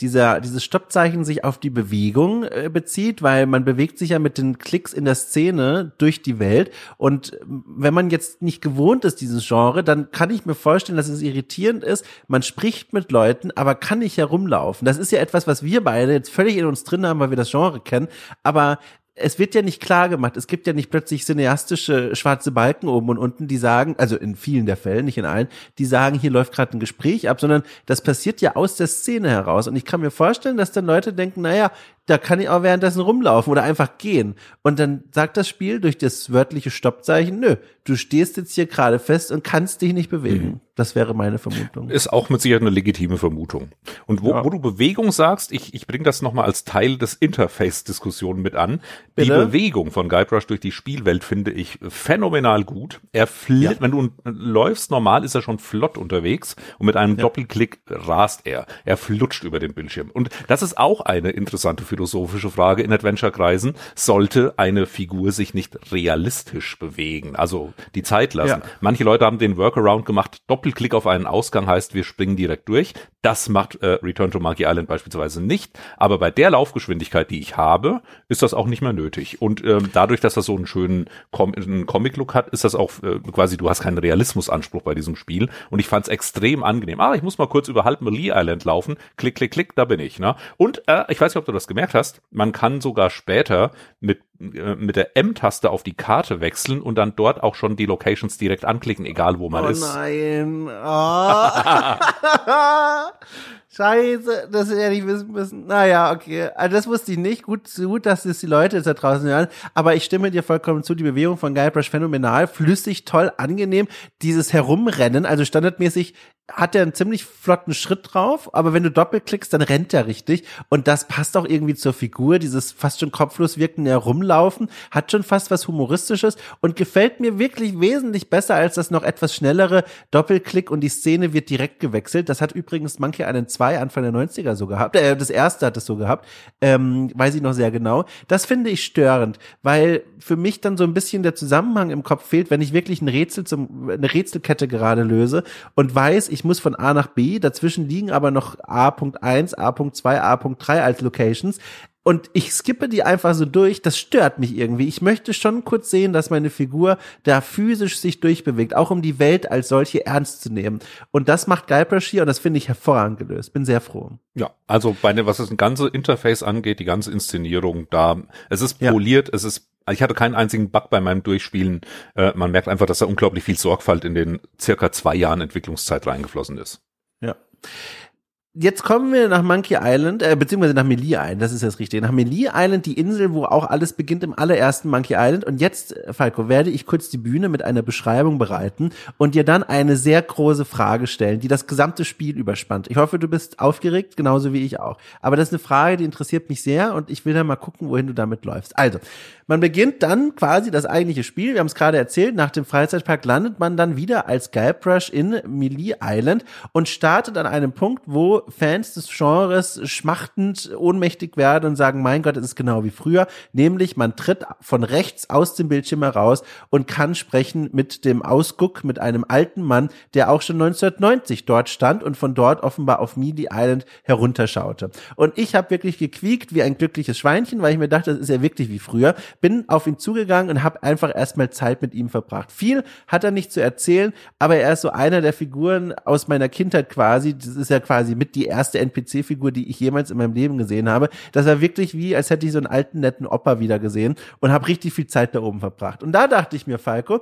dieser dieses Stoppzeichen sich auf die Bewegung äh, bezieht, weil man bewegt sich ja mit den Klicks in der Szene durch die Welt und wenn man jetzt nicht gewohnt ist dieses Genre, dann kann ich mir vorstellen, dass es irritierend ist. Man spricht mit Leuten, aber kann nicht herumlaufen. Das ist ja etwas, was wir beide jetzt völlig in uns drin haben, weil wir das Genre kennen, aber es wird ja nicht klar gemacht. Es gibt ja nicht plötzlich cineastische schwarze Balken oben und unten, die sagen, also in vielen der Fällen, nicht in allen, die sagen, hier läuft gerade ein Gespräch ab, sondern das passiert ja aus der Szene heraus. Und ich kann mir vorstellen, dass dann Leute denken, naja, da kann ich auch währenddessen rumlaufen oder einfach gehen. Und dann sagt das Spiel durch das wörtliche Stoppzeichen, nö, du stehst jetzt hier gerade fest und kannst dich nicht bewegen. Das wäre meine Vermutung. Ist auch mit Sicherheit eine legitime Vermutung. Und wo, Ja. wo du Bewegung sagst, ich, ich bringe das nochmal als Teil des Interface-Diskussionen mit an. Die Bitte? Bewegung von Guybrush durch die Spielwelt finde ich phänomenal gut. Er flirt, Ja. wenn du läufst, normal ist er schon flott unterwegs und mit einem Doppelklick rast er. Er flutscht über den Bildschirm. Und das ist auch eine interessante philosophische Frage in Adventure-Kreisen. Sollte eine Figur sich nicht realistisch bewegen, also die Zeit lassen? Ja. Manche Leute haben den Workaround gemacht, Doppelklick auf einen Ausgang heißt, wir springen direkt durch. Das macht äh, Return to Monkey Island beispielsweise nicht. Aber bei der Laufgeschwindigkeit, die ich habe, ist das auch nicht mehr nötig. Und ähm, dadurch, dass das so einen schönen Com Comic-Look hat, ist das auch äh, quasi, du hast keinen Realismusanspruch bei diesem Spiel. Und ich fand es extrem angenehm. Ah, ich muss mal kurz über Halb Melee Island laufen. Klick, klick, klick, da bin ich. Ne? Und äh, ich weiß nicht, ob du das gemerkt hast, man kann sogar später mit äh, mit der M-Taste auf die Karte wechseln und dann dort auch schon die Locations direkt anklicken, egal wo man oh ist. nein. Oh. Scheiße, das hätte ich wissen müssen. Naja, okay. Also das wusste ich nicht. Gut, gut, dass es die Leute jetzt da draußen hören. Aber ich stimme dir vollkommen zu. Die Bewegung von Guybrush phänomenal, flüssig, toll, angenehm. Dieses Herumrennen, also standardmäßig hat er einen ziemlich flotten Schritt drauf, aber wenn du doppelklickst, dann rennt er richtig. Und das passt auch irgendwie zur Figur, dieses fast schon kopflos wirkende Herumlaufen, hat schon fast was Humoristisches und gefällt mir wirklich wesentlich besser als das noch etwas schnellere Doppelklick und die Szene wird direkt gewechselt. Das hat übrigens Monkey Island 2 Anfang der 90er so gehabt. Äh, das erste hat es so gehabt. Ähm, weiß ich noch sehr genau. Das finde ich störend, weil für mich dann so ein bisschen der Zusammenhang im Kopf fehlt, wenn ich wirklich ein Rätsel zum, eine Rätselkette gerade löse und weiß, ich muss von A nach B, dazwischen liegen aber noch A.1, A.2, A.3 als Locations. Und ich skippe die einfach so durch, das stört mich irgendwie. Ich möchte schon kurz sehen, dass meine Figur da physisch sich durchbewegt, auch um die Welt als solche ernst zu nehmen. Und das macht Guybrush hier und das finde ich hervorragend gelöst. Bin sehr froh. Ja, also bei ne, was das ganze Interface angeht, die ganze Inszenierung, da es ist Ja. poliert, es ist also ich hatte keinen einzigen Bug bei meinem Durchspielen. Äh, man merkt einfach, dass da unglaublich viel Sorgfalt in den circa zwei Jahren Entwicklungszeit reingeflossen ist. Ja. Jetzt kommen wir nach Monkey Island, äh, beziehungsweise nach Melee Island, das ist das Richtige. Nach Melee Island, die Insel, wo auch alles beginnt im allerersten Monkey Island. Und jetzt, äh, Falco, werde ich kurz die Bühne mit einer Beschreibung bereiten und dir dann eine sehr große Frage stellen, die das gesamte Spiel überspannt. Ich hoffe, du bist aufgeregt, genauso wie ich auch. Aber das ist eine Frage, die interessiert mich sehr und ich will dann mal gucken, wohin du damit läufst. Also, man beginnt dann quasi das eigentliche Spiel. Wir haben es gerade erzählt. Nach dem Freizeitpark landet man dann wieder als Guybrush in Melee Island und startet an einem Punkt, wo Fans des Genres schmachtend ohnmächtig werden und sagen, mein Gott, es ist genau wie früher. Nämlich, man tritt von rechts aus dem Bildschirm heraus und kann sprechen mit dem Ausguck, mit einem alten Mann, der auch schon 1990 dort stand und von dort offenbar auf Melee Island herunterschaute. Und ich habe wirklich gequiekt wie ein glückliches Schweinchen, weil ich mir dachte, das ist ja wirklich wie früher bin auf ihn zugegangen und habe einfach erstmal Zeit mit ihm verbracht. Viel hat er nicht zu erzählen, aber er ist so einer der Figuren aus meiner Kindheit quasi. Das ist ja quasi mit die erste NPC-Figur, die ich jemals in meinem Leben gesehen habe. Das war wirklich wie, als hätte ich so einen alten, netten Opa wieder gesehen und habe richtig viel Zeit da oben verbracht. Und da dachte ich mir, Falco,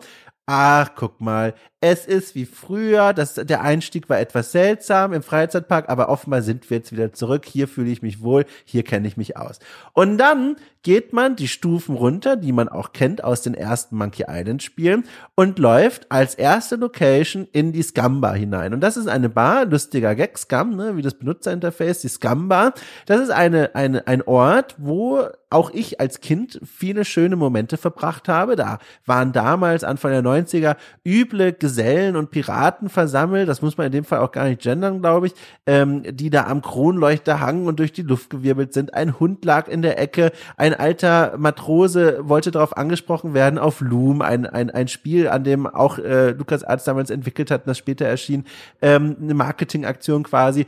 ach, guck mal, es ist wie früher, das, der Einstieg war etwas seltsam im Freizeitpark, aber offenbar sind wir jetzt wieder zurück, hier fühle ich mich wohl, hier kenne ich mich aus. Und dann geht man die Stufen runter, die man auch kennt aus den ersten Monkey Island Spielen und läuft als erste Location in die Scum Bar hinein. Und das ist eine Bar, lustiger Gag, Scum, ne, wie das Benutzerinterface, die Scum Bar. Das ist eine, eine, ein Ort, wo auch ich als Kind viele schöne Momente verbracht habe. Da waren damals Anfang der 90er üble Gesellen und Piraten versammelt. Das muss man in dem Fall auch gar nicht gendern, glaube ich, ähm, die da am Kronleuchter hangen und durch die Luft gewirbelt sind. Ein Hund lag in der Ecke. Ein alter Matrose wollte darauf angesprochen werden auf Loom, ein, ein, ein Spiel, an dem auch äh, Lukas Arzt damals entwickelt hat und das später erschien. Ähm, eine Marketingaktion quasi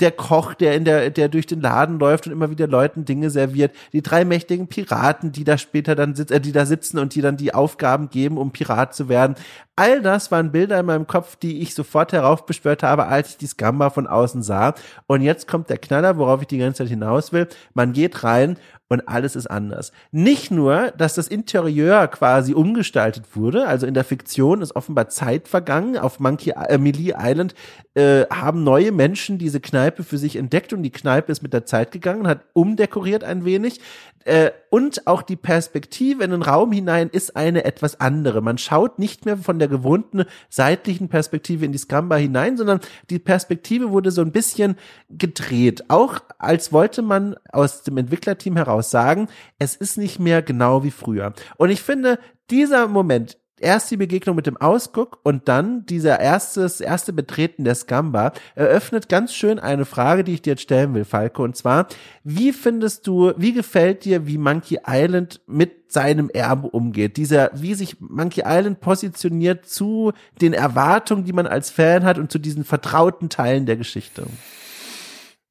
der Koch, der in der, der durch den Laden läuft und immer wieder Leuten Dinge serviert, die drei mächtigen Piraten, die da später dann sitzen, äh, die da sitzen und die dann die Aufgaben geben, um Pirat zu werden. All das waren Bilder in meinem Kopf, die ich sofort heraufbeschwört habe, als ich die Scamba von außen sah. Und jetzt kommt der Knaller, worauf ich die ganze Zeit hinaus will. Man geht rein und alles ist anders. Nicht nur, dass das Interieur quasi umgestaltet wurde, also in der Fiktion ist offenbar Zeit vergangen. Auf Monkey äh, Melee Island äh, haben neue Menschen diese Kneipe für sich entdeckt und die Kneipe ist mit der Zeit gegangen, hat umdekoriert ein wenig. Äh, und auch die Perspektive in den Raum hinein ist eine etwas andere. Man schaut nicht mehr von der gewohnten seitlichen Perspektive in die Scamba hinein, sondern die Perspektive wurde so ein bisschen gedreht. Auch als wollte man aus dem Entwicklerteam heraus sagen, es ist nicht mehr genau wie früher. Und ich finde, dieser Moment erst die Begegnung mit dem Ausguck und dann dieser erstes, erste Betreten der Scamba eröffnet ganz schön eine Frage, die ich dir jetzt stellen will, Falco. Und zwar, wie findest du, wie gefällt dir, wie Monkey Island mit seinem Erbe umgeht? Dieser, wie sich Monkey Island positioniert zu den Erwartungen, die man als Fan hat und zu diesen vertrauten Teilen der Geschichte?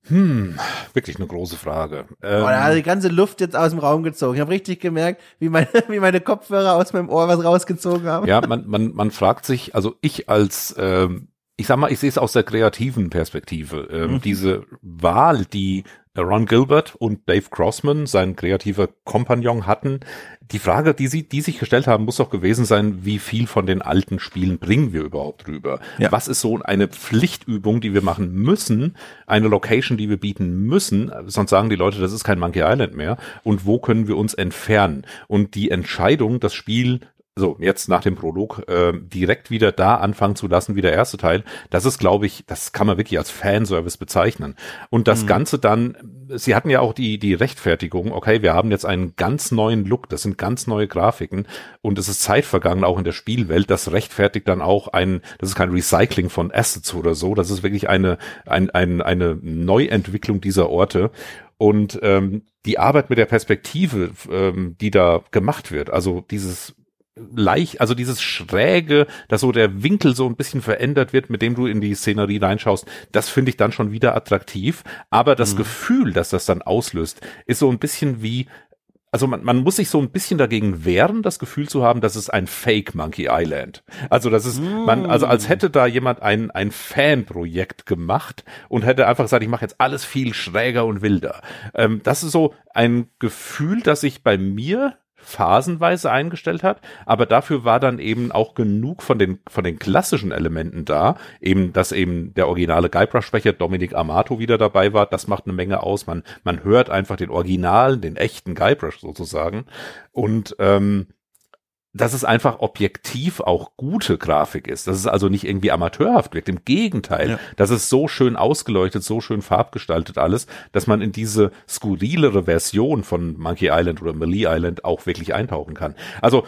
Hm, wirklich eine große Frage. Ähm, oh, da hat die ganze Luft jetzt aus dem Raum gezogen. Ich habe richtig gemerkt, wie meine, wie meine Kopfhörer aus meinem Ohr was rausgezogen haben. Ja, man, man, man fragt sich, also ich als, ähm, ich sag mal, ich sehe es aus der kreativen Perspektive. Ähm, mhm. Diese Wahl, die Ron Gilbert und Dave Crossman, sein kreativer Kompagnon, hatten. Die Frage, die sie, die sich gestellt haben, muss doch gewesen sein, wie viel von den alten Spielen bringen wir überhaupt rüber? Ja. Was ist so eine Pflichtübung, die wir machen müssen? Eine Location, die wir bieten müssen? Sonst sagen die Leute, das ist kein Monkey Island mehr. Und wo können wir uns entfernen? Und die Entscheidung, das Spiel so jetzt nach dem Prolog äh, direkt wieder da anfangen zu lassen wie der erste Teil, das ist, glaube ich, das kann man wirklich als Fanservice bezeichnen. Und das mhm. Ganze dann, sie hatten ja auch die die Rechtfertigung, okay, wir haben jetzt einen ganz neuen Look, das sind ganz neue Grafiken und es ist Zeit vergangen, auch in der Spielwelt, das rechtfertigt dann auch ein, das ist kein Recycling von Assets oder so, das ist wirklich eine ein, ein, eine Neuentwicklung dieser Orte und ähm, die Arbeit mit der Perspektive, ähm, die da gemacht wird, also dieses leicht, also dieses schräge, dass so der Winkel so ein bisschen verändert wird, mit dem du in die Szenerie reinschaust, das finde ich dann schon wieder attraktiv. Aber das mhm. Gefühl, dass das dann auslöst, ist so ein bisschen wie, also man, man muss sich so ein bisschen dagegen wehren, das Gefühl zu haben, dass es ein Fake Monkey Island. Also das ist, mm. man, also als hätte da jemand ein, ein Fanprojekt gemacht und hätte einfach gesagt, ich mache jetzt alles viel schräger und wilder. Ähm, das ist so ein Gefühl, das sich bei mir phasenweise eingestellt hat, aber dafür war dann eben auch genug von den von den klassischen Elementen da, eben dass eben der originale Guybrush-Sprecher Dominic Amato wieder dabei war, das macht eine Menge aus. Man man hört einfach den Originalen, den echten Guybrush sozusagen. Und ähm, dass es einfach objektiv auch gute Grafik ist. Dass es also nicht irgendwie amateurhaft wirkt. Im Gegenteil, ja. dass es so schön ausgeleuchtet, so schön farbgestaltet alles, dass man in diese skurrilere Version von Monkey Island oder Melee Island auch wirklich eintauchen kann. Also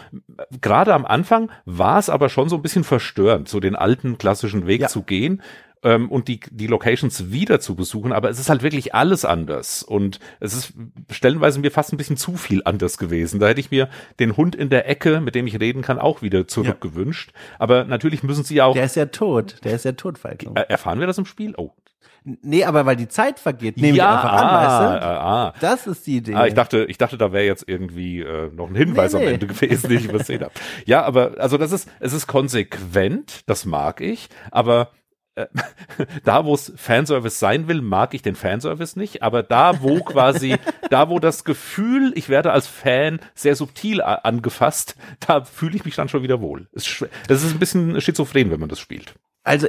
gerade am Anfang war es aber schon so ein bisschen verstörend, so den alten klassischen Weg ja. zu gehen ähm, und die, die Locations wieder zu besuchen, aber es ist halt wirklich alles anders und es ist stellenweise mir fast ein bisschen zu viel anders gewesen. Da hätte ich mir den Hund in der Ecke, mit dem ich reden kann, auch wieder zurückgewünscht. Ja. Aber natürlich müssen sie auch. Der ist ja tot. Der ist ja tot, Falco. Er, erfahren wir das im Spiel? Oh. Nee, aber weil die Zeit vergeht, nehme ja, ich einfach an, ah, weißt du? Ah, ah. Das ist die Idee. Ah, ich dachte, ich dachte, da wäre jetzt irgendwie äh, noch ein Hinweis nee, nee. am Ende gewesen, den ich übersehen habe. Ja, aber also das ist, es ist konsequent, das mag ich, aber äh, da, wo es Fanservice sein will, mag ich den Fanservice nicht, aber da, wo quasi, da, wo das Gefühl, ich werde als Fan sehr subtil angefasst, da fühle ich mich dann schon wieder wohl. Es ist ein bisschen schizophren, wenn man das spielt. Also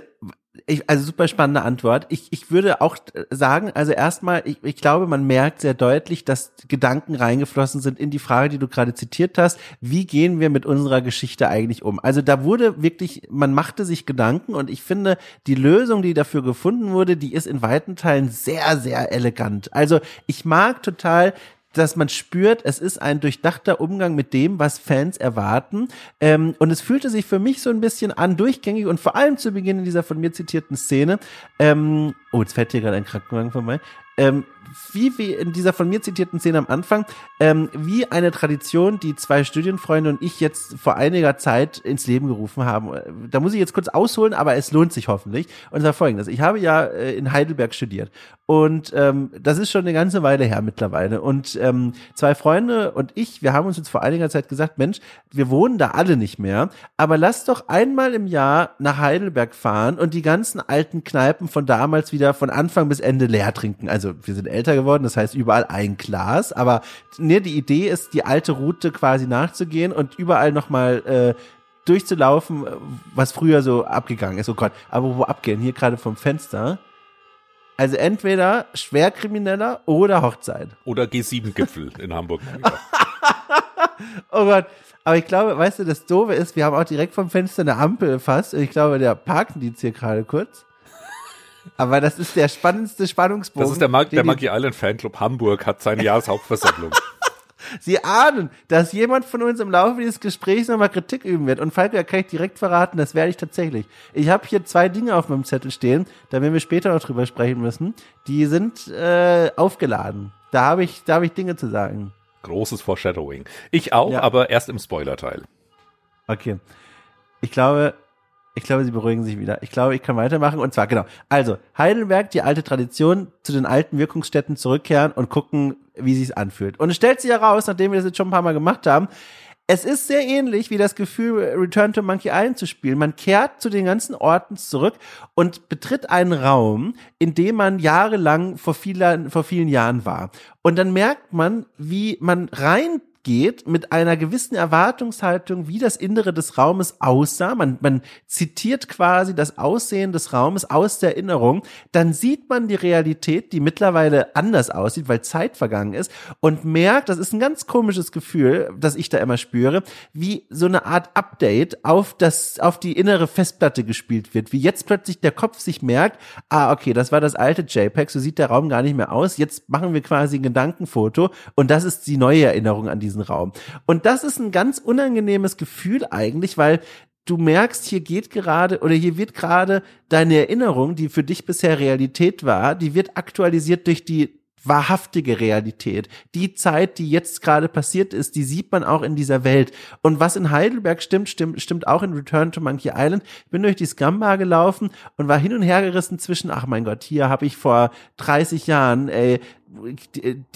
ich, also super spannende Antwort. Ich, ich würde auch sagen, also erstmal, ich, ich glaube, man merkt sehr deutlich, dass Gedanken reingeflossen sind in die Frage, die du gerade zitiert hast. Wie gehen wir mit unserer Geschichte eigentlich um? Also da wurde wirklich, man machte sich Gedanken und ich finde, die Lösung, die dafür gefunden wurde, die ist in weiten Teilen sehr, sehr elegant. Also ich mag total dass man spürt, es ist ein durchdachter Umgang mit dem, was Fans erwarten. Ähm, und es fühlte sich für mich so ein bisschen an, durchgängig und vor allem zu Beginn in dieser von mir zitierten Szene. Ähm, oh, jetzt fährt hier gerade ein Krankenwagen vorbei ähm, wie, wie in dieser von mir zitierten Szene am Anfang, ähm, wie eine Tradition, die zwei Studienfreunde und ich jetzt vor einiger Zeit ins Leben gerufen haben. Da muss ich jetzt kurz ausholen, aber es lohnt sich hoffentlich. Und zwar folgendes. Ich habe ja äh, in Heidelberg studiert und ähm, das ist schon eine ganze Weile her mittlerweile. Und ähm, zwei Freunde und ich, wir haben uns jetzt vor einiger Zeit gesagt, Mensch, wir wohnen da alle nicht mehr, aber lass doch einmal im Jahr nach Heidelberg fahren und die ganzen alten Kneipen von damals wieder von Anfang bis Ende leer trinken. Also wir sind älter geworden, das heißt überall ein Glas, aber ne, die Idee ist, die alte Route quasi nachzugehen und überall nochmal äh, durchzulaufen, was früher so abgegangen ist. Oh Gott, aber wo abgehen? Hier gerade vom Fenster. Also entweder Schwerkrimineller oder Hochzeit. Oder G7-Gipfel in Hamburg. oh Gott. Aber ich glaube, weißt du, das Doofe ist, wir haben auch direkt vom Fenster eine Ampel fast. Und ich glaube, der parken die jetzt hier gerade kurz. Aber das ist der spannendste Spannungsbogen. Das ist der, Mag der Monkey Island Fanclub Hamburg, hat seine Jahreshauptversammlung. Sie ahnen, dass jemand von uns im Laufe dieses Gesprächs nochmal Kritik üben wird. Und Falco, da kann ich direkt verraten, das werde ich tatsächlich. Ich habe hier zwei Dinge auf meinem Zettel stehen, da werden wir später noch drüber sprechen müssen. Die sind äh, aufgeladen. Da habe ich, da habe ich Dinge zu sagen. Großes Foreshadowing. Ich auch, ja. aber erst im Spoiler-Teil. Okay. Ich glaube, ich glaube, sie beruhigen sich wieder. Ich glaube, ich kann weitermachen. Und zwar, genau. Also, Heidelberg, die alte Tradition, zu den alten Wirkungsstätten zurückkehren und gucken, wie sich's anfühlt. Und es stellt sich heraus, nachdem wir das jetzt schon ein paar Mal gemacht haben, es ist sehr ähnlich wie das Gefühl, Return to Monkey Island zu spielen. Man kehrt zu den ganzen Orten zurück und betritt einen Raum, in dem man jahrelang vor, vielen, vor vielen Jahren war. Und dann merkt man, wie man rein geht mit einer gewissen Erwartungshaltung, wie das Innere des Raumes aussah. Man, man zitiert quasi das Aussehen des Raumes aus der Erinnerung. Dann sieht man die Realität, die mittlerweile anders aussieht, weil Zeit vergangen ist und merkt, das ist ein ganz komisches Gefühl, das ich da immer spüre, wie so eine Art Update auf das, auf die innere Festplatte gespielt wird. Wie jetzt plötzlich der Kopf sich merkt, ah, okay, das war das alte JPEG, so sieht der Raum gar nicht mehr aus. Jetzt machen wir quasi ein Gedankenfoto und das ist die neue Erinnerung an diesen diesen Raum. Und das ist ein ganz unangenehmes Gefühl eigentlich, weil du merkst, hier geht gerade oder hier wird gerade deine Erinnerung, die für dich bisher Realität war, die wird aktualisiert durch die wahrhaftige Realität. Die Zeit, die jetzt gerade passiert ist, die sieht man auch in dieser Welt. Und was in Heidelberg stimmt, stimmt, stimmt auch in Return to Monkey Island. Ich bin durch die Scumbar gelaufen und war hin und her gerissen zwischen, ach mein Gott, hier habe ich vor 30 Jahren, ey,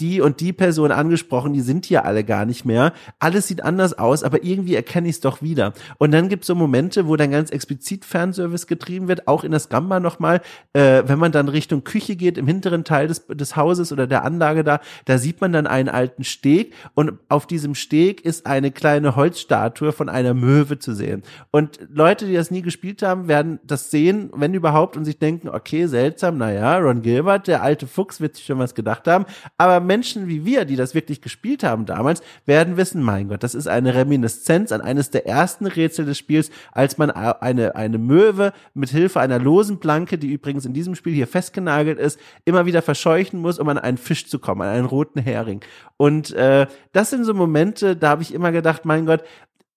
die und die Person angesprochen, die sind hier alle gar nicht mehr. Alles sieht anders aus, aber irgendwie erkenne ich es doch wieder. Und dann gibt es so Momente, wo dann ganz explizit Fernservice getrieben wird, auch in das Gamba nochmal, äh, wenn man dann Richtung Küche geht, im hinteren Teil des, des Hauses oder der Anlage da, da sieht man dann einen alten Steg und auf diesem Steg ist eine kleine Holzstatue von einer Möwe zu sehen. Und Leute, die das nie gespielt haben, werden das sehen, wenn überhaupt, und sich denken, okay, seltsam, naja, Ron Gilbert, der alte Fuchs, wird sich schon was gedacht haben. Aber Menschen wie wir, die das wirklich gespielt haben damals, werden wissen, mein Gott, das ist eine Reminiszenz an eines der ersten Rätsel des Spiels, als man eine, eine Möwe mit Hilfe einer losen Planke, die übrigens in diesem Spiel hier festgenagelt ist, immer wieder verscheuchen muss, um an einen Fisch zu kommen, an einen roten Hering. Und äh, das sind so Momente, da habe ich immer gedacht, mein Gott,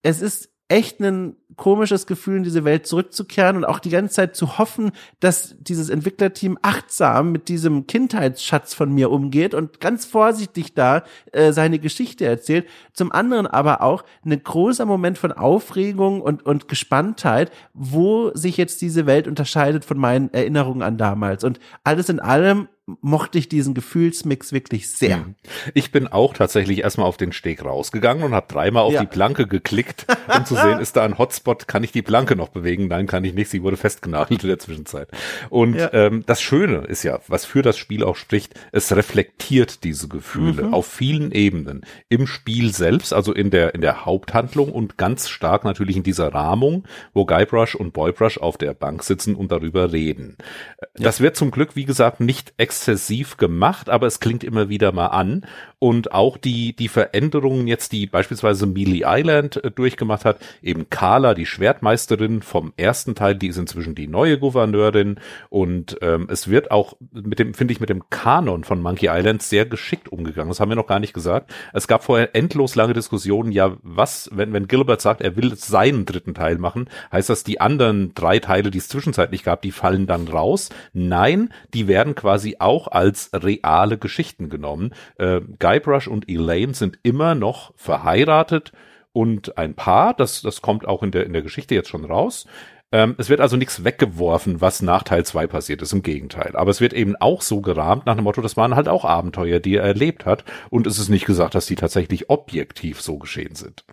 es ist echt ein komisches Gefühl, in diese Welt zurückzukehren und auch die ganze Zeit zu hoffen, dass dieses Entwicklerteam achtsam mit diesem Kindheitsschatz von mir umgeht und ganz vorsichtig da äh, seine Geschichte erzählt. Zum anderen aber auch ein großer Moment von Aufregung und, und Gespanntheit, wo sich jetzt diese Welt unterscheidet von meinen Erinnerungen an damals. Und alles in allem mochte ich diesen Gefühlsmix wirklich sehr. Hm. Ich bin auch tatsächlich erstmal auf den Steg rausgegangen und habe dreimal auf ja. die Planke geklickt, um zu sehen, ist da ein Hotspot, kann ich die Planke noch bewegen? Nein, kann ich nicht, sie wurde festgenagelt in der Zwischenzeit. Und ja. ähm, das Schöne ist ja, was für das Spiel auch spricht, es reflektiert diese Gefühle mhm. auf vielen Ebenen. Im Spiel selbst, also in der, in der Haupthandlung und ganz stark natürlich in dieser Rahmung, wo Guybrush und Boybrush auf der Bank sitzen und darüber reden. Ja. Das wird zum Glück, wie gesagt, nicht exzessiv gemacht, aber es klingt immer wieder mal an. Und auch die, die Veränderungen jetzt, die beispielsweise Mealy Island äh, durchgemacht hat, eben Carla, die Schwertmeisterin vom ersten Teil, die ist inzwischen die neue Gouverneurin. Und ähm, es wird auch mit dem, finde ich, mit dem Kanon von Monkey Island sehr geschickt umgegangen. Das haben wir noch gar nicht gesagt. Es gab vorher endlos lange Diskussionen, ja, was, wenn, wenn Gilbert sagt, er will seinen dritten Teil machen, heißt das, die anderen drei Teile, die es zwischenzeitlich gab, die fallen dann raus? Nein, die werden quasi auch als reale Geschichten genommen. Äh, Guybrush und Elaine sind immer noch verheiratet und ein Paar. Das, das kommt auch in der, in der Geschichte jetzt schon raus. Ähm, es wird also nichts weggeworfen, was nach Teil 2 passiert ist, im Gegenteil. Aber es wird eben auch so gerahmt nach dem Motto, das waren halt auch Abenteuer, die er erlebt hat. Und es ist nicht gesagt, dass die tatsächlich objektiv so geschehen sind.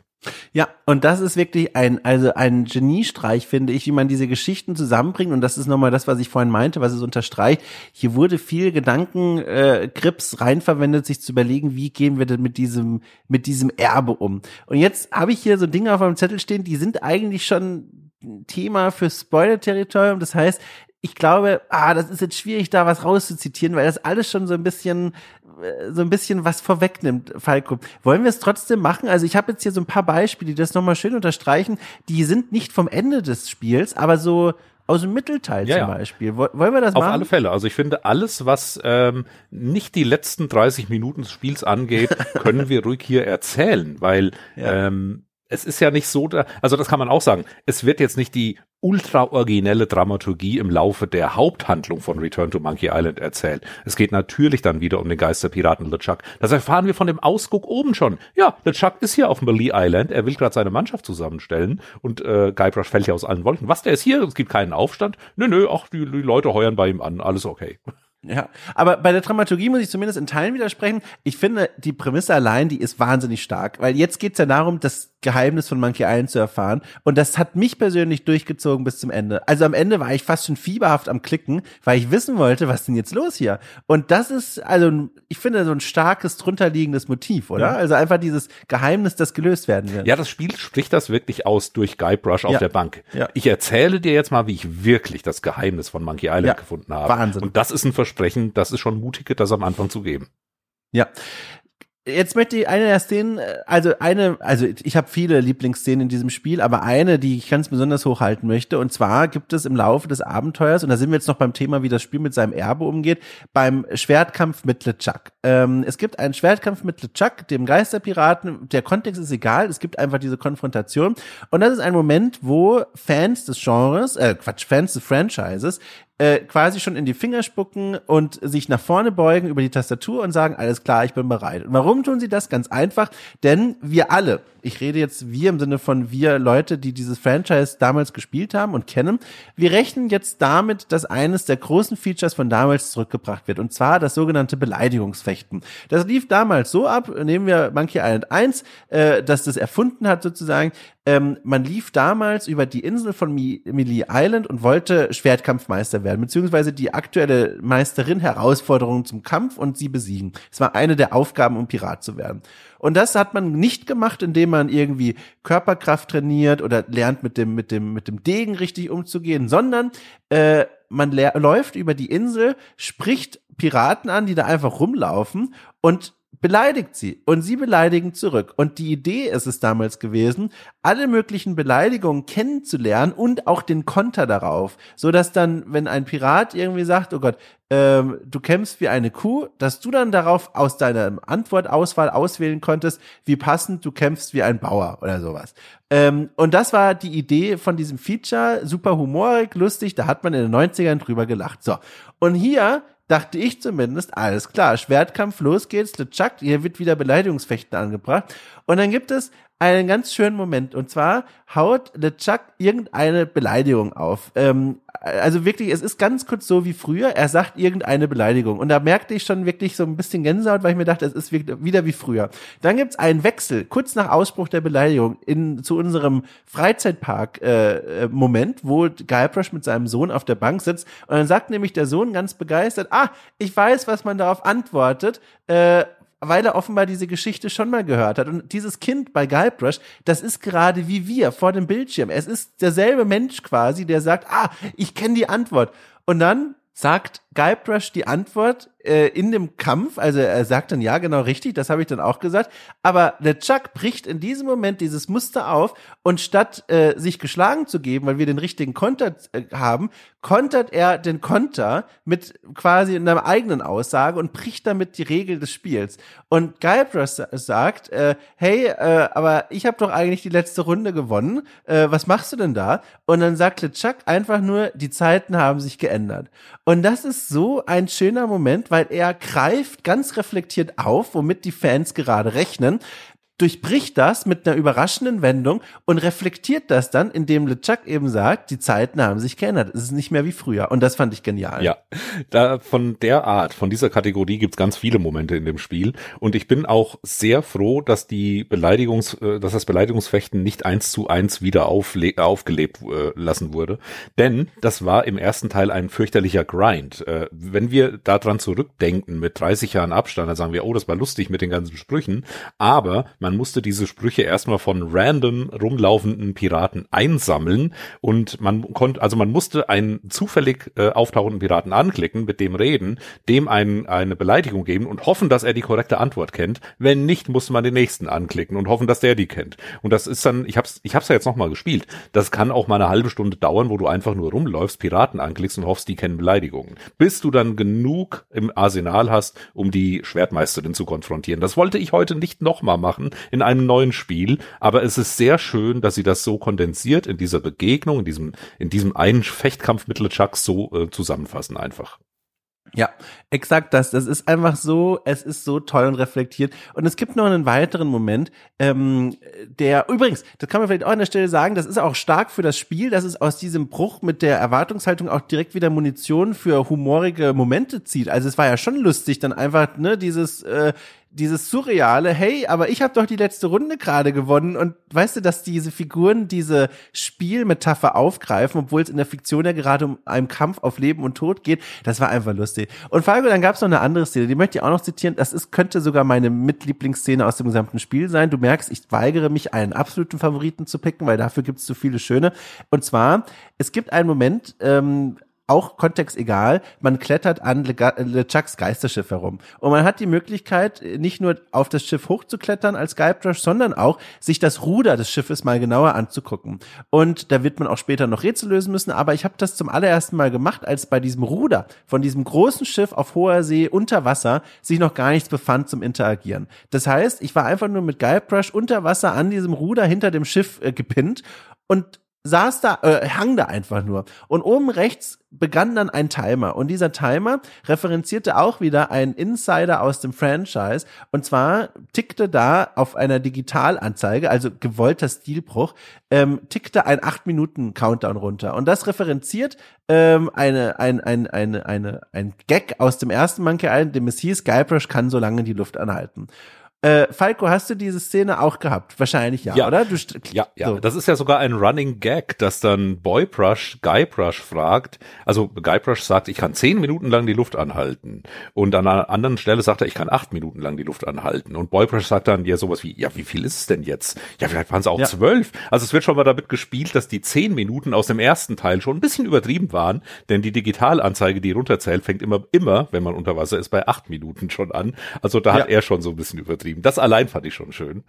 Ja, und das ist wirklich ein, also ein Geniestreich, finde ich, wie man diese Geschichten zusammenbringt. Und das ist nochmal das, was ich vorhin meinte, was es unterstreicht. Hier wurde viel Gedanken, äh, reinverwendet, sich zu überlegen, wie gehen wir denn mit diesem, mit diesem Erbe um. Und jetzt habe ich hier so Dinge auf meinem Zettel stehen, die sind eigentlich schon Thema für Spoiler-Territorium. Das heißt, ich glaube, ah, das ist jetzt schwierig, da was rauszuzitieren, weil das alles schon so ein bisschen, äh, so ein bisschen was vorwegnimmt, Falco. Wollen wir es trotzdem machen? Also ich habe jetzt hier so ein paar Beispiele, die das nochmal schön unterstreichen. Die sind nicht vom Ende des Spiels, aber so aus dem Mittelteil ja, zum Beispiel. Wollen wir das Auf machen? Auf alle Fälle. Also ich finde, alles, was ähm, nicht die letzten 30 Minuten des Spiels angeht, können wir ruhig hier erzählen, weil ja. ähm, es ist ja nicht so, da, also das kann man auch sagen. Es wird jetzt nicht die ultra originelle Dramaturgie im Laufe der Haupthandlung von Return to Monkey Island erzählt. Es geht natürlich dann wieder um den Geisterpiraten LeChuck. Das erfahren wir von dem Ausguck oben schon. Ja, LeChuck ist hier auf Melee Island. Er will gerade seine Mannschaft zusammenstellen und äh, Guybrush fällt ja aus allen Wolken. Was, der ist hier? Es gibt keinen Aufstand? Nö, nö, ach, die, die Leute heuern bei ihm an. Alles okay. Ja, aber bei der Dramaturgie muss ich zumindest in Teilen widersprechen. Ich finde, die Prämisse allein, die ist wahnsinnig stark, weil jetzt geht's ja darum, das Geheimnis von Monkey Island zu erfahren und das hat mich persönlich durchgezogen bis zum Ende. Also am Ende war ich fast schon fieberhaft am Klicken, weil ich wissen wollte, was denn jetzt los hier? Und das ist also, ich finde, so ein starkes drunterliegendes Motiv, oder? Ja. Also einfach dieses Geheimnis, das gelöst werden wird. Ja, das Spiel spricht das wirklich aus durch Guybrush auf ja. der Bank. Ja. Ich erzähle dir jetzt mal, wie ich wirklich das Geheimnis von Monkey Island gefunden habe. Wahnsinn. Und das ist ein Vers Versprechen, das ist schon mutig, das am Anfang zu geben. Ja. Jetzt möchte ich eine der Szenen, also eine, also ich habe viele Lieblingsszenen in diesem Spiel, aber eine, die ich ganz besonders hochhalten möchte, und zwar gibt es im Laufe des Abenteuers, und da sind wir jetzt noch beim Thema, wie das Spiel mit seinem Erbe umgeht, beim Schwertkampf mit LeChuck. Ähm, es gibt einen Schwertkampf mit LeChuck, dem Geisterpiraten, der Kontext ist egal, es gibt einfach diese Konfrontation, und das ist ein Moment, wo Fans des Genres, äh Quatsch, Fans des Franchises äh, quasi schon in die Finger spucken und sich nach vorne beugen über die Tastatur und sagen, alles klar, ich bin bereit. Und warum tun sie das? Ganz einfach, denn wir alle, ich rede jetzt wir im Sinne von wir Leute, die dieses Franchise damals gespielt haben und kennen, wir rechnen jetzt damit, dass eines der großen Features von damals zurückgebracht wird, und zwar das sogenannte Beleidigungsfechten. Das lief damals so ab, nehmen wir Monkey Island 1, äh, dass das erfunden hat sozusagen, ähm, man lief damals über die Insel von Melee Island und wollte Schwertkampfmeister werden, beziehungsweise die aktuelle Meisterin Herausforderungen zum Kampf und sie besiegen. Es war eine der Aufgaben, um Pirat zu werden. Und das hat man nicht gemacht, indem man irgendwie Körperkraft trainiert oder lernt mit dem mit dem mit dem Degen richtig umzugehen, sondern äh, man läuft über die Insel, spricht Piraten an, die da einfach rumlaufen und beleidigt sie und sie beleidigen zurück. Und die Idee ist es damals gewesen, alle möglichen Beleidigungen kennenzulernen und auch den Konter darauf, so dass dann, wenn ein Pirat irgendwie sagt, oh Gott, ähm, du kämpfst wie eine Kuh, dass du dann darauf aus deiner Antwortauswahl auswählen konntest, wie passend du kämpfst wie ein Bauer oder sowas. Ähm, und das war die Idee von diesem Feature, super humorig, lustig, da hat man in den 90ern drüber gelacht. So. Und hier dachte ich zumindest, alles klar, Schwertkampf, los geht's, LeChuck, hier wird wieder Beleidigungsfechten angebracht. Und dann gibt es einen ganz schönen Moment. Und zwar haut LeChuck irgendeine Beleidigung auf. Ähm, also wirklich, es ist ganz kurz so wie früher. Er sagt irgendeine Beleidigung. Und da merkte ich schon wirklich so ein bisschen Gänsehaut, weil ich mir dachte, es ist wieder wie früher. Dann gibt's einen Wechsel, kurz nach Ausbruch der Beleidigung, in, zu unserem Freizeitpark-Moment, äh, wo Guybrush mit seinem Sohn auf der Bank sitzt. Und dann sagt nämlich der Sohn ganz begeistert, ah, ich weiß, was man darauf antwortet. Äh, weil er offenbar diese Geschichte schon mal gehört hat. Und dieses Kind bei Guybrush, das ist gerade wie wir vor dem Bildschirm. Es ist derselbe Mensch quasi, der sagt, ah, ich kenne die Antwort. Und dann sagt Guybrush die Antwort äh, in dem Kampf, also er sagt dann ja genau richtig, das habe ich dann auch gesagt, aber der Chuck bricht in diesem Moment dieses Muster auf und statt äh, sich geschlagen zu geben, weil wir den richtigen Konter äh, haben, kontert er den Konter mit quasi einer eigenen Aussage und bricht damit die Regel des Spiels. Und Guybrush sagt, äh, hey, äh, aber ich habe doch eigentlich die letzte Runde gewonnen, äh, was machst du denn da? Und dann sagt LeChuck einfach nur, die Zeiten haben sich geändert. Und das ist so ein schöner Moment, weil er greift ganz reflektiert auf, womit die Fans gerade rechnen durchbricht das mit einer überraschenden Wendung und reflektiert das dann, indem LeChuck eben sagt, die Zeiten haben sich geändert. Es ist nicht mehr wie früher. Und das fand ich genial. Ja, da von der Art, von dieser Kategorie gibt's ganz viele Momente in dem Spiel. Und ich bin auch sehr froh, dass die Beleidigungs, äh, dass das Beleidigungsfechten nicht eins zu eins wieder aufgelebt äh, lassen wurde. Denn das war im ersten Teil ein fürchterlicher Grind. Äh, wenn wir daran zurückdenken mit 30 Jahren Abstand, dann sagen wir, oh, das war lustig mit den ganzen Sprüchen. Aber man musste diese Sprüche erstmal von random rumlaufenden Piraten einsammeln und man konnte, also man musste einen zufällig äh, auftauchenden Piraten anklicken, mit dem reden, dem ein, eine Beleidigung geben und hoffen, dass er die korrekte Antwort kennt. Wenn nicht, musste man den nächsten anklicken und hoffen, dass der die kennt. Und das ist dann, ich hab's, ich hab's ja jetzt nochmal gespielt. Das kann auch mal eine halbe Stunde dauern, wo du einfach nur rumläufst, Piraten anklickst und hoffst, die kennen Beleidigungen. Bis du dann genug im Arsenal hast, um die Schwertmeisterin zu konfrontieren. Das wollte ich heute nicht nochmal machen, in einem neuen Spiel. Aber es ist sehr schön, dass sie das so kondensiert in dieser Begegnung, in diesem, in diesem einen Fechtkampf mit LeChucks so äh, zusammenfassen einfach. Ja, exakt das. Das ist einfach so, es ist so toll und reflektiert. Und es gibt noch einen weiteren Moment, ähm, der übrigens, das kann man vielleicht auch an der Stelle sagen, das ist auch stark für das Spiel, dass es aus diesem Bruch mit der Erwartungshaltung auch direkt wieder Munition für humorige Momente zieht. Also es war ja schon lustig, dann einfach, ne, dieses, äh, dieses surreale, hey, aber ich habe doch die letzte Runde gerade gewonnen und weißt du, dass diese Figuren diese Spielmetapher aufgreifen, obwohl es in der Fiktion ja gerade um einen Kampf auf Leben und Tod geht, das war einfach lustig. Und Falco, dann gab es noch eine andere Szene, die möchte ich auch noch zitieren, das ist könnte sogar meine Mitlieblingsszene aus dem gesamten Spiel sein. Du merkst, ich weigere mich einen absoluten Favoriten zu picken, weil dafür gibt es so viele schöne. Und zwar, es gibt einen Moment, ähm, auch Kontext egal, man klettert an LeChucks Geisterschiff herum. Und man hat die Möglichkeit, nicht nur auf das Schiff hochzuklettern als Guybrush, sondern auch, sich das Ruder des Schiffes mal genauer anzugucken. Und da wird man auch später noch Rätsel lösen müssen, aber ich habe das zum allerersten Mal gemacht, als bei diesem Ruder von diesem großen Schiff auf hoher See unter Wasser sich noch gar nichts befand zum Interagieren. Das heißt, ich war einfach nur mit Guybrush unter Wasser an diesem Ruder hinter dem Schiff äh, gepinnt und saß da, äh, hang da einfach nur. Und oben rechts begann dann ein Timer. Und dieser Timer referenzierte auch wieder einen Insider aus dem Franchise. Und zwar tickte da auf einer Digitalanzeige, also gewollter Stilbruch, ähm, tickte ein 8-Minuten-Countdown runter. Und das referenziert ähm, eine, ein, ein, eine, eine, ein Gag aus dem ersten Monkey Island, dem es hieß, Guybrush kann so lange die Luft anhalten. Äh, Falco, hast du diese Szene auch gehabt? Wahrscheinlich ja, ja. oder? Du ja, ja. So. Das ist ja sogar ein Running Gag, dass dann Boybrush Guybrush fragt. Also Guybrush sagt, ich kann zehn Minuten lang die Luft anhalten. Und an einer anderen Stelle sagt er, ich kann acht Minuten lang die Luft anhalten. Und Boybrush sagt dann ja sowas wie, ja, wie viel ist es denn jetzt? Ja, vielleicht waren es auch ja. zwölf. Also es wird schon mal damit gespielt, dass die zehn Minuten aus dem ersten Teil schon ein bisschen übertrieben waren. Denn die Digitalanzeige, die runterzählt, fängt immer, immer, wenn man unter Wasser ist, bei acht Minuten schon an. Also da ja. hat er schon so ein bisschen übertrieben geschrieben. Das allein fand ich schon schön.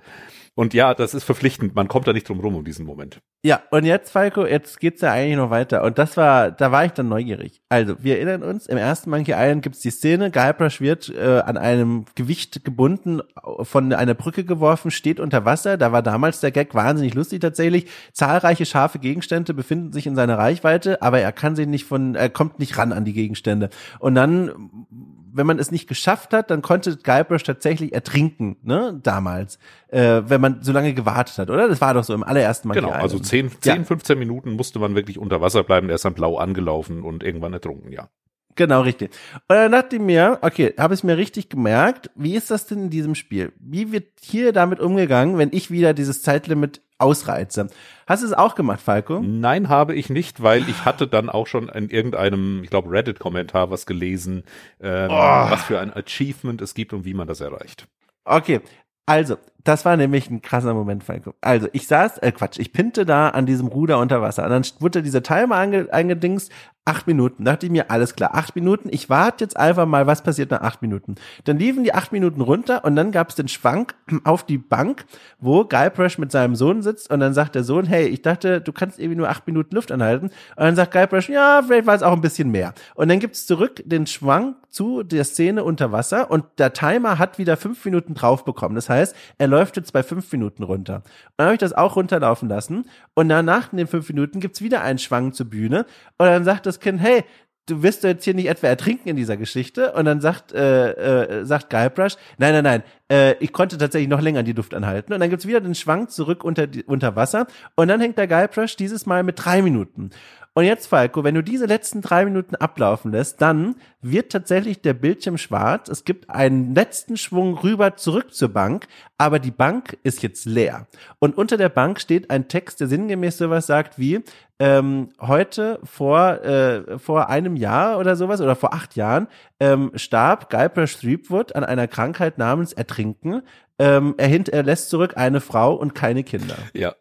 Und ja, das ist verpflichtend. Man kommt da nicht drum rum um diesen Moment. Ja, und jetzt, Falco, jetzt geht's ja eigentlich noch weiter. Und das war, da war ich dann neugierig. Also, wir erinnern uns, im ersten Monkey Island gibt's die Szene, Guybrush wird äh, an einem Gewicht gebunden, von einer Brücke geworfen, steht unter Wasser. Da war damals der Gag wahnsinnig lustig tatsächlich. Zahlreiche scharfe Gegenstände befinden sich in seiner Reichweite, aber er kann sie nicht von, er kommt nicht ran an die Gegenstände. Und dann wenn man es nicht geschafft hat, dann konnte Guybrush tatsächlich ertrinken, ne, damals, äh, wenn man so lange gewartet hat, oder? Das war doch so im allerersten Mal. Genau, also 10, 10 ja. 15 Minuten musste man wirklich unter Wasser bleiben, der ist dann blau angelaufen und irgendwann ertrunken, ja. Genau, richtig. Und dann dachte ich mir, okay, habe ich mir richtig gemerkt, wie ist das denn in diesem Spiel? Wie wird hier damit umgegangen, wenn ich wieder dieses Zeitlimit ausreize? Hast du es auch gemacht, Falco? Nein, habe ich nicht, weil ich hatte dann auch schon in irgendeinem, ich glaube, Reddit-Kommentar was gelesen, ähm, oh. was für ein Achievement es gibt und wie man das erreicht. Okay, also, das war nämlich ein krasser Moment, Falco. Also, ich saß, äh, Quatsch, ich pinte da an diesem Ruder unter Wasser. Und dann wurde dieser Timer ange, eingedingst, acht Minuten. Da dachte ich mir, alles klar, acht Minuten. Ich warte jetzt einfach mal, was passiert nach acht Minuten. Dann liefen die acht Minuten runter und dann gab es den Schwank auf die Bank, wo Guybrush mit seinem Sohn sitzt und dann sagt der Sohn, hey, ich dachte, du kannst irgendwie nur acht Minuten Luft anhalten. Und dann sagt Guybrush, ja, vielleicht war es auch ein bisschen mehr. Und dann gibt's zurück den Schwank zu der Szene unter Wasser und der Timer hat wieder fünf Minuten drauf bekommen. Das heißt, er läuft jetzt bei fünf Minuten runter. Und dann habe ich das auch runterlaufen lassen. Und danach in den fünf Minuten gibt's wieder einen Schwang zur Bühne. Und dann sagt das Kind, hey, du wirst jetzt hier nicht etwa ertrinken in dieser Geschichte. Und dann sagt, äh, äh, sagt Guybrush, nein, nein, nein, äh, ich konnte tatsächlich noch länger die Luft anhalten. Und dann gibt's wieder den Schwang zurück unter, unter Wasser. Und dann hängt der Guybrush dieses Mal mit drei Minuten. Und jetzt, Falco, wenn du diese letzten drei Minuten ablaufen lässt, dann wird tatsächlich der Bildschirm schwarz. Es gibt einen letzten Schwung rüber zurück zur Bank, aber die Bank ist jetzt leer. Und unter der Bank steht ein Text, der sinngemäß sowas sagt wie, ähm, heute vor, äh, vor einem Jahr oder sowas oder vor acht Jahren ähm, starb Guybrush Threepwood an einer Krankheit namens Ertrinken. Ähm, er, hint, er lässt zurück eine Frau und keine Kinder. Ja.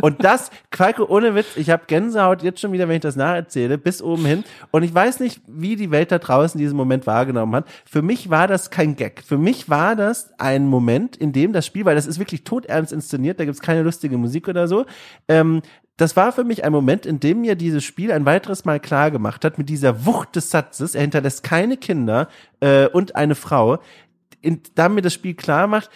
Und das, Qualke, ohne Witz, ich habe Gänsehaut jetzt schon wieder, wenn ich das nacherzähle, bis oben hin. Und ich weiß nicht, wie die Welt da draußen diesen Moment wahrgenommen hat. Für mich war das kein Gag. Für mich war das ein Moment, in dem das Spiel, weil das ist wirklich todernst inszeniert, da gibt's keine lustige Musik oder so, ähm, das war für mich ein Moment, in dem mir dieses Spiel ein weiteres Mal klar gemacht hat, mit dieser Wucht des Satzes, er hinterlässt keine Kinder äh, und eine Frau, in, da mir das Spiel klar macht,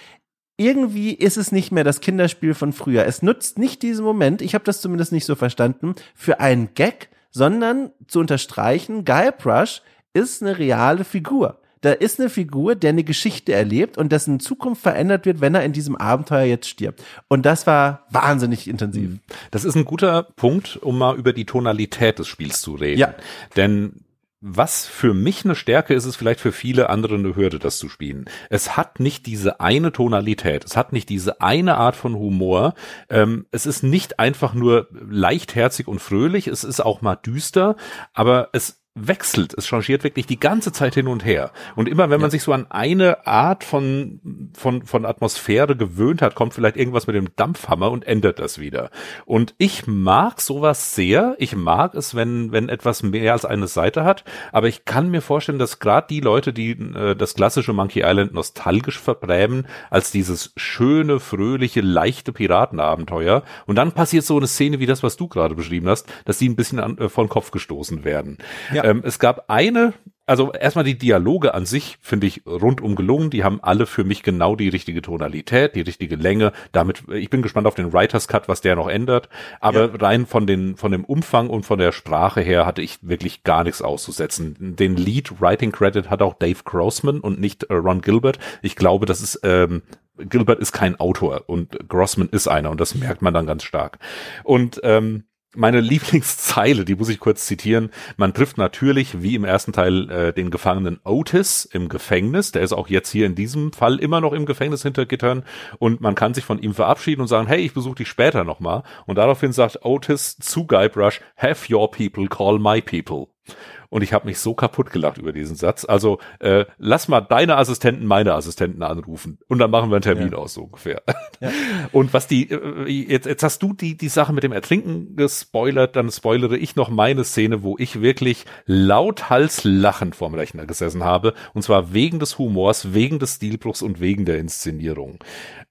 irgendwie ist es nicht mehr das Kinderspiel von früher. Es nutzt nicht diesen Moment, ich habe das zumindest nicht so verstanden, für einen Gag, sondern zu unterstreichen, Guybrush ist eine reale Figur. Da ist eine Figur, der eine Geschichte erlebt und dessen Zukunft verändert wird, wenn er in diesem Abenteuer jetzt stirbt. Und das war wahnsinnig intensiv. Das ist ein guter Punkt, um mal über die Tonalität des Spiels zu reden. Ja. Denn was für mich eine Stärke ist, ist vielleicht für viele andere eine Hürde, das zu spielen. Es hat nicht diese eine Tonalität, es hat nicht diese eine Art von Humor. Ähm, es ist nicht einfach nur leichtherzig und fröhlich, es ist auch mal düster, aber es wechselt. Es changiert wirklich die ganze Zeit hin und her. Und immer wenn man sich so an eine Art von, von, von Atmosphäre gewöhnt hat, kommt vielleicht irgendwas mit dem Dampfhammer und ändert das wieder. Und ich mag sowas sehr. Ich mag es, wenn, wenn etwas mehr als eine Seite hat. Aber ich kann mir vorstellen, dass gerade die Leute, die äh, das klassische Monkey Island nostalgisch verbrämen, als dieses schöne, fröhliche, leichte Piratenabenteuer. Und dann passiert so eine Szene wie das, was du gerade beschrieben hast, dass sie ein bisschen an, äh, von Kopf gestoßen werden. Ja. Ähm, es gab eine also erstmal die Dialoge an sich finde ich rundum gelungen. Die haben alle für mich genau die richtige Tonalität, die richtige Länge. Damit, ich bin gespannt auf den Writers Cut, was der noch ändert. Aber ja. rein von den, von dem Umfang und von der Sprache her hatte ich wirklich gar nichts auszusetzen. Den Lead Writing Credit hat auch Dave Grossman und nicht äh, Ron Gilbert. Ich glaube, das ist, ähm, Gilbert ist kein Autor und Grossman ist einer und das merkt man dann ganz stark. Und ähm, meine Lieblingszeile, die muss ich kurz zitieren. Man trifft natürlich, wie im ersten Teil, äh, den Gefangenen Otis im Gefängnis. Der ist auch jetzt hier in diesem Fall immer noch im Gefängnis hinter Gittern. Und man kann sich von ihm verabschieden und sagen, hey, ich besuche dich später nochmal. Und daraufhin sagt Otis zu Guybrush, have your people call my people und ich habe mich so kaputt gelacht über diesen Satz. Also äh, lass mal deine Assistenten meine Assistenten anrufen und dann machen wir einen Termin ja. aus so ungefähr. Ja. Und was die äh, jetzt jetzt hast du die die Sache mit dem Ertrinken gespoilert, dann spoilere ich noch meine Szene, wo ich wirklich lauthals lachend vorm Rechner gesessen habe und zwar wegen des Humors, wegen des Stilbruchs und wegen der Inszenierung.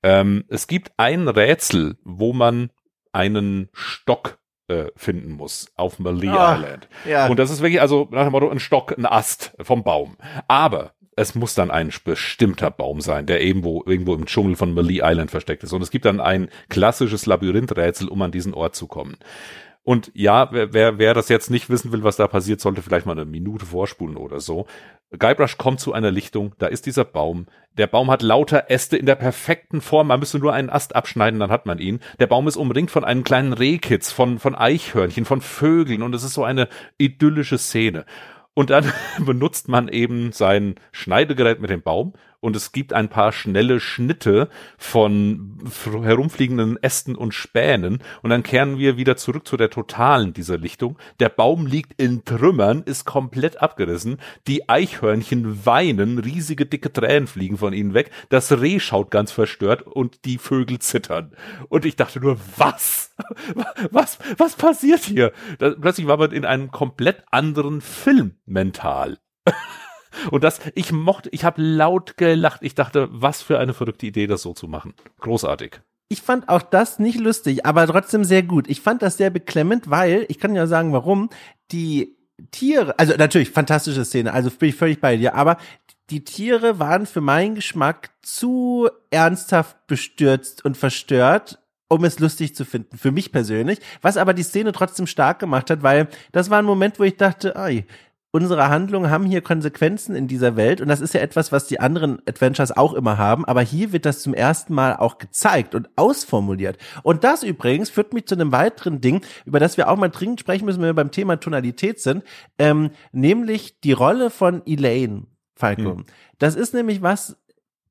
Ähm, es gibt ein Rätsel, wo man einen Stock äh, finden muss auf Malee ah, Island. Ja. Und das ist wirklich also nach dem Motto ein Stock, ein Ast vom Baum. Aber es muss dann ein bestimmter Baum sein, der irgendwo, irgendwo im Dschungel von Malee Island versteckt ist. Und es gibt dann ein klassisches Labyrinthrätsel, um an diesen Ort zu kommen. Und ja, wer, wer, wer das jetzt nicht wissen will, was da passiert, sollte vielleicht mal eine Minute vorspulen oder so. Guybrush kommt zu einer Lichtung, da ist dieser Baum. Der Baum hat lauter Äste in der perfekten Form. Man müsste nur einen Ast abschneiden, dann hat man ihn. Der Baum ist umringt von einem kleinen Rehkitz, von, von Eichhörnchen, von Vögeln und es ist so eine idyllische Szene. Und dann benutzt man eben sein Schneidegerät mit dem Baum und es gibt ein paar schnelle Schnitte von herumfliegenden Ästen und Spänen und dann kehren wir wieder zurück zu der totalen dieser Lichtung. Der Baum liegt in Trümmern, ist komplett abgerissen, die Eichhörnchen weinen, riesige dicke Tränen fliegen von ihnen weg, das Reh schaut ganz verstört und die Vögel zittern. Und ich dachte nur, was? Was, was passiert hier? Plötzlich war man in einem komplett anderen Film mental. Und das, ich mochte, ich habe laut gelacht. Ich dachte, was für eine verrückte Idee, das so zu machen. Großartig. Ich fand auch das nicht lustig, aber trotzdem sehr gut. Ich fand das sehr beklemmend, weil, ich kann ja sagen, warum, die Tiere, also natürlich fantastische Szene, also bin ich völlig bei dir, aber die Tiere waren für meinen Geschmack zu ernsthaft bestürzt und verstört, um es lustig zu finden, für mich persönlich, was aber die Szene trotzdem stark gemacht hat, weil das war ein Moment, wo ich dachte, ey, unsere Handlungen haben hier Konsequenzen in dieser Welt und das ist ja etwas, was die anderen Adventures auch immer haben, aber hier wird das zum ersten Mal auch gezeigt und ausformuliert. Und das übrigens führt mich zu einem weiteren Ding, über das wir auch mal dringend sprechen müssen, wenn wir beim Thema Tonalität sind, ähm, nämlich die Rolle von Elaine. Falco. Hm. Das ist nämlich was,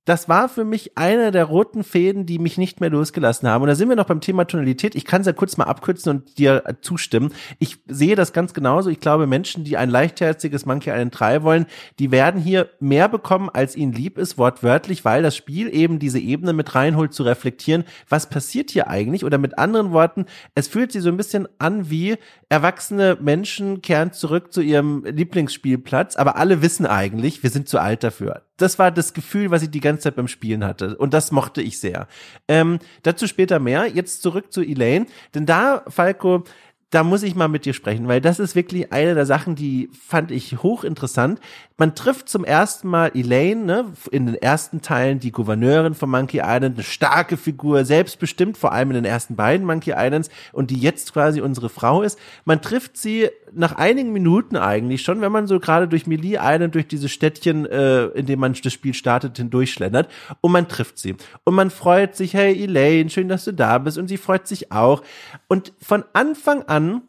das war für mich einer der roten Fäden, die mich nicht mehr losgelassen haben. Und da sind wir noch beim Thema Tonalität. Ich kann es ja kurz mal abkürzen und dir äh, zustimmen. Ich sehe das ganz genauso. Ich glaube, Menschen, die ein leichtherziges Monkey Island 3 wollen, die werden hier mehr bekommen, als ihnen lieb ist, wortwörtlich, weil das Spiel eben diese Ebene mit reinholt, zu reflektieren, was passiert hier eigentlich? Oder mit anderen Worten, es fühlt sich so ein bisschen an wie erwachsene Menschen kehren zurück zu ihrem Lieblingsspielplatz, aber alle wissen eigentlich, wir sind zu alt dafür das war das Gefühl, was ich die ganze Zeit beim Spielen hatte. Und das mochte ich sehr. Ähm, dazu später mehr. Jetzt zurück zu Elaine. Denn da, Falco, da muss ich mal mit dir sprechen, weil das ist wirklich eine der Sachen, die fand ich hochinteressant. Man trifft zum ersten Mal Elaine, ne, in den ersten Teilen die Gouverneurin von Monkey Island, eine starke Figur, selbstbestimmt, vor allem in den ersten beiden Monkey Islands und die jetzt quasi unsere Frau ist. Man trifft sie nach einigen Minuten eigentlich schon, wenn man so gerade durch Melee Island, durch diese Städtchen, äh, in dem man das Spiel startet, hindurchschlendert und man trifft sie. Und man freut sich, hey Elaine, schön, dass du da bist und sie freut sich auch. Und von Anfang an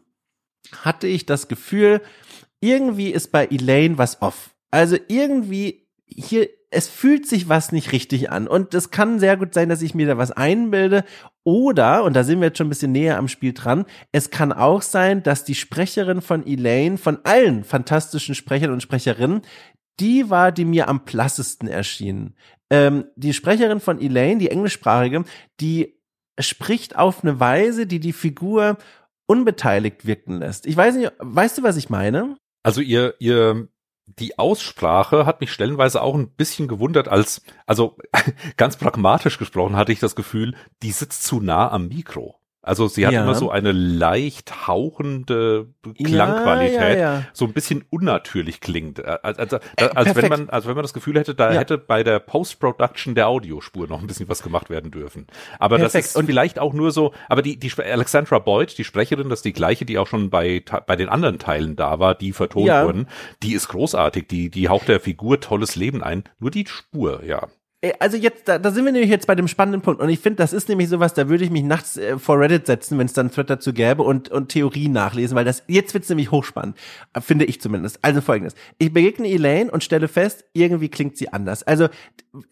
hatte ich das Gefühl, irgendwie ist bei Elaine was off. Also irgendwie hier es fühlt sich was nicht richtig an. Und es kann sehr gut sein, dass ich mir da was einbilde. Oder, und da sind wir jetzt schon ein bisschen näher am Spiel dran, es kann auch sein, dass die Sprecherin von Elaine, von allen fantastischen Sprechern und Sprecherinnen, die war, die mir am plassesten erschien. Ähm, die Sprecherin von Elaine, die englischsprachige, die spricht auf eine Weise, die die Figur unbeteiligt wirken lässt. Ich weiß nicht, weißt du, was ich meine? Also ihr, ihr die Aussprache hat mich stellenweise auch ein bisschen gewundert, als, also ganz pragmatisch gesprochen hatte ich das Gefühl, die sitzt zu nah am Mikro. Also sie hat Ja. immer so eine leicht hauchende Klangqualität, Ja, ja, so ein bisschen unnatürlich klingt. Äh, Also, da- als wenn man, also wenn man das Gefühl hätte, da hätte bei der Post-Production der Audiospur noch ein bisschen was gemacht werden dürfen. Aber das Perfekt. ist Und- vielleicht auch nur so, aber die, die Alexandra Boyd, die Sprecherin, das ist die gleiche, die auch schon bei, bei den anderen Teilen da war, die vertont wurden, die ist großartig, die, die haucht der Figur tolles Leben ein. Nur die Spur, ja. Äh, Also jetzt, da, da sind wir nämlich jetzt bei dem spannenden Punkt. Und ich finde, das ist nämlich sowas, da würde ich mich nachts äh, vor Reddit setzen, wenn es dann Thread dazu gäbe und, und Theorien nachlesen, weil das, jetzt wird's nämlich hochspannend. Äh, Finde ich zumindest. Also folgendes. Ich begegne Elaine und stelle fest, irgendwie klingt sie anders. Also,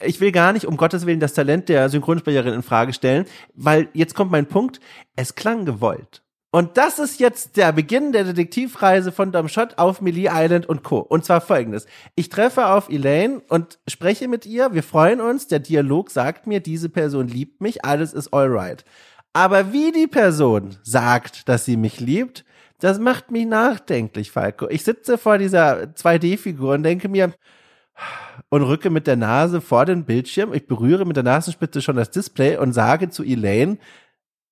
ich will gar nicht um Gottes Willen das Talent der Synchronsprecherin in Frage stellen, weil jetzt kommt mein Punkt. Es klang gewollt. Und das ist jetzt der Beginn der Detektivreise von Dom Schott auf Melee Island und Co. Und zwar folgendes. Ich treffe auf Elaine und spreche mit ihr. Wir freuen uns. Der Dialog sagt mir, diese Person liebt mich. Alles ist alright. Aber wie die Person sagt, dass sie mich liebt, das macht mich nachdenklich, Falco. Ich sitze vor dieser 2D-Figur und denke mir, und rücke mit der Nase vor den Bildschirm. Ich berühre mit der Nasenspitze schon das Display und sage zu Elaine,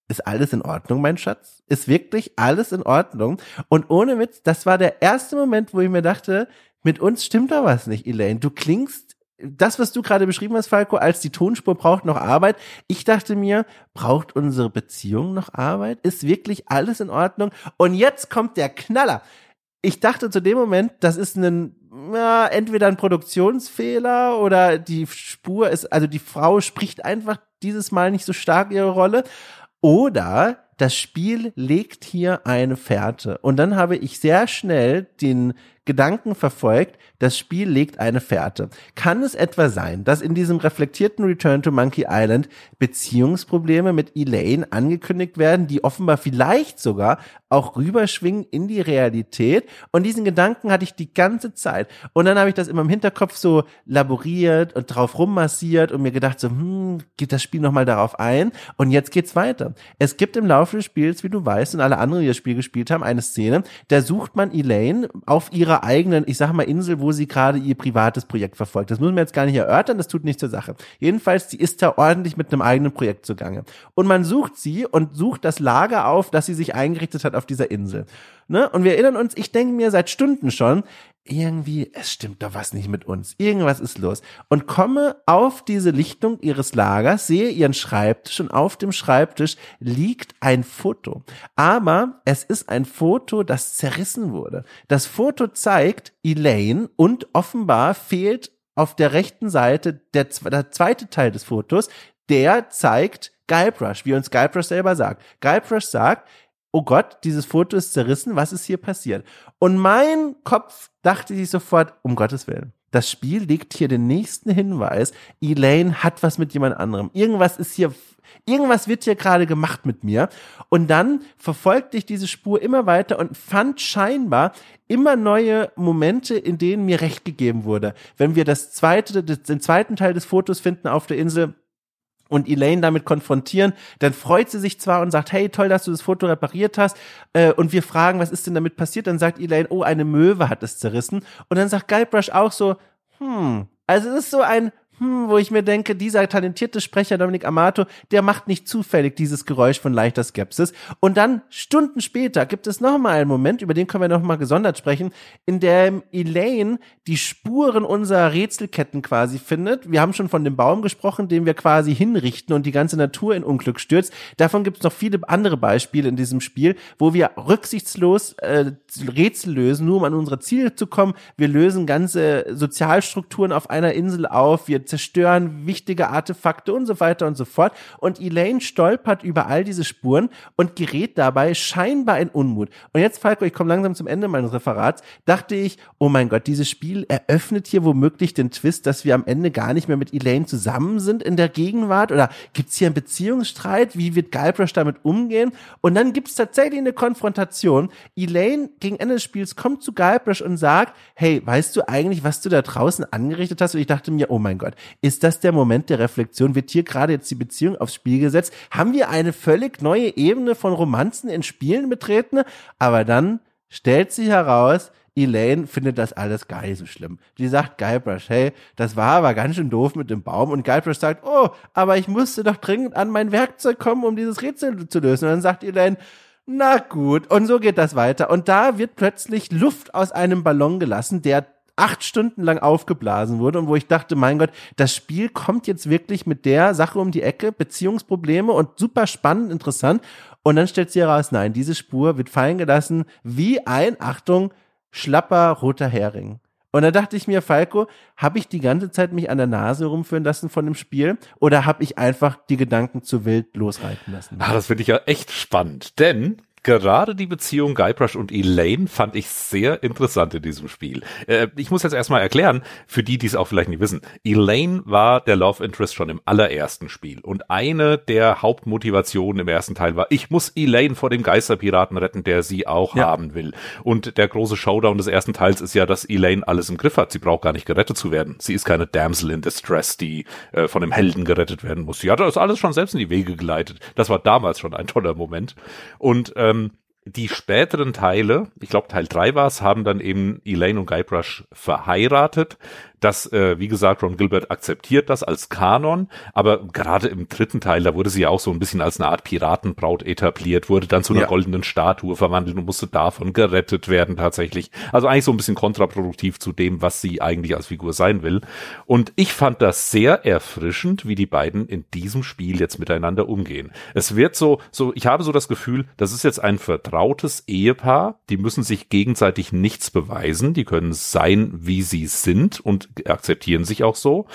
ist alles in Ordnung, mein Schatz? Ist wirklich alles in Ordnung? Und ohne Witz, das war der erste Moment, wo ich mir dachte, mit uns stimmt da was nicht, Elaine. Du klingst, das, was du gerade beschrieben hast, Falco, als die Tonspur braucht noch Arbeit. Ich dachte mir, braucht unsere Beziehung noch Arbeit? Ist wirklich alles in Ordnung? Und jetzt kommt der Knaller. Ich dachte zu dem Moment, das ist ein, ja, entweder ein Produktionsfehler oder die Spur ist, also die Frau spricht einfach dieses Mal nicht so stark ihre Rolle. Oder das Spiel legt hier eine Fährte. Und dann habe ich sehr schnell den Gedanken verfolgt, das Spiel legt eine Fährte. Kann es etwa sein, dass in diesem reflektierten Return to Monkey Island Beziehungsprobleme mit Elaine angekündigt werden, die offenbar vielleicht sogar auch rüberschwingen in die Realität? Und diesen Gedanken hatte ich die ganze Zeit. Und dann habe ich das immer im Hinterkopf so laboriert und drauf rummassiert und mir gedacht so, hm, geht das Spiel nochmal darauf ein? Und jetzt geht's weiter. Es gibt im Laufe des Spiels, wie du weißt, und alle anderen, die das Spiel gespielt haben, eine Szene, da sucht man Elaine auf ihrer eigenen, ich sag mal, Insel, wo sie gerade ihr privates Projekt verfolgt. Das müssen wir jetzt gar nicht erörtern, das tut nichts zur Sache. Jedenfalls, sie ist da ordentlich mit einem eigenen Projekt zugange. Und man sucht sie und sucht das Lager auf, das sie sich eingerichtet hat auf dieser Insel. Ne? Und wir erinnern uns, ich denke mir seit Stunden schon, irgendwie, es stimmt doch was nicht mit uns. Irgendwas ist los. Und komme auf diese Lichtung ihres Lagers, sehe ihren Schreibtisch und auf dem Schreibtisch liegt ein Foto. Aber es ist ein Foto, das zerrissen wurde. Das Foto zeigt Elaine und offenbar fehlt auf der rechten Seite der, der zweite Teil des Fotos, der zeigt Guybrush, wie uns Guybrush selber sagt. Guybrush sagt, oh Gott, dieses Foto ist zerrissen, was ist hier passiert? Und mein Kopf dachte sich sofort, um Gottes Willen. Das Spiel legt hier den nächsten Hinweis. Elaine hat was mit jemand anderem. Irgendwas ist hier, irgendwas wird hier gerade gemacht mit mir. Und dann verfolgte ich diese Spur immer weiter und fand scheinbar immer neue Momente, in denen mir recht gegeben wurde. Wenn wir das zweite, den zweiten Teil des Fotos finden auf der Insel, und Elaine damit konfrontieren, dann freut sie sich zwar und sagt, hey, toll, dass du das Foto repariert hast. Äh, und wir fragen, was ist denn damit passiert? Dann sagt Elaine, oh, eine Möwe hat es zerrissen. Und dann sagt Guybrush auch so, hm, also es ist so ein, hm, wo ich mir denke, dieser talentierte Sprecher Dominik Amato, der macht nicht zufällig dieses Geräusch von leichter Skepsis. Und dann Stunden später gibt es noch mal einen Moment, über den können wir noch mal gesondert sprechen, in dem Elaine die Spuren unserer Rätselketten quasi findet. Wir haben schon von dem Baum gesprochen, den wir quasi hinrichten und die ganze Natur in Unglück stürzt. Davon gibt es noch viele andere Beispiele in diesem Spiel, wo wir rücksichtslos äh, Rätsel lösen, nur um an unsere Ziele zu kommen. Wir lösen ganze Sozialstrukturen auf einer Insel auf. Wir zerstören wichtige Artefakte und so weiter und so fort. Und Elaine stolpert über all diese Spuren und gerät dabei scheinbar in Unmut. Und jetzt, Falco, ich komme langsam zum Ende meines Referats, dachte ich, oh mein Gott, dieses Spiel eröffnet hier womöglich den Twist, dass wir am Ende gar nicht mehr mit Elaine zusammen sind in der Gegenwart? Oder gibt's hier einen Beziehungsstreit? Wie wird Guybrush damit umgehen? Und dann gibt's tatsächlich eine Konfrontation. Elaine gegen Ende des Spiels kommt zu Guybrush und sagt, hey, weißt du eigentlich, was du da draußen angerichtet hast? Und ich dachte mir, oh mein Gott, ist das der Moment der Reflexion? Wird hier gerade jetzt die Beziehung aufs Spiel gesetzt? Haben wir eine völlig neue Ebene von Romanzen in Spielen betreten? Aber dann stellt sich heraus, Elaine findet das alles gar nicht so schlimm. Die sagt Guybrush, hey, das war aber ganz schön doof mit dem Baum. Und Guybrush sagt, oh, aber ich musste doch dringend an mein Werkzeug kommen, um dieses Rätsel zu lösen. Und dann sagt Elaine, na gut. Und so geht das weiter. Und da wird plötzlich Luft aus einem Ballon gelassen, der acht Stunden lang aufgeblasen wurde und wo ich dachte, mein Gott, das Spiel kommt jetzt wirklich mit der Sache um die Ecke, Beziehungsprobleme und super spannend, interessant. Und dann stellt sie heraus, nein, diese Spur wird fallen gelassen wie ein, Achtung, schlapper roter Hering. Und da dachte ich mir, Falco, habe ich die ganze Zeit mich an der Nase rumführen lassen von dem Spiel oder habe ich einfach die Gedanken zu wild losreiten lassen? Ah, das finde ich ja echt spannend, denn gerade die Beziehung Guybrush und Elaine fand ich sehr interessant in diesem Spiel. Äh, ich muss jetzt erstmal erklären, für die, die es auch vielleicht nicht wissen. Elaine war der Love Interest schon im allerersten Spiel. Und eine der Hauptmotivationen im ersten Teil war, ich muss Elaine vor dem Geisterpiraten retten, der sie auch ja. haben will. Und der große Showdown des ersten Teils ist ja, dass Elaine alles im Griff hat. Sie braucht gar nicht gerettet zu werden. Sie ist keine Damsel in Distress, die äh, von dem Helden gerettet werden muss. Sie hat das alles schon selbst in die Wege geleitet. Das war damals schon ein toller Moment. Und ähm, die späteren Teile, ich glaube Teil 3 war es, haben dann eben Elaine und Guybrush verheiratet das, äh, wie gesagt, Ron Gilbert akzeptiert das als Kanon, aber gerade im dritten Teil, da wurde sie ja auch so ein bisschen als eine Art Piratenbraut etabliert, wurde dann zu einer ja. goldenen Statue verwandelt und musste davon gerettet werden tatsächlich. Also eigentlich so ein bisschen kontraproduktiv zu dem, was sie eigentlich als Figur sein will. Und ich fand das sehr erfrischend, wie die beiden in diesem Spiel jetzt miteinander umgehen. Es wird so, so, ich habe so das Gefühl, das ist jetzt ein vertrautes Ehepaar, die müssen sich gegenseitig nichts beweisen, die können sein, wie sie sind und akzeptieren sich auch so.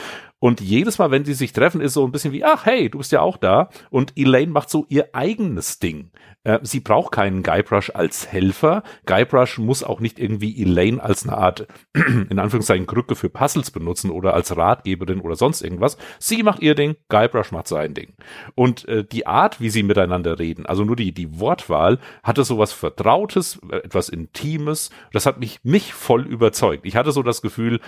Und jedes Mal, wenn sie sich treffen, ist so ein bisschen wie, ach hey, du bist ja auch da. Und Elaine macht so ihr eigenes Ding. Äh, sie braucht keinen Guybrush als Helfer. Guybrush muss auch nicht irgendwie Elaine als eine Art, in Anführungszeichen, Krücke für Puzzles benutzen oder als Ratgeberin oder sonst irgendwas. Sie macht ihr Ding, Guybrush macht sein Ding. Und äh, die Art, wie sie miteinander reden, also nur die, die Wortwahl, hatte sowas Vertrautes, äh, etwas Intimes. Das hat mich, mich voll überzeugt. Ich hatte so das Gefühl,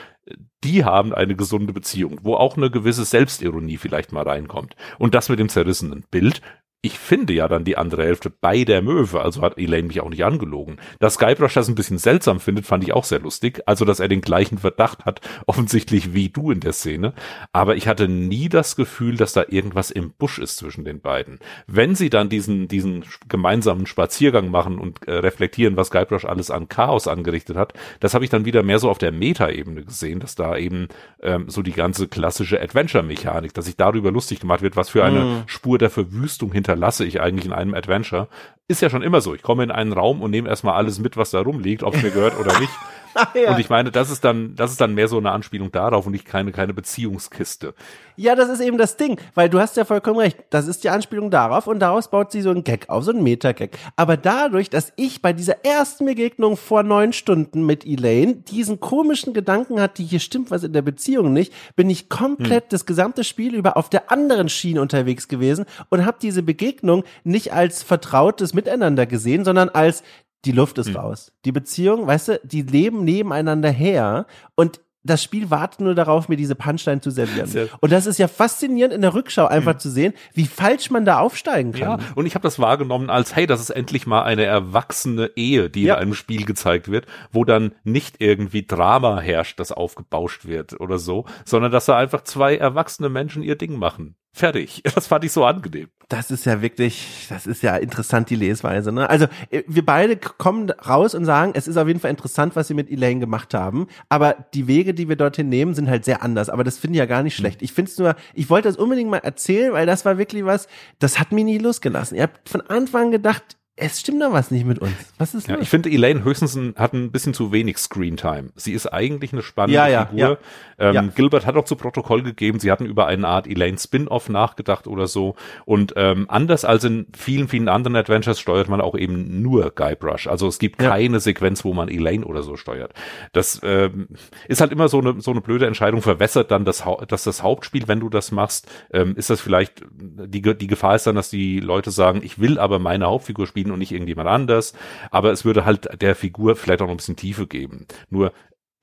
die haben eine gesunde Beziehung, wo eine gewisse Selbstironie vielleicht mal reinkommt. Und das mit dem zerrissenen Bild ich finde ja dann die andere Hälfte bei der Möwe, also hat Elaine mich auch nicht angelogen. Dass Guybrush das ein bisschen seltsam findet, fand ich auch sehr lustig. Also, dass er den gleichen Verdacht hat, offensichtlich wie du in der Szene. Aber ich hatte nie das Gefühl, dass da irgendwas im Busch ist zwischen den beiden. Wenn sie dann diesen, diesen gemeinsamen Spaziergang machen und äh, reflektieren, was Guybrush alles an Chaos angerichtet hat, das habe ich dann wieder mehr so auf der Meta-Ebene gesehen, dass da eben ähm, so die ganze klassische Adventure-Mechanik, dass sich darüber lustig gemacht wird, was für eine mm. Spur der Verwüstung hinter hinterlasse ich eigentlich in einem Adventure. Ist ja schon immer so. Ich komme in einen Raum und nehme erstmal alles mit, was da rumliegt, ob es mir gehört oder nicht. ja. Und ich meine, das ist dann, das ist dann mehr so eine Anspielung darauf und nicht keine, keine Beziehungskiste. Ja, das ist eben das Ding, weil du hast ja vollkommen recht. Das ist die Anspielung darauf und daraus baut sie so einen Gag auf, so einen Meta-Gag. Aber dadurch, dass ich bei dieser ersten Begegnung vor neun Stunden mit Elaine diesen komischen Gedanken hatte, hier stimmt was in der Beziehung nicht, bin ich komplett hm. das gesamte Spiel über auf der anderen Schiene unterwegs gewesen und habe diese Begegnung nicht als vertrautes Miteinander gesehen, sondern als die Luft ist hm. raus. Die Beziehung, weißt du, die leben nebeneinander her und das Spiel wartet nur darauf, mir diese Punchline zu servieren. Sehr und das ist ja faszinierend in der Rückschau einfach mhm. zu sehen, wie falsch man da aufsteigen kann. Ja, und ich habe das wahrgenommen als, hey, das ist endlich mal eine erwachsene Ehe, die ja. in einem Spiel gezeigt wird, wo dann nicht irgendwie Drama herrscht, das aufgebauscht wird oder so, sondern dass da einfach zwei erwachsene Menschen ihr Ding machen. Fertig. Das fand ich so angenehm. Das ist ja wirklich, das ist ja interessant, die Lesweise. Ne? Also äh, wir beide kommen raus und sagen, es ist auf jeden Fall interessant, was sie mit Elaine gemacht haben. Aber die Wege, die wir dorthin nehmen, sind halt sehr anders. Aber das finde ich ja gar nicht schlecht. Ich finde es nur, ich wollte das unbedingt mal erzählen, weil das war wirklich was, das hat mich nie losgelassen. Ihr habt von Anfang gedacht, es stimmt da was nicht mit uns. Was ist ja, Ich finde, Elaine höchstens hat ein bisschen zu wenig Screentime. Sie ist eigentlich eine spannende ja, ja, Figur. Ähm. Gilbert hat auch zu Protokoll gegeben, sie hatten über eine Art Elaine Spin-off nachgedacht oder so. Und ähm, anders als in vielen, vielen anderen Adventures steuert man auch eben nur Guybrush. Also es gibt keine Sequenz, wo man Elaine oder so steuert. Das ähm, ist halt immer so eine, so eine blöde Entscheidung, verwässert dann das, dass das Hauptspiel, wenn du das machst, ähm, ist das vielleicht, die, die Gefahr ist dann, dass die Leute sagen, ich will aber meine Hauptfigur spielen und nicht irgendjemand anders. Aber es würde halt der Figur vielleicht auch noch ein bisschen Tiefe geben. Nur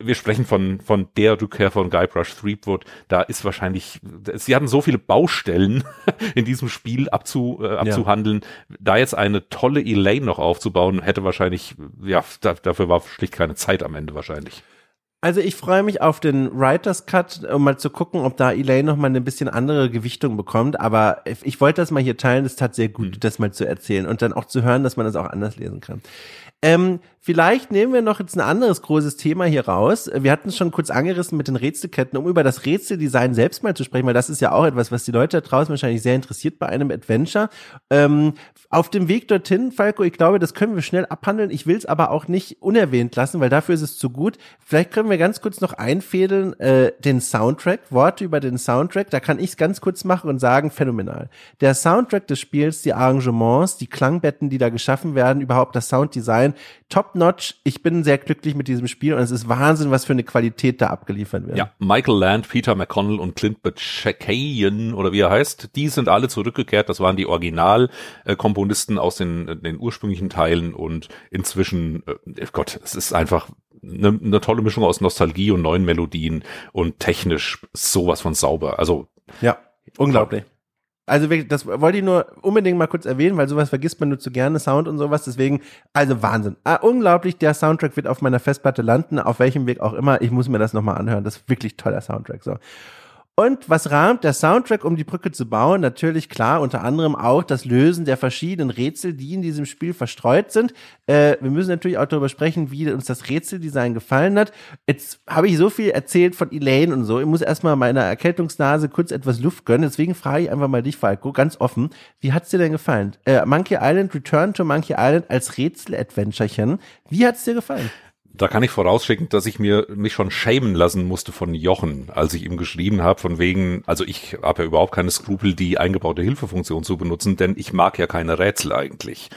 wir sprechen von, von der Rückkehr von Guybrush Threepwood. Da ist wahrscheinlich, sie hatten so viele Baustellen in diesem Spiel abzu, äh, abzuhandeln. Ja. Da jetzt eine tolle Elaine noch aufzubauen, hätte wahrscheinlich, ja, da, dafür war schlicht keine Zeit am Ende wahrscheinlich. Also ich freue mich auf den Writers Cut, um mal zu gucken, ob da Elaine noch mal eine bisschen andere Gewichtung bekommt. Aber ich wollte das mal hier teilen. Es tat sehr gut, mhm. das mal zu erzählen und dann auch zu hören, dass man das auch anders lesen kann. Ähm, vielleicht nehmen wir noch jetzt ein anderes großes Thema hier raus. Wir hatten es schon kurz angerissen mit den Rätselketten, um über das Rätseldesign selbst mal zu sprechen, weil das ist ja auch etwas, was die Leute da draußen wahrscheinlich sehr interessiert bei einem Adventure. Ähm, auf dem Weg dorthin, Falco, ich glaube, das können wir schnell abhandeln. Ich will es aber auch nicht unerwähnt lassen, weil dafür ist es zu gut. Vielleicht können wir ganz kurz noch einfädeln, äh, den Soundtrack, Worte über den Soundtrack. Da kann ich es ganz kurz machen und sagen, phänomenal. Der Soundtrack des Spiels, die Arrangements, die Klangbetten, die da geschaffen werden, überhaupt das Sounddesign, sein. Top notch. Ich bin sehr glücklich mit diesem Spiel und es ist Wahnsinn, was für eine Qualität da abgeliefert wird. Ja, Michael Land, Peter McConnell und Clint Bachakayan oder wie er heißt, die sind alle zurückgekehrt. Das waren die Originalkomponisten aus den, den ursprünglichen Teilen und inzwischen, äh, Gott, es ist einfach eine, eine tolle Mischung aus Nostalgie und neuen Melodien und technisch sowas von sauber. Also ja, unglaublich. Also das wollte ich nur unbedingt mal kurz erwähnen, weil sowas vergisst man nur zu gerne, Sound und sowas. Deswegen, also Wahnsinn. Ah, unglaublich, der Soundtrack wird auf meiner Festplatte landen, auf welchem Weg auch immer. Ich muss mir das nochmal anhören. Das ist wirklich toller Soundtrack. So. Und was rahmt der Soundtrack, um die Brücke zu bauen? Natürlich klar, unter anderem auch das Lösen der verschiedenen Rätsel, die in diesem Spiel verstreut sind. Äh, wir müssen natürlich auch darüber sprechen, wie uns das Rätseldesign gefallen hat. Jetzt habe ich so viel erzählt von Elaine und so. Ich muss erstmal meiner Erkältungsnase kurz etwas Luft gönnen. Deswegen frage ich einfach mal dich, Falco, ganz offen. Wie hat's dir denn gefallen? Äh, Monkey Island, Return to Monkey Island als Rätsel-Adventurechen. Wie hat's dir gefallen? Da kann ich vorausschicken, dass ich mir mich schon schämen lassen musste von Jochen, als ich ihm geschrieben habe, von wegen, also ich habe ja überhaupt keine Skrupel, die eingebaute Hilfefunktion zu benutzen, denn ich mag ja keine Rätsel eigentlich.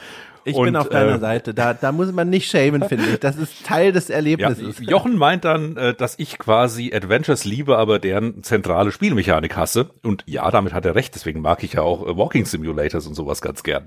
Ich und, bin auf deiner äh, Seite. Da, da muss man nicht schämen, finde ich. Das ist Teil des Erlebnisses. Ja, Jochen meint dann, äh, dass ich quasi Adventures liebe, aber deren zentrale Spielmechanik hasse. Und ja, damit hat er recht. Deswegen mag ich ja auch äh, Walking Simulators und sowas ganz gern.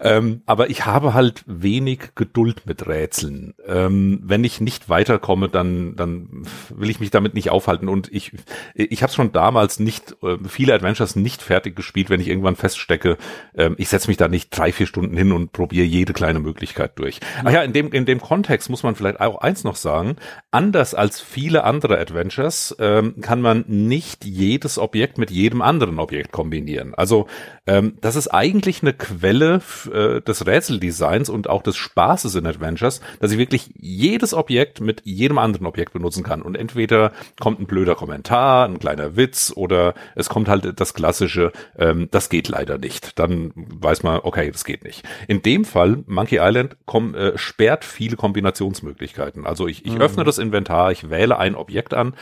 Ähm, aber ich habe halt wenig Geduld mit Rätseln. Ähm, wenn ich nicht weiterkomme, dann, dann will ich mich damit nicht aufhalten. Und ich, ich habe schon damals nicht, äh, viele Adventures nicht fertig gespielt, wenn ich irgendwann feststecke, äh, ich setze mich da nicht drei, vier Stunden hin und probiere jede kleine Möglichkeit durch. Ach ja, in dem, in dem Kontext muss man vielleicht auch eins noch sagen. Anders als viele andere Adventures ähm, kann man nicht jedes Objekt mit jedem anderen Objekt kombinieren. Also ähm, das ist eigentlich eine Quelle äh, des Rätseldesigns und auch des Spaßes in Adventures, dass ich wirklich jedes Objekt mit jedem anderen Objekt benutzen kann. Und entweder kommt ein blöder Kommentar, ein kleiner Witz oder es kommt halt das klassische, ähm, das geht leider nicht. Dann weiß man, okay, das geht nicht. In dem Fall Fall, Monkey Island komm, äh, sperrt viele Kombinationsmöglichkeiten. Also ich, ich mhm. öffne das Inventar, ich wähle ein Objekt an,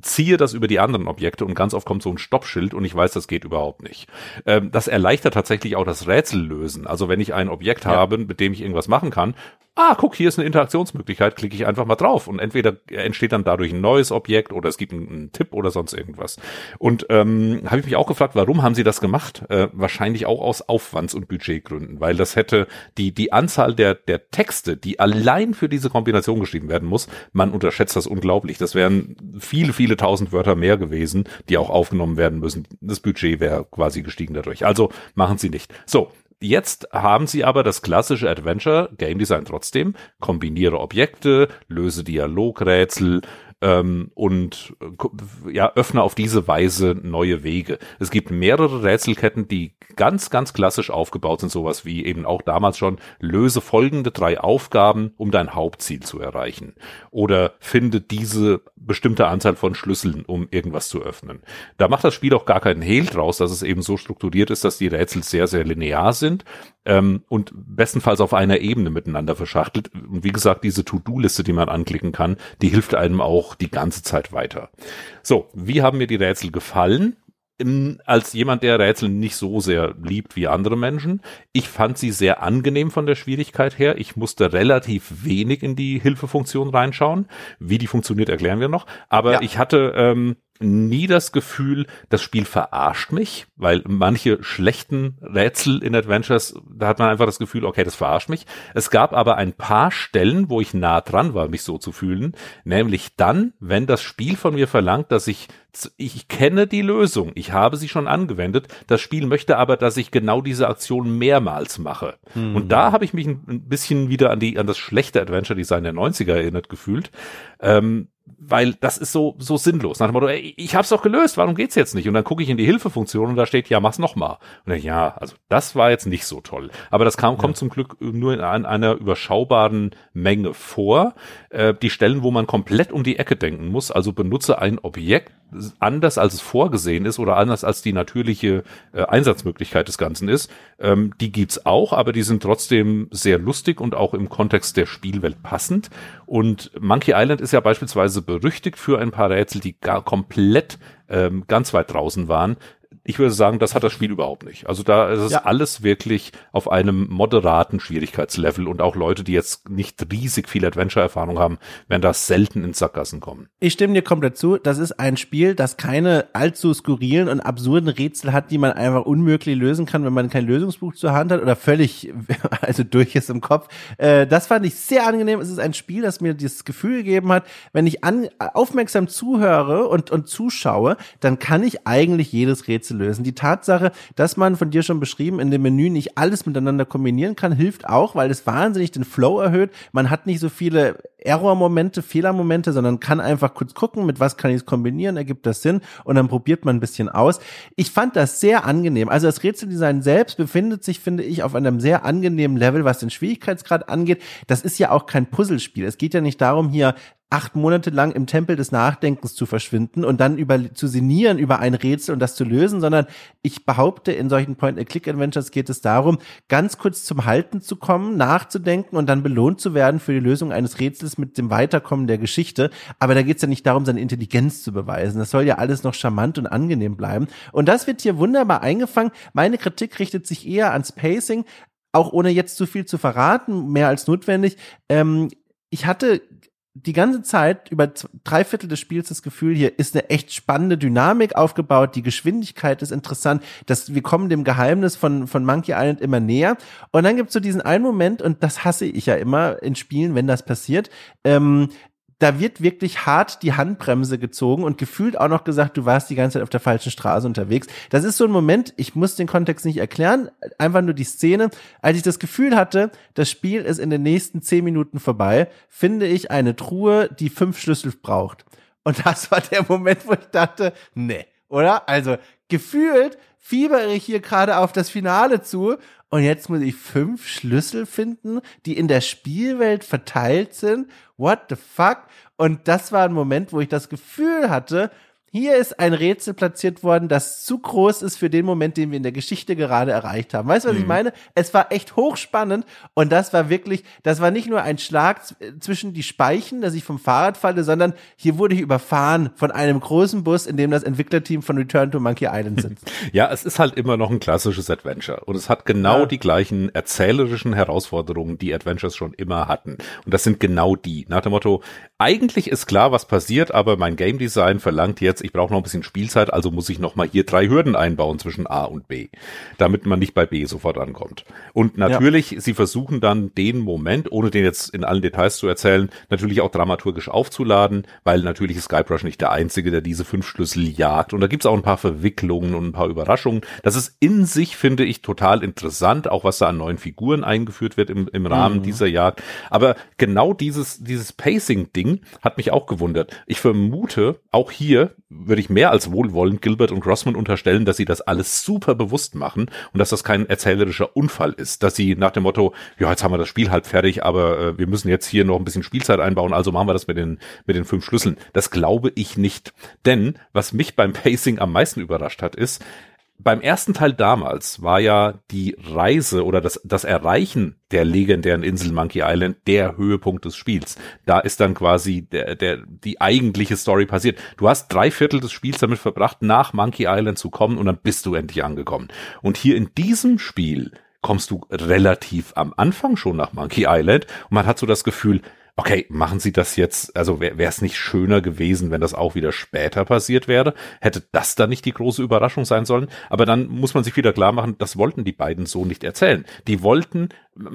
ziehe das über die anderen Objekte und ganz oft kommt so ein Stoppschild und ich weiß, das geht überhaupt nicht. Ähm, das erleichtert tatsächlich auch das Rätsellösen. Also wenn ich ein Objekt ja. habe, mit dem ich irgendwas machen kann, ah, guck, hier ist eine Interaktionsmöglichkeit, klicke ich einfach mal drauf und entweder entsteht dann dadurch ein neues Objekt oder es gibt einen, einen Tipp oder sonst irgendwas. Und ähm, habe ich mich auch gefragt, warum haben sie das gemacht? Äh, wahrscheinlich auch aus Aufwands- und Budgetgründen, weil das hätte die die Anzahl der der Texte, die allein für diese Kombination geschrieben werden muss, man unterschätzt das unglaublich. Das wären viele viele tausend Wörter mehr gewesen, die auch aufgenommen werden müssen. Das Budget wäre quasi gestiegen dadurch. Also machen sie nicht. So, Jetzt haben sie aber das klassische Adventure Game Design trotzdem. Kombiniere Objekte, löse Dialogrätsel, ähm, und äh, ja, öffne auf diese Weise neue Wege. Es gibt mehrere Rätselketten, die ganz, ganz klassisch aufgebaut sind, sowas wie eben auch damals schon, löse folgende drei Aufgaben, um dein Hauptziel zu erreichen. Oder finde diese bestimmte Anzahl von Schlüsseln, um irgendwas zu öffnen. Da macht das Spiel auch gar keinen Hehl draus, dass es eben so strukturiert ist, dass die Rätsel sehr, sehr linear sind ähm, und bestenfalls auf einer Ebene miteinander verschachtelt. Und wie gesagt, diese To-Do-Liste, die man anklicken kann, die hilft einem auch die ganze Zeit weiter. So, wie haben mir die Rätsel gefallen? als jemand, der Rätsel nicht so sehr liebt wie andere Menschen. Ich fand sie sehr angenehm von der Schwierigkeit her. Ich musste relativ wenig in die Hilfefunktion reinschauen. Wie die funktioniert, erklären wir noch. Aber ja. ich hatte, ähm, nie das Gefühl, das Spiel verarscht mich, weil manche schlechten Rätsel in Adventures, da hat man einfach das Gefühl, okay, das verarscht mich. Es gab aber ein paar Stellen, wo ich nah dran war, mich so zu fühlen, nämlich dann, wenn das Spiel von mir verlangt, dass ich ich kenne die Lösung, ich habe sie schon angewendet, das Spiel möchte aber, dass ich genau diese Aktion mehrmals mache. Mhm. Und da habe ich mich ein bisschen wieder an die an das schlechte Adventure Design der 90er erinnert gefühlt. Ähm, weil das ist so so sinnlos. Nach dem Motto, ey, ich hab's doch gelöst, warum geht's jetzt nicht? Und dann gucke ich in die Hilfefunktion und da steht, ja, mach's noch mal. Und dann, ja, also das war jetzt nicht so toll. Aber das kam, ja. kommt zum Glück nur in ein, einer überschaubaren Menge vor. Äh, die Stellen, wo man komplett um die Ecke denken muss, also benutze ein Objekt anders als es vorgesehen ist oder anders als die natürliche äh, Einsatzmöglichkeit des Ganzen ist, ähm, die gibt's auch, aber die sind trotzdem sehr lustig und auch im Kontext der Spielwelt passend. Und Monkey Island ist ja beispielsweise berüchtigt für ein paar Rätsel, die gar komplett ähm, ganz weit draußen waren ich würde sagen, das hat das Spiel überhaupt nicht. Also da ist es ja. alles wirklich auf einem moderaten Schwierigkeitslevel und auch Leute, die jetzt nicht riesig viel Adventure-Erfahrung haben, werden da selten ins Sackgassen kommen. Ich stimme dir komplett zu. Das ist ein Spiel, das keine allzu skurrilen und absurden Rätsel hat, die man einfach unmöglich lösen kann, wenn man kein Lösungsbuch zur Hand hat oder völlig, also durch ist im Kopf. Äh, das fand ich sehr angenehm. Es ist ein Spiel, das mir dieses Gefühl gegeben hat, wenn ich an, aufmerksam zuhöre und, und zuschaue, dann kann ich eigentlich jedes Rätsel lösen. Die Tatsache, dass man von dir schon beschrieben in dem Menü nicht alles miteinander kombinieren kann, hilft auch, weil es wahnsinnig den Flow erhöht. Man hat nicht so viele Error-Momente, Fehlermomente, sondern kann einfach kurz gucken, mit was kann ich es kombinieren, ergibt das Sinn und dann probiert man ein bisschen aus. Ich fand das sehr angenehm. Also das Rätseldesign selbst befindet sich, finde ich, auf einem sehr angenehmen Level, was den Schwierigkeitsgrad angeht. Das ist ja auch kein Puzzlespiel. Es geht ja nicht darum, hier acht Monate lang im Tempel des Nachdenkens zu verschwinden und dann über, zu sinnieren über ein Rätsel und das zu lösen, sondern ich behaupte, in solchen Point-and-Click-Adventures geht es darum, ganz kurz zum Halten zu kommen, nachzudenken und dann belohnt zu werden für die Lösung eines Rätsels mit dem Weiterkommen der Geschichte. Aber da geht es ja nicht darum, seine Intelligenz zu beweisen. Das soll ja alles noch charmant und angenehm bleiben. Und das wird hier wunderbar eingefangen. Meine Kritik richtet sich eher ans Pacing, auch ohne jetzt zu viel zu verraten, mehr als notwendig. Ähm, ich hatte die ganze Zeit über drei Viertel des Spiels das Gefühl, hier ist eine echt spannende Dynamik aufgebaut, die Geschwindigkeit ist interessant, dass wir kommen dem Geheimnis von, von Monkey Island immer näher. Und dann gibt's so diesen einen Moment, und das hasse ich ja immer in Spielen, wenn das passiert, ähm, da wird wirklich hart die Handbremse gezogen und gefühlt auch noch gesagt, du warst die ganze Zeit auf der falschen Straße unterwegs. Das ist so ein Moment, ich muss den Kontext nicht erklären, einfach nur die Szene. Als ich das Gefühl hatte, das Spiel ist in den nächsten zehn Minuten vorbei, finde ich eine Truhe, die fünf Schlüssel braucht. Und das war der Moment, wo ich dachte, nee, oder? Also gefühlt fiebere ich hier gerade auf das Finale zu und jetzt muss ich fünf Schlüssel finden, die in der Spielwelt verteilt sind. What the fuck? Und das war ein Moment, wo ich das Gefühl hatte, hier ist ein Rätsel platziert worden, das zu groß ist für den Moment, den wir in der Geschichte gerade erreicht haben. Weißt du, was mhm. ich meine? Es war echt hochspannend und das war wirklich, das war nicht nur ein Schlag zwischen die Speichen, dass ich vom Fahrrad falle, sondern hier wurde ich überfahren von einem großen Bus, in dem das Entwicklerteam von Return to Monkey Island sitzt. ja, es ist halt immer noch ein klassisches Adventure und es hat genau ja. die gleichen erzählerischen Herausforderungen, die Adventures schon immer hatten. Und das sind genau die. Nach dem Motto, eigentlich ist klar, was passiert, aber mein Game Design verlangt jetzt, ich brauche noch ein bisschen Spielzeit, also muss ich noch mal hier drei Hürden einbauen zwischen A und B, damit man nicht bei B sofort ankommt. Und natürlich, ja. sie versuchen dann den Moment, ohne den jetzt in allen Details zu erzählen, natürlich auch dramaturgisch aufzuladen, weil natürlich ist Skype Rush nicht der einzige, der diese fünf Schlüssel jagt. Und da gibt's auch ein paar Verwicklungen und ein paar Überraschungen. Das ist in sich, finde ich, total interessant, auch was da an neuen Figuren eingeführt wird im, im Rahmen mhm. dieser Jagd. Aber genau dieses, dieses Pacing-Ding hat mich auch gewundert. Ich vermute, auch hier würde ich mehr als wohlwollend Gilbert und Grossman unterstellen, dass sie das alles super bewusst machen und dass das kein erzählerischer Unfall ist, dass sie nach dem Motto, ja, jetzt haben wir das Spiel halb fertig, aber äh, wir müssen jetzt hier noch ein bisschen Spielzeit einbauen, also machen wir das mit den mit den fünf Schlüsseln. Das glaube ich nicht, denn was mich beim Pacing am meisten überrascht hat, ist, beim ersten Teil damals war ja die Reise oder das, das Erreichen der legendären Insel Monkey Island der Höhepunkt des Spiels. Da ist dann quasi der, der, die eigentliche Story passiert. Du hast drei Viertel des Spiels damit verbracht, nach Monkey Island zu kommen und dann bist du endlich angekommen. Und hier in diesem Spiel kommst du relativ am Anfang schon nach Monkey Island und man hat so das Gefühl, okay, machen Sie das jetzt, also wäre es nicht schöner gewesen, wenn das auch wieder später passiert wäre? Hätte das dann nicht die große Überraschung sein sollen? Aber dann muss man sich wieder klar machen, das wollten die beiden so nicht erzählen. Die wollten,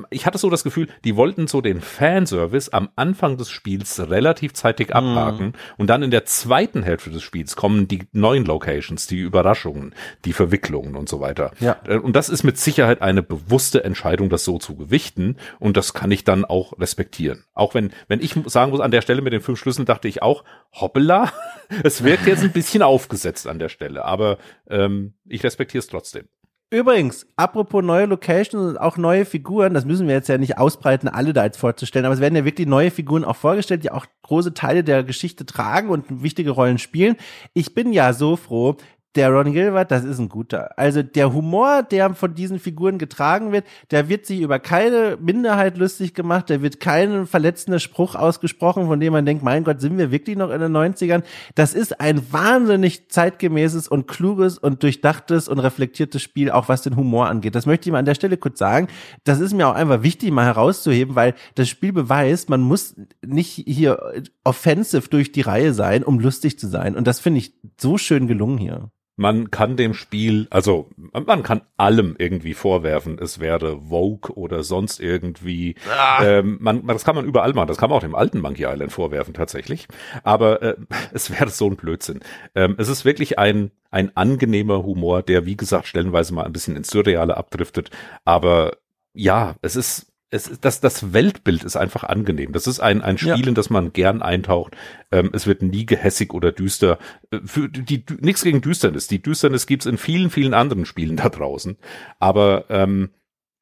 ich hatte so das Gefühl, die wollten so den Fanservice am Anfang des Spiels relativ zeitig abhaken mhm. und dann in der zweiten Hälfte des Spiels kommen die neuen Locations, die Überraschungen, die Verwicklungen und so weiter. Ja. Äh, und das ist mit Sicherheit eine bewusste Entscheidung, das so zu gewichten und das kann ich dann auch respektieren. Auch wenn wenn, ich sagen muss, an der Stelle mit den fünf Schlüsseln dachte ich auch, hoppla, es wirkt jetzt ein bisschen aufgesetzt an der Stelle, aber ähm, ich respektiere es trotzdem. Übrigens, apropos neue Locations und auch neue Figuren, das müssen wir jetzt ja nicht ausbreiten, alle da jetzt vorzustellen, aber es werden ja wirklich neue Figuren auch vorgestellt, die auch große Teile der Geschichte tragen und wichtige Rollen spielen. Ich bin ja so froh, der Ron Gilbert, das ist ein guter. Also der Humor, der von diesen Figuren getragen wird, der wird sich über keine Minderheit lustig gemacht, der wird keinen verletzender Spruch ausgesprochen, von dem man denkt, mein Gott, sind wir wirklich noch in den 90ern? Das ist ein wahnsinnig zeitgemäßes und kluges und durchdachtes und reflektiertes Spiel, auch was den Humor angeht. Das möchte ich mal an der Stelle kurz sagen. Das ist mir auch einfach wichtig, mal herauszuheben, weil das Spiel beweist, man muss nicht hier offensive durch die Reihe sein, um lustig zu sein. Und das finde ich so schön gelungen hier man kann dem Spiel, also man kann allem irgendwie vorwerfen, es wäre Vogue oder sonst irgendwie. Ah. Ähm, man, das kann man überall machen. Das kann man auch dem alten Monkey Island vorwerfen tatsächlich. Aber äh, es wäre so ein Blödsinn. Ähm, es ist wirklich ein ein angenehmer Humor, der wie gesagt stellenweise mal ein bisschen ins Surreale abdriftet. Aber ja, es ist es, das, das Weltbild ist einfach angenehm. Das ist ein, ein Spiel, ja. in das man gern eintaucht. Ähm, es wird nie gehässig oder düster. Äh, für die, nichts gegen Düsternis. Die Düsternis gibt's in vielen, vielen anderen Spielen da draußen. Aber ähm,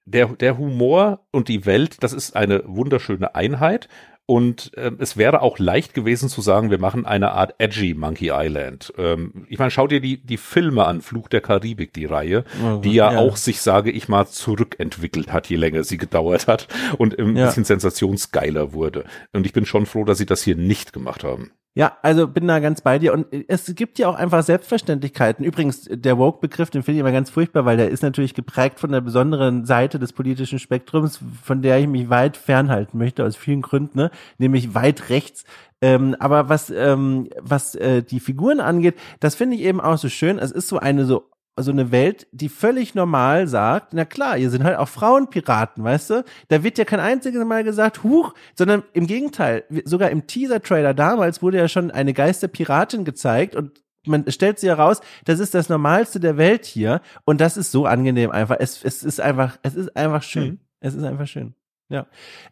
der, der Humor und die Welt, das ist eine wunderschöne Einheit. Und äh, es wäre auch leicht gewesen zu sagen, wir machen eine Art edgy Monkey Island. Ähm, ich meine, schau dir die, die Filme an, Fluch der Karibik, die Reihe, oh, die ja, ja, auch sich, sage ich mal, zurückentwickelt hat, je länger sie gedauert hat und ein ja. bisschen sensationsgeiler wurde. Und ich bin schon froh, dass sie das hier nicht gemacht haben. Ja, also bin da ganz bei dir. Und es gibt ja auch einfach Selbstverständlichkeiten. Übrigens, der Woke-Begriff, den finde ich immer ganz furchtbar, weil der ist natürlich geprägt von der besonderen Seite des politischen Spektrums, von der ich mich weit fernhalten möchte, aus vielen Gründen, ne? nämlich weit rechts. Ähm, aber was, ähm, was äh, die Figuren angeht, das finde ich eben auch so schön. Es ist so eine so so eine Welt, die völlig normal sagt, na klar, hier sind halt auch Frauenpiraten, weißt du? Da wird ja kein einziges Mal gesagt, huch, sondern im Gegenteil, sogar im Teaser-Trailer damals wurde ja schon eine Geisterpiratin gezeigt und man stellt sie heraus, das ist das Normalste der Welt hier und das ist so angenehm einfach. Es, es ist einfach, es ist einfach schön. Mhm. Es ist einfach schön. Ja.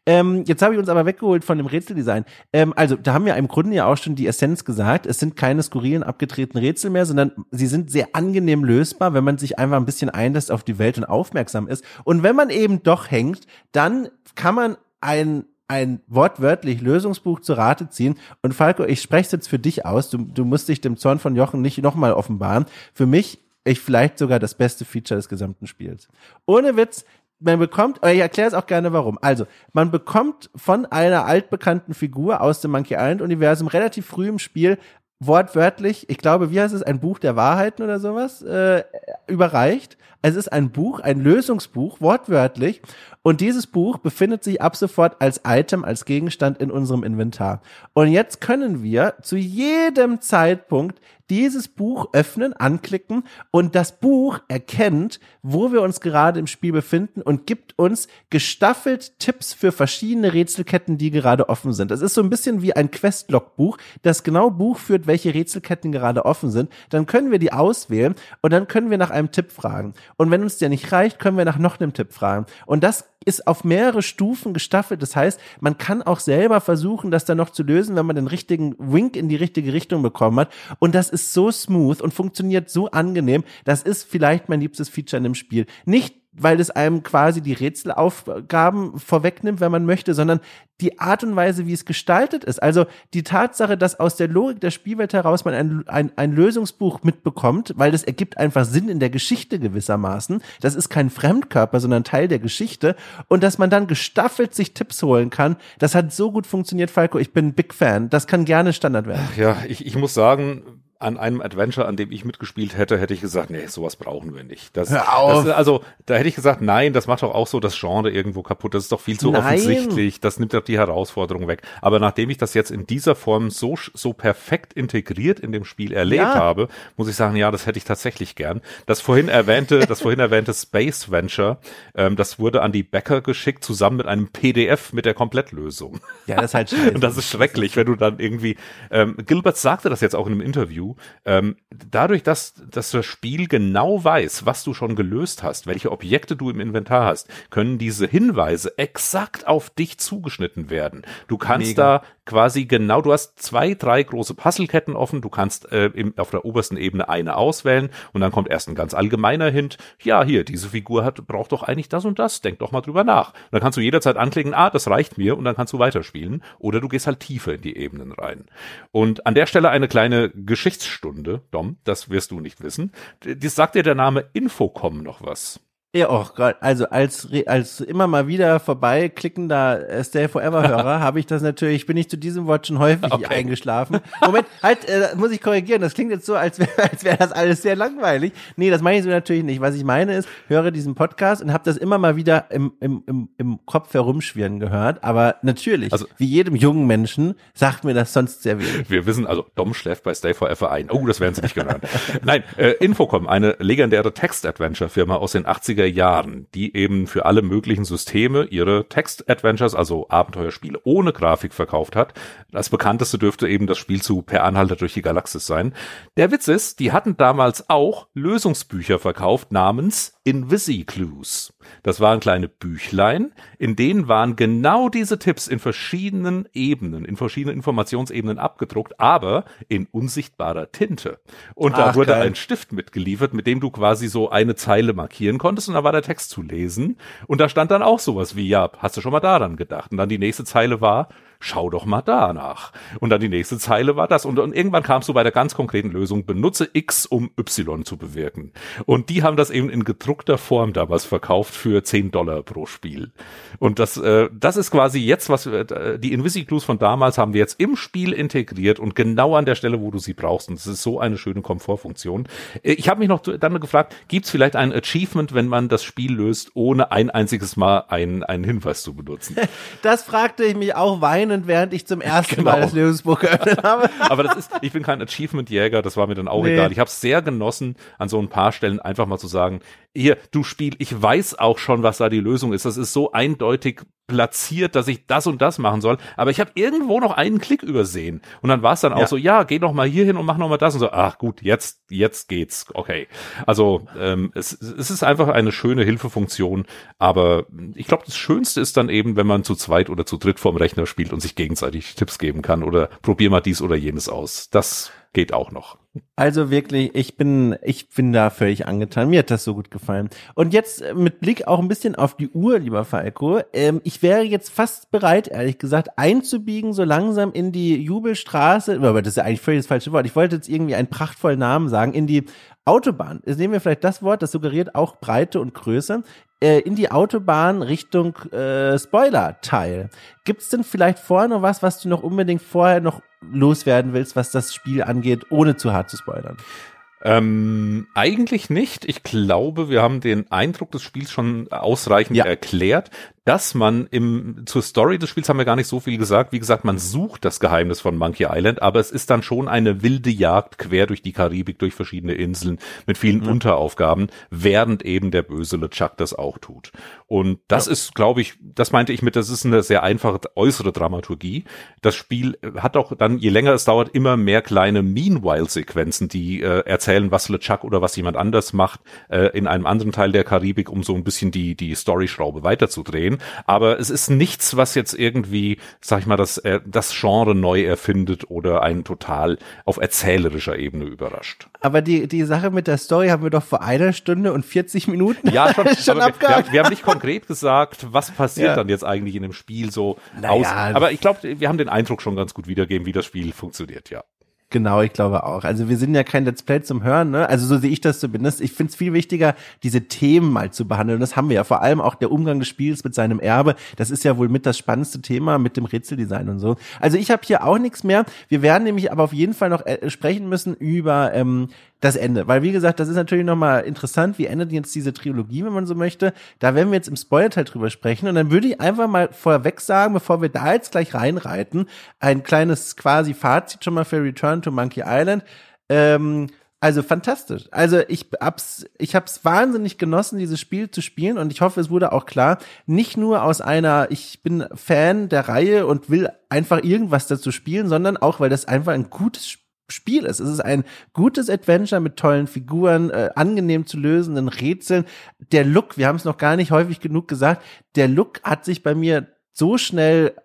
Ähm, jetzt habe ich uns aber weggeholt von dem Rätseldesign. Ähm, also, da haben wir im Grunde ja auch schon die Essenz gesagt. Es sind keine skurrilen, abgetretenen Rätsel mehr, sondern sie sind sehr angenehm lösbar, wenn man sich einfach ein bisschen einlässt auf die Welt und aufmerksam ist. Und wenn man eben doch hängt, dann kann man ein ein wortwörtlich Lösungsbuch zu Rate ziehen. Und Falco, ich spreche es jetzt für dich aus. Du, du musst dich dem Zorn von Jochen nicht nochmal offenbaren. Für mich ich vielleicht sogar das beste Feature des gesamten Spiels. Ohne Witz, man bekommt, ich erkläre es auch gerne warum. Also, man bekommt von einer altbekannten Figur aus dem Monkey Island Universum relativ früh im Spiel wortwörtlich, ich glaube, wie heißt es, ein Buch der Wahrheiten oder sowas, äh, überreicht. Es ist ein Buch, ein Lösungsbuch, wortwörtlich. Und dieses Buch befindet sich ab sofort als Item, als Gegenstand in unserem Inventar. Und jetzt können wir zu jedem Zeitpunkt dieses Buch öffnen, anklicken und das Buch erkennt, wo wir uns gerade im Spiel befinden und gibt uns gestaffelt Tipps für verschiedene Rätselketten, die gerade offen sind. Es ist so ein bisschen wie ein Questlog-Buch, das genau Buch führt, welche Rätselketten gerade offen sind. Dann können wir die auswählen und dann können wir nach einem Tipp fragen. Und wenn uns der nicht reicht, können wir nach noch einem Tipp fragen. Und das ist auf mehrere Stufen gestaffelt. Das heißt, man kann auch selber versuchen, das dann noch zu lösen, wenn man den richtigen Wink in die richtige Richtung bekommen hat. Und das ist so smooth und funktioniert so angenehm. Das ist vielleicht mein liebstes Feature in dem Spiel. Nicht weil es einem quasi die Rätselaufgaben vorwegnimmt, wenn man möchte, sondern die Art und Weise, wie es gestaltet ist. Also die Tatsache, dass aus der Logik der Spielwelt heraus man ein, ein, ein Lösungsbuch mitbekommt, weil das ergibt einfach Sinn in der Geschichte gewissermaßen. Das ist kein Fremdkörper, sondern Teil der Geschichte. Und dass man dann gestaffelt sich Tipps holen kann, das hat so gut funktioniert, Falco. Ich bin ein Big Fan. Das kann gerne Standard werden. Ja, ich, ich muss sagen, an einem Adventure, an dem ich mitgespielt hätte, hätte ich gesagt, nee, sowas brauchen wir nicht. Das, das also da hätte ich gesagt, nein, das macht doch auch so das Genre irgendwo kaputt. Das ist doch viel zu Nein. offensichtlich. Das nimmt doch die Herausforderung weg. Aber nachdem ich das jetzt in dieser Form so so perfekt integriert in dem Spiel erlebt Ja. habe, muss ich sagen, ja, das hätte ich tatsächlich gern. Das vorhin erwähnte, das vorhin erwähnte Space Venture, ähm, das wurde an die Bäcker geschickt zusammen mit einem PDF mit der Komplettlösung. Ja, das ist halt scheiße. Und das ist schrecklich, wenn du dann irgendwie, ähm, Gilbert sagte das jetzt auch in einem Interview, ähm, dadurch, dass, dass das Spiel genau weiß, was du schon gelöst hast, welche Objekte du im Inventar hast, können diese Hinweise exakt auf dich zugeschnitten werden. Du kannst Mega. da quasi genau, du hast zwei, drei große Puzzleketten offen, du kannst äh, im, auf der obersten Ebene eine auswählen und dann kommt erst ein ganz allgemeiner Hint, ja, hier, diese Figur hat, braucht doch eigentlich das und das, denk doch mal drüber nach. Und dann kannst du jederzeit anklicken, ah, das reicht mir und dann kannst du weiterspielen oder du gehst halt tiefer in die Ebenen rein. Und an der Stelle eine kleine Geschichtsstunde, Dom, das wirst du nicht wissen. Das sagt dir der Name Infocom noch was? Ja, oh Gott, also als als immer mal wieder vorbeiklickender äh, Stay Forever Hörer habe ich das natürlich, bin ich zu diesem Wort schon häufig Okay. eingeschlafen. Moment, halt, äh, muss ich korrigieren, das klingt jetzt so, als wäre als wäre das alles sehr langweilig. Nee, das meine ich so natürlich nicht. Was ich meine ist, höre diesen Podcast und habe das immer mal wieder im, im, im, im Kopf herumschwirren gehört, aber natürlich, Also- wie jedem jungen Menschen, sagt mir das sonst sehr wenig. Wir wissen, also Dom schläft bei Stay Forever ein. Oh, das werden Sie nicht gehört. Nein, äh, Infocom, eine legendäre Text-Adventure-Firma aus den 80er Jahren, die eben für alle möglichen Systeme ihre Text-Adventures, also Abenteuerspiele ohne Grafik verkauft hat. Das bekannteste dürfte eben das Spiel zu Per Anhalter durch die Galaxis sein. Der Witz ist, die hatten damals auch Lösungsbücher verkauft namens Invisi-Clues. Das waren kleine Büchlein, in denen waren genau diese Tipps in verschiedenen Ebenen, in verschiedenen Informationsebenen abgedruckt, aber in unsichtbarer Tinte. Und da Ach, wurde geil. ein Stift mitgeliefert, mit dem du quasi so eine Zeile markieren konntest und da war der Text zu lesen. Und da stand dann auch sowas wie, ja, hast du schon mal daran gedacht? Und dann die nächste Zeile war, schau doch mal danach. Und dann die nächste Zeile war das. Und, und irgendwann kamst du bei der ganz konkreten Lösung, benutze X, um Y zu bewirken. Und die haben das eben in gedruckter Form damals verkauft für 10 Dollar pro Spiel. Und das, äh, das ist quasi jetzt, was wir, äh, die Invisiclues von damals haben wir jetzt im Spiel integriert und genau an der Stelle, wo du sie brauchst. Und das ist so eine schöne Komfortfunktion. Äh, Ich habe mich noch dann gefragt, gibt es vielleicht ein Achievement, wenn man das Spiel löst, ohne ein einziges Mal einen, einen Hinweis zu benutzen? Das fragte ich mich auch weinend, während ich zum ersten Genau. Mal das Lösungsbuch geöffnet habe. Aber das ist, ich bin kein Achievement-Jäger, das war mir dann auch Nee. egal. Ich habe es sehr genossen, an so ein paar Stellen einfach mal zu sagen, hier, du Spiel, ich weiß auch schon, was da die Lösung ist. Das ist so eindeutig platziert, dass ich das und das machen soll. Aber ich habe irgendwo noch einen Klick übersehen. Und dann war es dann auch Ja. so, ja, geh noch mal hier hin und mach noch mal das. Und so, ach gut, jetzt, jetzt geht's. Okay. Also ähm, es, es ist einfach eine schöne Hilfefunktion. Aber ich glaube, das Schönste ist dann eben, wenn man zu zweit oder zu dritt vorm Rechner spielt und sich gegenseitig Tipps geben kann oder probier mal dies oder jenes aus. Das geht auch noch. Also wirklich, ich bin, ich bin da völlig angetan. Mir hat das so gut gefallen. Und jetzt äh, mit Blick auch ein bisschen auf die Uhr, lieber Falco. Ähm, ich wäre jetzt fast bereit, ehrlich gesagt, einzubiegen, so langsam in die Jubelstraße. Aber das ist ja eigentlich völlig das falsche Wort. Ich wollte jetzt irgendwie einen prachtvollen Namen sagen. In die Autobahn. Jetzt nehmen wir vielleicht das Wort, das suggeriert auch Breite und Größe. Äh, in die Autobahn Richtung äh, Spoiler-Teil. Gibt's denn vielleicht vorher noch was, was du noch unbedingt vorher noch loswerden willst, was das Spiel angeht, ohne zu hart zu spoilern? Ähm, eigentlich nicht. Ich glaube, wir haben den Eindruck des Spiels schon ausreichend Ja. erklärt, dass man im, zur Story des Spiels haben wir gar nicht so viel gesagt. Wie gesagt, man sucht das Geheimnis von Monkey Island, aber es ist dann schon eine wilde Jagd quer durch die Karibik, durch verschiedene Inseln mit vielen Unteraufgaben, während eben der böse LeChuck das auch tut. Und das ist, glaube ich, das meinte ich mit, das ist eine sehr einfache äußere Dramaturgie. Das Spiel hat auch dann, je länger es dauert, immer mehr kleine Meanwhile-Sequenzen, die äh, erzählen, was LeChuck oder was jemand anders macht äh, in einem anderen Teil der Karibik, um so ein bisschen die, die Storyschraube weiterzudrehen. Aber es ist nichts, was jetzt irgendwie, sag ich mal, das, äh, das Genre neu erfindet oder einen total auf erzählerischer Ebene überrascht. Aber die, die Sache mit der Story haben wir doch vor einer Stunde und 40 Minuten Ja, schon, schon aber wir, wir haben nicht konkret gesagt, was passiert Ja. dann jetzt eigentlich in dem Spiel so Naja, aus. Aber ich glaube, wir haben den Eindruck schon ganz gut wiedergeben, wie das Spiel funktioniert, ja. Genau, ich glaube auch. Also wir sind ja kein Let's Play zum Hören, ne? Also so sehe ich das zumindest. Ich finde es viel wichtiger, diese Themen mal zu behandeln. Das haben wir ja. Vor allem auch der Umgang des Spiels mit seinem Erbe. Das ist ja wohl mit das spannendste Thema mit dem Rätseldesign und so. Also ich habe hier auch nichts mehr. Wir werden nämlich aber auf jeden Fall noch äh, sprechen müssen über ähm, das Ende. Weil, wie gesagt, das ist natürlich nochmal interessant. Wie endet jetzt diese Trilogie, wenn man so möchte? Da werden wir jetzt im Spoiler-Teil drüber sprechen. Und dann würde ich einfach mal vorweg sagen, bevor wir da jetzt gleich reinreiten, ein kleines quasi Fazit schon mal für Return to Monkey Island. Ähm, also fantastisch. Also ich hab's, ich hab's wahnsinnig genossen, dieses Spiel zu spielen und ich hoffe, es wurde auch klar, nicht nur aus einer, ich bin Fan der Reihe und will einfach irgendwas dazu spielen, sondern auch, weil das einfach ein gutes Spiel Spiel ist. Es ist ein gutes Adventure mit tollen Figuren, äh, angenehm zu lösenden Rätseln. Der Look, wir haben es noch gar nicht häufig genug gesagt, der Look hat sich bei mir so schnell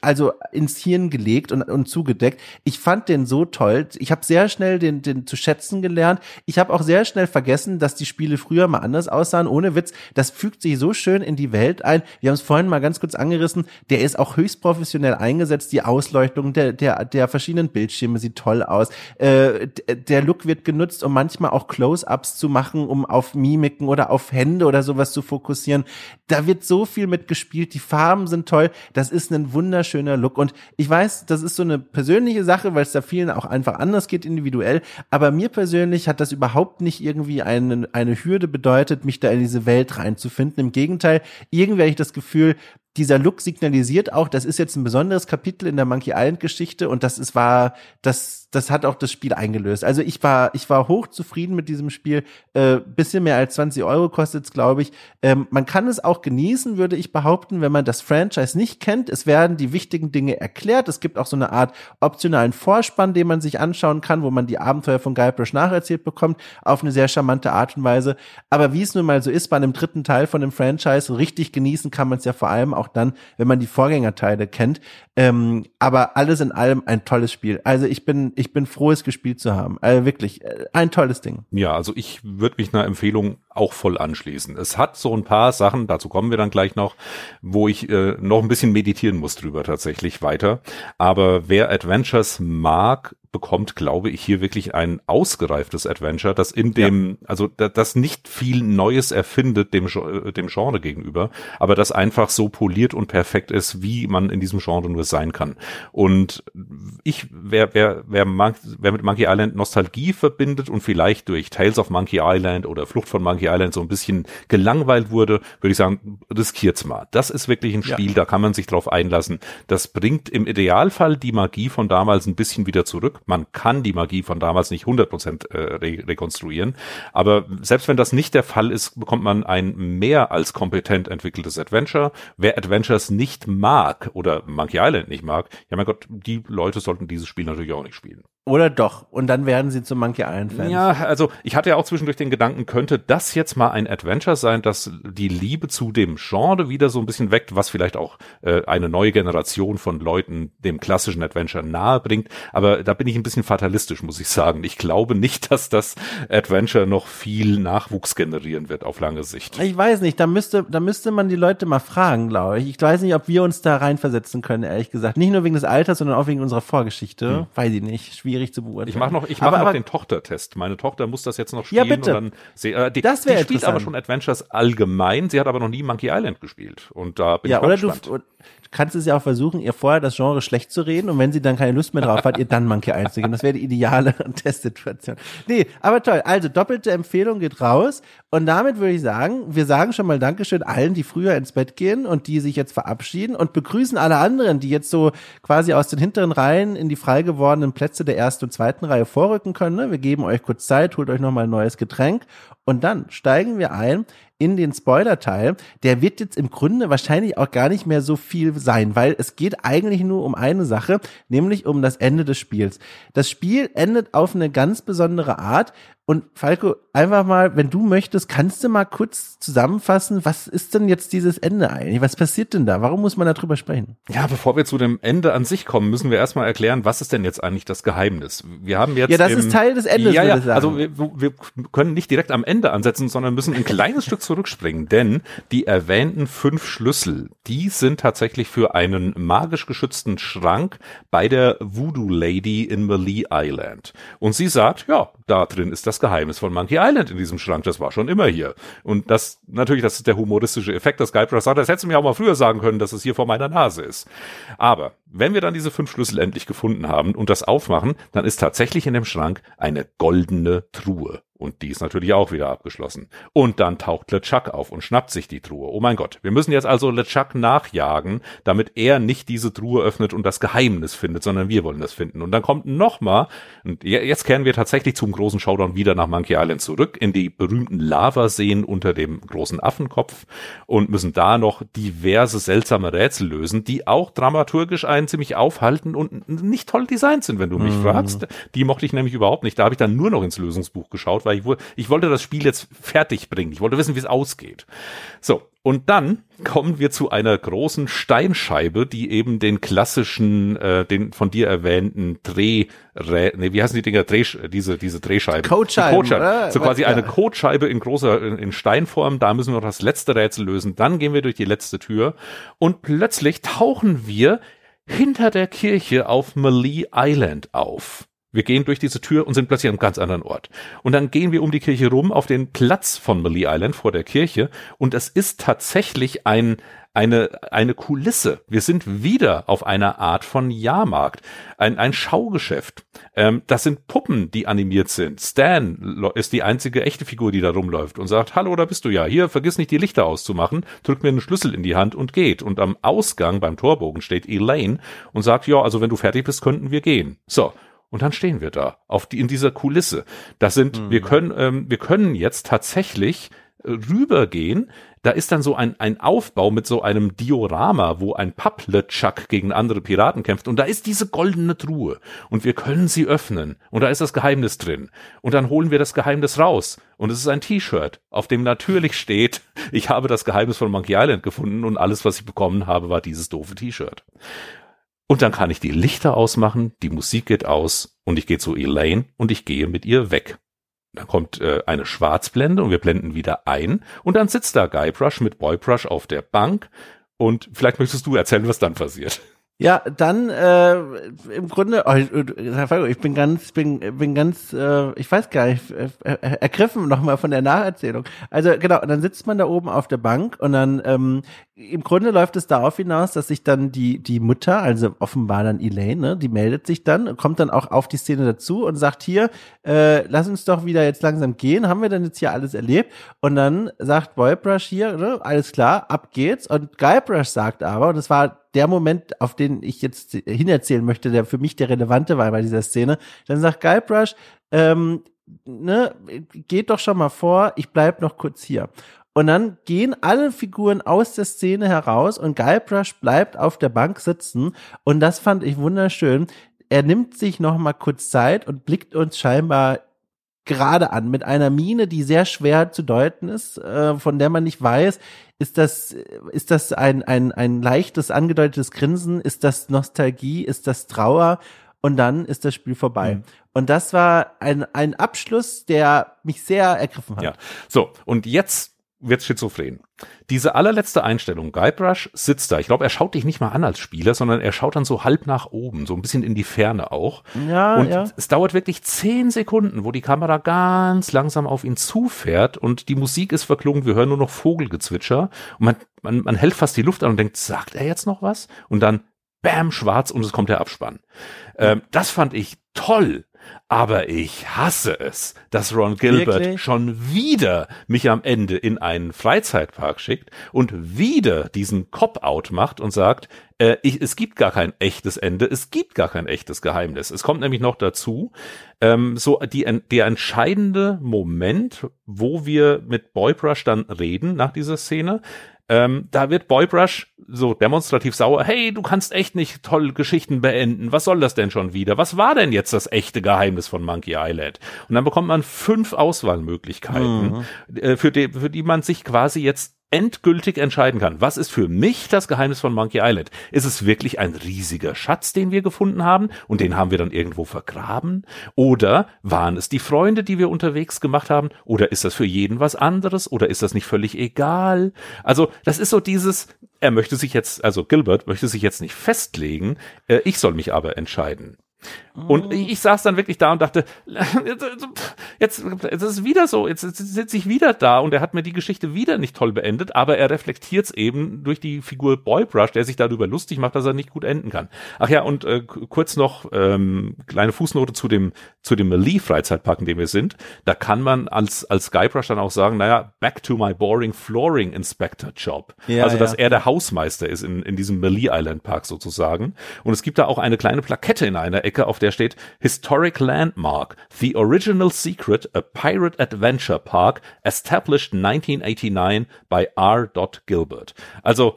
also ins Hirn gelegt und, und zugedeckt. Ich fand den so toll. Ich habe sehr schnell den, den zu schätzen gelernt. Ich habe auch sehr schnell vergessen, dass die Spiele früher mal anders aussahen. Ohne Witz, das fügt sich so schön in die Welt ein. Wir haben es vorhin mal ganz kurz angerissen. Der ist auch höchst professionell eingesetzt. Die Ausleuchtung der, der, der verschiedenen Bildschirme sieht toll aus. Äh, der Look wird genutzt, um manchmal auch Close-ups zu machen, um auf Mimiken oder auf Hände oder sowas zu fokussieren. Da wird so viel mitgespielt. Die Farben sind toll. Das ist ein wunderschöner Look. Und ich weiß, das ist so eine persönliche Sache, weil es da vielen auch einfach anders geht, individuell. Aber mir persönlich hat das überhaupt nicht irgendwie eine, eine Hürde bedeutet, mich da in diese Welt reinzufinden. Im Gegenteil, irgendwie habe ich das Gefühl, dieser Look signalisiert auch, das ist jetzt ein besonderes Kapitel in der Monkey Island Geschichte und das ist war, das, das hat auch das Spiel eingelöst. Also ich war, ich war hoch zufrieden mit diesem Spiel. Äh, bisschen mehr als 20 Euro kostet es, glaube ich. Ähm, man kann es auch genießen, würde ich behaupten, wenn man das Franchise nicht kennt. Es werden die wichtigen Dinge erklärt. Es gibt auch so eine Art optionalen Vorspann, den man sich anschauen kann, wo man die Abenteuer von Guybrush nacherzählt bekommt, auf eine sehr charmante Art und Weise. Aber wie es nun mal so ist bei einem dritten Teil von dem Franchise, richtig genießen kann man es ja vor allem auch dann, wenn man die Vorgängerteile kennt. Ähm, aber alles in allem ein tolles Spiel. Also ich bin, ich bin froh, es gespielt zu haben. Also wirklich, äh, ein tolles Ding. Ja, also ich würde mich einer Empfehlung auch voll anschließen. Es hat so ein paar Sachen, dazu kommen wir dann gleich noch, wo ich äh, noch ein bisschen meditieren muss drüber tatsächlich weiter. Aber wer Adventures mag, bekommt, glaube ich, hier wirklich ein ausgereiftes Adventure, das in dem, ja. also das nicht viel Neues erfindet dem, äh, dem Genre gegenüber, aber das einfach so poliert und perfekt ist, wie man in diesem Genre nur sein kann. Und ich, wer, wer, wer, wer mit Monkey Island Nostalgie verbindet und vielleicht durch Tales of Monkey Island oder Flucht von Monkey Island so ein bisschen gelangweilt wurde, würde ich sagen, riskiert's mal. Das ist wirklich ein Spiel, ja. da kann man sich drauf einlassen. Das bringt im Idealfall die Magie von damals ein bisschen wieder zurück. Man kann die Magie von damals nicht 100% äh, re rekonstruieren. Aber selbst wenn das nicht der Fall ist, bekommt man ein mehr als kompetent entwickeltes Adventure. Wer Adventures nicht mag oder Monkey Island nicht mag, ja mein Gott, die Leute sollten dieses Spiel natürlich auch nicht spielen. Oder doch. Und dann werden sie zum Monkey Island Fans. Ja, also ich hatte ja auch zwischendurch den Gedanken, könnte das jetzt mal ein Adventure sein, das die Liebe zu dem Genre wieder so ein bisschen weckt, was vielleicht auch äh, eine neue Generation von Leuten dem klassischen Adventure nahe bringt. Aber da bin ich ein bisschen fatalistisch, muss ich sagen. Ich glaube nicht, dass das Adventure noch viel Nachwuchs generieren wird auf lange Sicht. Ich weiß nicht, da müsste, da müsste man die Leute mal fragen, glaube ich. Ich weiß nicht, ob wir uns da reinversetzen können, ehrlich gesagt. Nicht nur wegen des Alters, sondern auch wegen unserer Vorgeschichte. Hm. Weiß ich nicht. Schwierig schwierig zu beurteilen. Ich mache noch, ich mach aber, noch aber, den Tochtertest. Meine Tochter muss das jetzt noch spielen. Ja, bitte. Und dann, äh, die, das wäre Die spielt aber schon Adventures allgemein. Sie hat aber noch nie Monkey Island gespielt. Und da bin ja, ich oder gespannt. Du, kannst es ja auch versuchen, ihr vorher das Genre schlecht zu reden und wenn sie dann keine Lust mehr drauf hat, ihr dann Monkey einzugehen. Das wäre die ideale Testsituation. Nee, aber toll. Also doppelte Empfehlung geht raus und damit würde ich sagen, wir sagen schon mal Dankeschön allen, die früher ins Bett gehen und die sich jetzt verabschieden und begrüßen alle anderen, die jetzt so quasi aus den hinteren Reihen in die frei gewordenen Plätze der ersten und zweiten Reihe vorrücken können. Ne? Wir geben euch kurz Zeit, holt euch nochmal ein neues Getränk und dann steigen wir ein in den Spoiler-Teil, der wird jetzt im Grunde wahrscheinlich auch gar nicht mehr so viel sein, weil es geht eigentlich nur um eine Sache, nämlich um das Ende des Spiels. Das Spiel endet auf eine ganz besondere Art Und Falco, einfach mal, wenn du möchtest, kannst du mal kurz zusammenfassen, was ist denn jetzt dieses Ende eigentlich? Was passiert denn da? Warum muss man darüber sprechen? Ja, bevor wir zu dem Ende an sich kommen, müssen wir erstmal erklären, was ist denn jetzt eigentlich das Geheimnis? Wir haben jetzt. Ja, das im, ist Teil des Endes, ja, ja, würde ich sagen. Also wir, wir können nicht direkt am Ende ansetzen, sondern müssen ein kleines Stück zurückspringen, denn die erwähnten fünf Schlüssel, die sind tatsächlich für einen magisch geschützten Schrank bei der Voodoo Lady in Malee Island. Und sie sagt, ja, da drin ist das Geheimnis von Monkey Island in diesem Schrank. Das war schon immer hier. Und das, natürlich, das ist der humoristische Effekt, dass Guybrush sagt, das hättest du mir auch mal früher sagen können, dass es hier vor meiner Nase ist. Aber wenn wir dann diese fünf Schlüssel endlich gefunden haben und das aufmachen, dann ist tatsächlich in dem Schrank eine goldene Truhe. Und die ist natürlich auch wieder abgeschlossen. Und dann taucht LeChuck auf und schnappt sich die Truhe. Oh mein Gott. Wir müssen jetzt also LeChuck nachjagen, damit er nicht diese Truhe öffnet und das Geheimnis findet, sondern wir wollen das finden. Und dann kommt nochmal, und jetzt kehren wir tatsächlich zum großen Showdown wieder nach Monkey Island zurück, in die berühmten Lavaseen unter dem großen Affenkopf und müssen da noch diverse seltsame Rätsel lösen, die auch dramaturgisch einen ziemlich aufhalten und nicht toll designt sind, wenn du mich mhm. fragst. Die mochte ich nämlich überhaupt nicht. Da habe ich dann nur noch ins Lösungsbuch geschaut, weil ich, ich wollte das Spiel jetzt fertig bringen. Ich wollte wissen, wie es ausgeht. So, und dann kommen wir zu einer großen Steinscheibe, die eben den klassischen, äh, den von dir erwähnten Dreh, nee, wie heißen die Dinger, Dreh, diese, diese Drehscheibe. Codescheibe. Codescheibe. So quasi ja. eine Codescheibe in großer, in, in Steinform. Da müssen wir noch das letzte Rätsel lösen. Dann gehen wir durch die letzte Tür und plötzlich tauchen wir hinter der Kirche auf Malee Island auf. Wir gehen durch diese Tür und sind plötzlich an einem ganz anderen Ort. Und dann gehen wir um die Kirche rum auf den Platz von Malee Island vor der Kirche und es ist tatsächlich ein, eine, eine Kulisse. Wir sind wieder auf einer Art von Jahrmarkt, ein, ein Schaugeschäft. Ähm, das sind Puppen, die animiert sind. Stan ist die einzige echte Figur, die da rumläuft und sagt, hallo, da bist du ja. Hier, vergiss nicht die Lichter auszumachen, drückt mir einen Schlüssel in die Hand und geht. Und am Ausgang beim Torbogen steht Elaine und sagt, ja, also wenn du fertig bist, könnten wir gehen. So. Und dann stehen wir da, auf die, in dieser Kulisse. Das sind, mhm. wir können, ähm, wir können jetzt tatsächlich rübergehen. Da ist dann so ein, ein Aufbau mit so einem Diorama, wo ein Pappletschak gegen andere Piraten kämpft. Und da ist diese goldene Truhe. Und wir können sie öffnen. Und da ist das Geheimnis drin. Und dann holen wir das Geheimnis raus. Und es ist ein T-Shirt, auf dem natürlich steht, ich habe das Geheimnis von Monkey Island gefunden und alles, was ich bekommen habe, war dieses doofe T-Shirt. Und dann kann ich die Lichter ausmachen, die Musik geht aus und ich gehe zu Elaine und ich gehe mit ihr weg. Dann kommt äh, eine Schwarzblende und wir blenden wieder ein und dann sitzt da Guybrush mit Boybrush auf der Bank und vielleicht möchtest du erzählen, was dann passiert. Ja, dann äh, im Grunde, oh, ich bin ganz, bin, bin ganz, äh, ich weiß gar nicht, äh, äh ergriffen nochmal von der Nacherzählung. Also genau, dann sitzt man da oben auf der Bank und dann ähm, im Grunde läuft es darauf hinaus, dass sich dann die die Mutter, also offenbar dann Elaine, ne, die meldet sich dann, kommt dann auch auf die Szene dazu und sagt hier, äh, lass uns doch wieder jetzt langsam gehen, haben wir denn jetzt hier alles erlebt? Und dann sagt Boybrush hier, ne, alles klar, ab geht's. Und Guybrush sagt aber, und das war der Moment, auf den ich jetzt hinerzählen möchte, der für mich der relevante war bei dieser Szene, dann sagt Guybrush, ähm, ne, geht doch schon mal vor, ich bleib noch kurz hier. Und dann gehen alle Figuren aus der Szene heraus und Guybrush bleibt auf der Bank sitzen. Und das fand ich wunderschön. Er nimmt sich noch mal kurz Zeit und blickt uns scheinbar gerade an mit einer Miene, die sehr schwer zu deuten ist, äh, von der man nicht weiß, ist das, ist das ein, ein, ein leichtes, angedeutetes Grinsen? Ist das Nostalgie? Ist das Trauer? Und dann ist das Spiel vorbei. Mhm. Und das war ein, ein Abschluss, der mich sehr ergriffen hat. Ja. So, und jetzt wird schizophren. Diese allerletzte Einstellung, Guybrush sitzt da. Ich glaube, er schaut dich nicht mal an als Spieler, sondern er schaut dann so halb nach oben, so ein bisschen in die Ferne auch. Ja, und ja. es dauert wirklich zehn Sekunden, wo die Kamera ganz langsam auf ihn zufährt und die Musik ist verklungen. Wir hören nur noch Vogelgezwitscher und man, man, man hält fast die Luft an und denkt, sagt er jetzt noch was? Und dann bam, schwarz und es kommt der Abspann. Ähm, das fand ich toll. Aber ich hasse es, dass Ron Gilbert Wirklich? schon wieder mich am Ende in einen Freizeitpark schickt und wieder diesen Cop-Out macht und sagt, äh, ich, es gibt gar kein echtes Ende, es gibt gar kein echtes Geheimnis. Es kommt nämlich noch dazu, ähm, so die, der entscheidende Moment, wo wir mit Boybrush dann reden nach dieser Szene, Ähm, da wird Boybrush so demonstrativ sauer. Hey, du kannst echt nicht tolle Geschichten beenden. Was soll das denn schon wieder? Was war denn jetzt das echte Geheimnis von Monkey Island? Und dann bekommt man fünf Auswahlmöglichkeiten, mhm. äh, für, die, für die man sich quasi jetzt endgültig entscheiden kann, was ist für mich das Geheimnis von Monkey Island? Ist es wirklich ein riesiger Schatz, den wir gefunden haben und den haben wir dann irgendwo vergraben? Oder waren es die Freunde, die wir unterwegs gemacht haben? Oder ist das für jeden was anderes? Oder ist das nicht völlig egal? Also das ist so dieses, er möchte sich jetzt, also Gilbert möchte sich jetzt nicht festlegen, äh, ich soll mich aber entscheiden. Und ich, ich saß dann wirklich da und dachte, jetzt, jetzt ist es wieder so, jetzt, jetzt sitze ich wieder da und er hat mir die Geschichte wieder nicht toll beendet, aber er reflektiert es eben durch die Figur Boybrush, der sich darüber lustig macht, dass er nicht gut enden kann. Ach ja, und äh, kurz noch ähm, kleine Fußnote zu dem zu dem Lee Freizeitpark, in dem wir sind. Da kann man als als Guybrush dann auch sagen, naja, back to my boring flooring inspector job. Ja, also dass ja. er der Hausmeister ist in in diesem Melee Island Park sozusagen. Und es gibt da auch eine kleine Plakette in einer Ecke, auf der steht Historic Landmark, The Original Secret, a Pirate Adventure Park, established 1989 by R. Gilbert. Also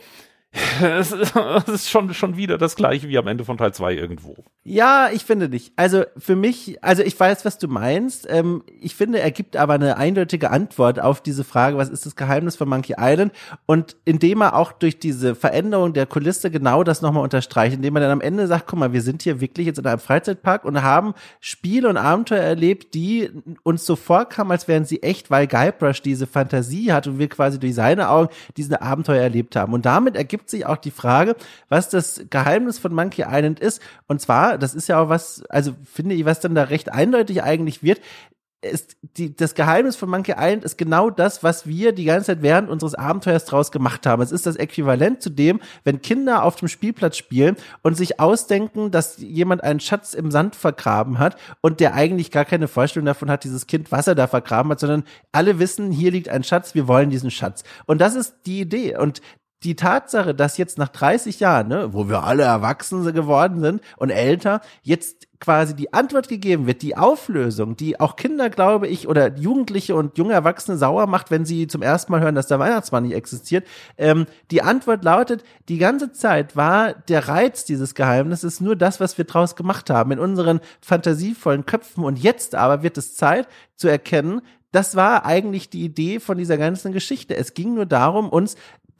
es ist schon, schon wieder das gleiche wie am Ende von Teil 2 irgendwo. Ja, ich finde nicht. Also für mich, also ich weiß, was du meinst. Ähm, ich finde, er gibt aber eine eindeutige Antwort auf diese Frage, was ist das Geheimnis von Monkey Island? Und indem er auch durch diese Veränderung der Kulisse genau das nochmal unterstreicht, indem er dann am Ende sagt, guck mal, wir sind hier wirklich jetzt in einem Freizeitpark und haben Spiele und Abenteuer erlebt, die uns so vorkamen, als wären sie echt, weil Guybrush diese Fantasie hat und wir quasi durch seine Augen diese Abenteuer erlebt haben. Und damit ergibt ergibt sich auch die Frage, was das Geheimnis von Monkey Island ist. Und zwar, das ist ja auch was, also finde ich, was dann da recht eindeutig eigentlich wird, ist die, das Geheimnis von Monkey Island ist genau das, was wir die ganze Zeit während unseres Abenteuers draus gemacht haben. Es ist das Äquivalent zu dem, wenn Kinder auf dem Spielplatz spielen und sich ausdenken, dass jemand einen Schatz im Sand vergraben hat und der eigentlich gar keine Vorstellung davon hat, dieses Kind, was er da vergraben hat, sondern alle wissen, hier liegt ein Schatz, wir wollen diesen Schatz. Und das ist die Idee. Und die Tatsache, dass jetzt nach 30 Jahren, ne, wo wir alle erwachsen geworden sind und älter, jetzt quasi die Antwort gegeben wird, die Auflösung, die auch Kinder, glaube ich, oder Jugendliche und junge Erwachsene sauer macht, wenn sie zum ersten Mal hören, dass der Weihnachtsmann nicht existiert. Ähm, die Antwort lautet, die ganze Zeit war der Reiz dieses Geheimnisses nur das, was wir draus gemacht haben in unseren fantasievollen Köpfen. Und jetzt aber wird es Zeit zu erkennen, das war eigentlich die Idee von dieser ganzen Geschichte. Es ging nur darum, uns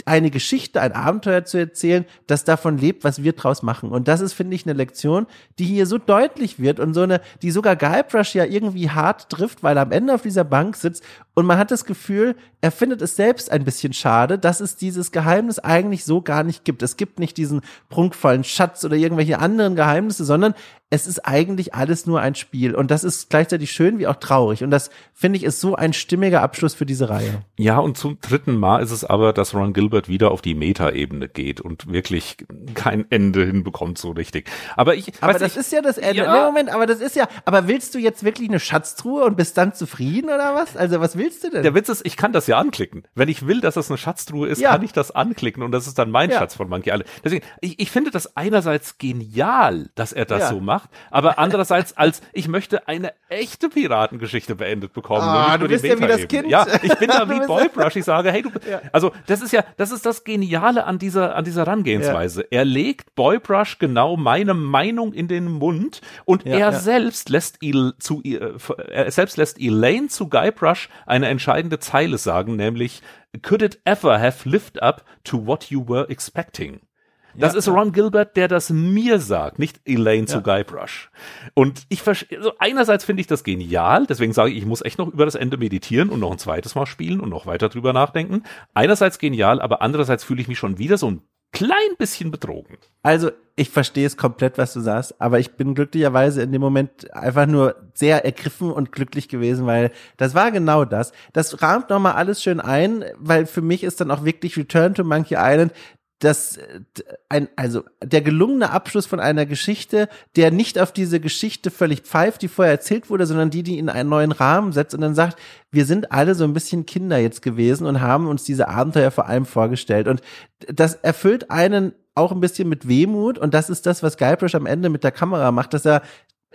eine Geschichte, ein Abenteuer zu erzählen, das davon lebt, was wir draus machen. Und das ist, finde ich, eine Lektion, die hier so deutlich wird und so eine, die sogar Guybrush ja irgendwie hart trifft, weil er am Ende auf dieser Bank sitzt und man hat das Gefühl, er findet es selbst ein bisschen schade, dass es dieses Geheimnis eigentlich so gar nicht gibt. Es gibt nicht diesen prunkvollen Schatz oder irgendwelche anderen Geheimnisse, sondern es ist eigentlich alles nur ein Spiel. Und das ist gleichzeitig schön wie auch traurig. Und das, finde ich, ist so ein stimmiger Abschluss für diese Reihe. Ja, und zum dritten Mal ist es aber, dass Ron Gilbert wieder auf die Meta-Ebene geht und wirklich kein Ende hinbekommt so richtig. Aber ich. Aber das ich, ist ja das Ende. Ja. Nee, Moment, aber das ist ja, aber willst du jetzt wirklich eine Schatztruhe und bist dann zufrieden oder was? Also was willst du denn? Der Witz ist, ich kann das ja anklicken. Wenn ich will, dass das eine Schatztruhe ist, ja. kann ich das anklicken und das ist dann mein ja. Schatz von Monkey Island. Deswegen, ich, ich finde das einerseits genial, dass er das so macht, aber andererseits als ich möchte eine echte Piratengeschichte beendet bekommen. Ah, du bist ja wie das Kind. Ja, ich bin da wie Boybrush. Ich sage, hey, du, also das ist ja, das ist das Geniale an dieser, an dieser Herangehensweise. Er legt Boybrush genau meine Meinung in den Mund und er selbst lässt Il, zu, er selbst lässt Elaine zu Guybrush eine entscheidende Zeile sagen, nämlich Could it ever have lived up to what you were expecting? Das ja, ist Ron Gilbert, der das mir sagt, nicht Elaine zu Guybrush. Und ich also einerseits finde ich das genial, deswegen sage ich, ich muss echt noch über das Ende meditieren und noch ein zweites Mal spielen und noch weiter drüber nachdenken. Einerseits genial, aber andererseits fühle ich mich schon wieder so ein klein bisschen betrogen. Also, ich verstehe es komplett, was du sagst, aber ich bin glücklicherweise in dem Moment einfach nur sehr ergriffen und glücklich gewesen, weil das war genau das. Das rahmt nochmal alles schön ein, weil für mich ist dann auch wirklich Return to Monkey Island das ein also der gelungene Abschluss von einer Geschichte, der nicht auf diese Geschichte völlig pfeift, die vorher erzählt wurde, sondern die die in einen neuen Rahmen setzt und dann sagt, wir sind alle so ein bisschen Kinder jetzt gewesen und haben uns diese Abenteuer vor allem vorgestellt. Und das erfüllt einen auch ein bisschen mit Wehmut und das ist das, was Guybrush am Ende mit der Kamera macht, dass er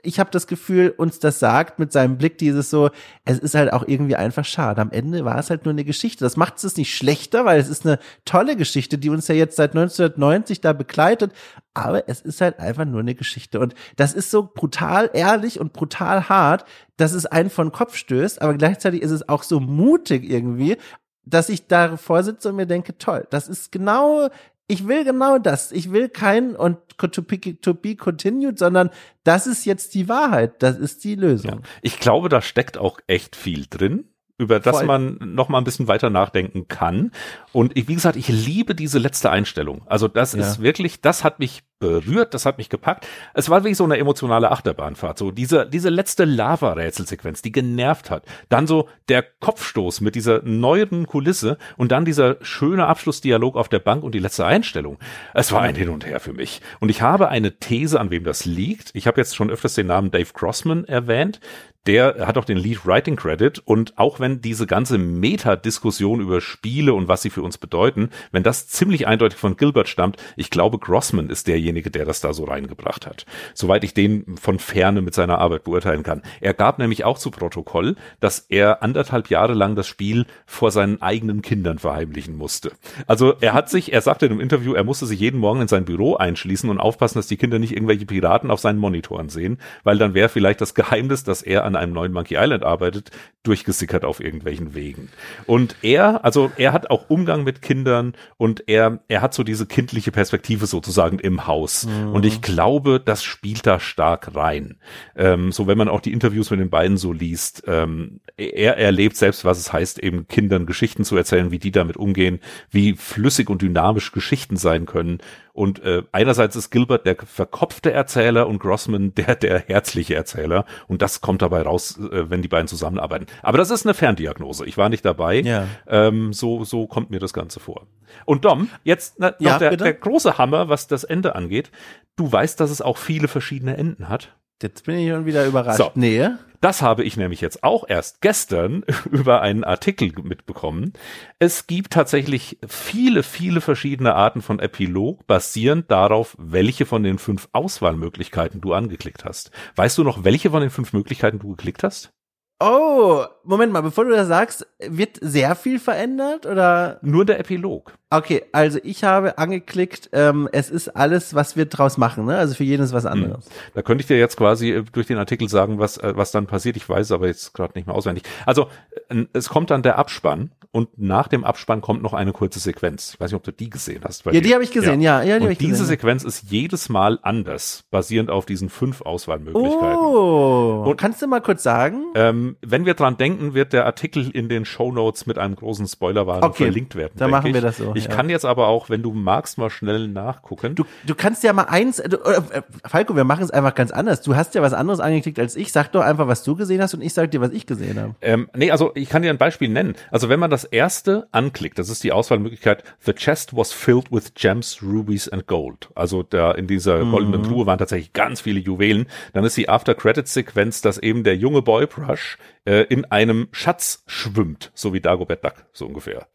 ich habe das Gefühl, uns das sagt mit seinem Blick dieses so, es ist halt auch irgendwie einfach schade. Am Ende war es halt nur eine Geschichte. Das macht es nicht schlechter, weil es ist eine tolle Geschichte, die uns ja jetzt seit 1990 da begleitet. Aber es ist halt einfach nur eine Geschichte. Und das ist so brutal ehrlich und brutal hart, dass es einen von Kopf stößt. Aber gleichzeitig ist es auch so mutig irgendwie, dass ich da vorsitze und mir denke, toll, das ist genau ich will genau das. Ich will kein und to be, to be continued, sondern das ist jetzt die Wahrheit. Das ist die Lösung. Ja. Ich glaube, da steckt auch echt viel drin über das Voll. man noch mal ein bisschen weiter nachdenken kann. Und ich, wie gesagt, ich liebe diese letzte Einstellung. Also das ja. ist wirklich, das hat mich berührt, das hat mich gepackt. Es war wirklich so eine emotionale Achterbahnfahrt. So diese, diese letzte Lava-Rätselsequenz, die genervt hat. Dann so der Kopfstoß mit dieser neueren Kulisse und dann dieser schöne Abschlussdialog auf der Bank und die letzte Einstellung. Es war ein Hin und Her für mich. Und ich habe eine These, an wem das liegt. Ich habe jetzt schon öfters den Namen Dave Crossman erwähnt der hat auch den Lead Writing Credit und auch wenn diese ganze Meta-Diskussion über Spiele und was sie für uns bedeuten, wenn das ziemlich eindeutig von Gilbert stammt, ich glaube, Grossman ist derjenige, der das da so reingebracht hat. Soweit ich den von Ferne mit seiner Arbeit beurteilen kann. Er gab nämlich auch zu Protokoll, dass er anderthalb Jahre lang das Spiel vor seinen eigenen Kindern verheimlichen musste. Also er hat sich, er sagte in einem Interview, er musste sich jeden Morgen in sein Büro einschließen und aufpassen, dass die Kinder nicht irgendwelche Piraten auf seinen Monitoren sehen, weil dann wäre vielleicht das Geheimnis, dass er an einem neuen Monkey Island arbeitet, durchgesickert auf irgendwelchen Wegen. Und er, also er hat auch Umgang mit Kindern und er, er hat so diese kindliche Perspektive sozusagen im Haus. Mhm. Und ich glaube, das spielt da stark rein. Ähm, so wenn man auch die Interviews mit den beiden so liest, ähm, er erlebt selbst, was es heißt, eben Kindern Geschichten zu erzählen, wie die damit umgehen, wie flüssig und dynamisch Geschichten sein können und äh, einerseits ist Gilbert der verkopfte Erzähler und Grossman der der herzliche Erzähler. Und das kommt dabei raus, äh, wenn die beiden zusammenarbeiten. Aber das ist eine Ferndiagnose. Ich war nicht dabei. Ja. Ähm, so so kommt mir das Ganze vor. Und Dom, jetzt na, noch ja, der, der große Hammer, was das Ende angeht. Du weißt, dass es auch viele verschiedene Enden hat. Jetzt bin ich schon wieder überrascht. So. Nee. Das habe ich nämlich jetzt auch erst gestern über einen Artikel mitbekommen. Es gibt tatsächlich viele, viele verschiedene Arten von Epilog, basierend darauf, welche von den fünf Auswahlmöglichkeiten du angeklickt hast. Weißt du noch, welche von den fünf Möglichkeiten du geklickt hast? Oh, Moment mal, bevor du das sagst, wird sehr viel verändert oder? Nur der Epilog. Okay, also ich habe angeklickt, ähm, es ist alles, was wir draus machen, ne? Also für jeden ist was hm. anderes. Da könnte ich dir jetzt quasi äh, durch den Artikel sagen, was, äh, was dann passiert. Ich weiß es aber jetzt gerade nicht mehr auswendig. Also äh, es kommt dann der Abspann und nach dem Abspann kommt noch eine kurze Sequenz. Ich weiß nicht, ob du die gesehen hast. Ja, die habe ich gesehen, ja. ja, ja die und diese gesehen. Sequenz ist jedes Mal anders, basierend auf diesen fünf Auswahlmöglichkeiten. Oh, und kannst du mal kurz sagen? Ähm, wenn wir dran denken, wird der Artikel in den Show Notes mit einem großen Spoilerwarnung okay, verlinkt werden. Dann machen wir das so. Ich ja. kann jetzt aber auch, wenn du magst, mal schnell nachgucken. Du, du kannst ja mal eins, du, äh, äh, Falco, wir machen es einfach ganz anders. Du hast ja was anderes angeklickt als ich. Sag doch einfach, was du gesehen hast und ich sag dir, was ich gesehen habe. Ähm, nee, also ich kann dir ein Beispiel nennen. Also wenn man das erste anklickt, das ist die Auswahlmöglichkeit, the chest was filled with gems, rubies and gold. Also da in dieser mhm. goldenen Truhe waren tatsächlich ganz viele Juwelen. Dann ist die After-Credits-Sequenz, dass eben der junge Boy Brush äh, in einem Schatz schwimmt, so wie Dagobert Duck, so ungefähr.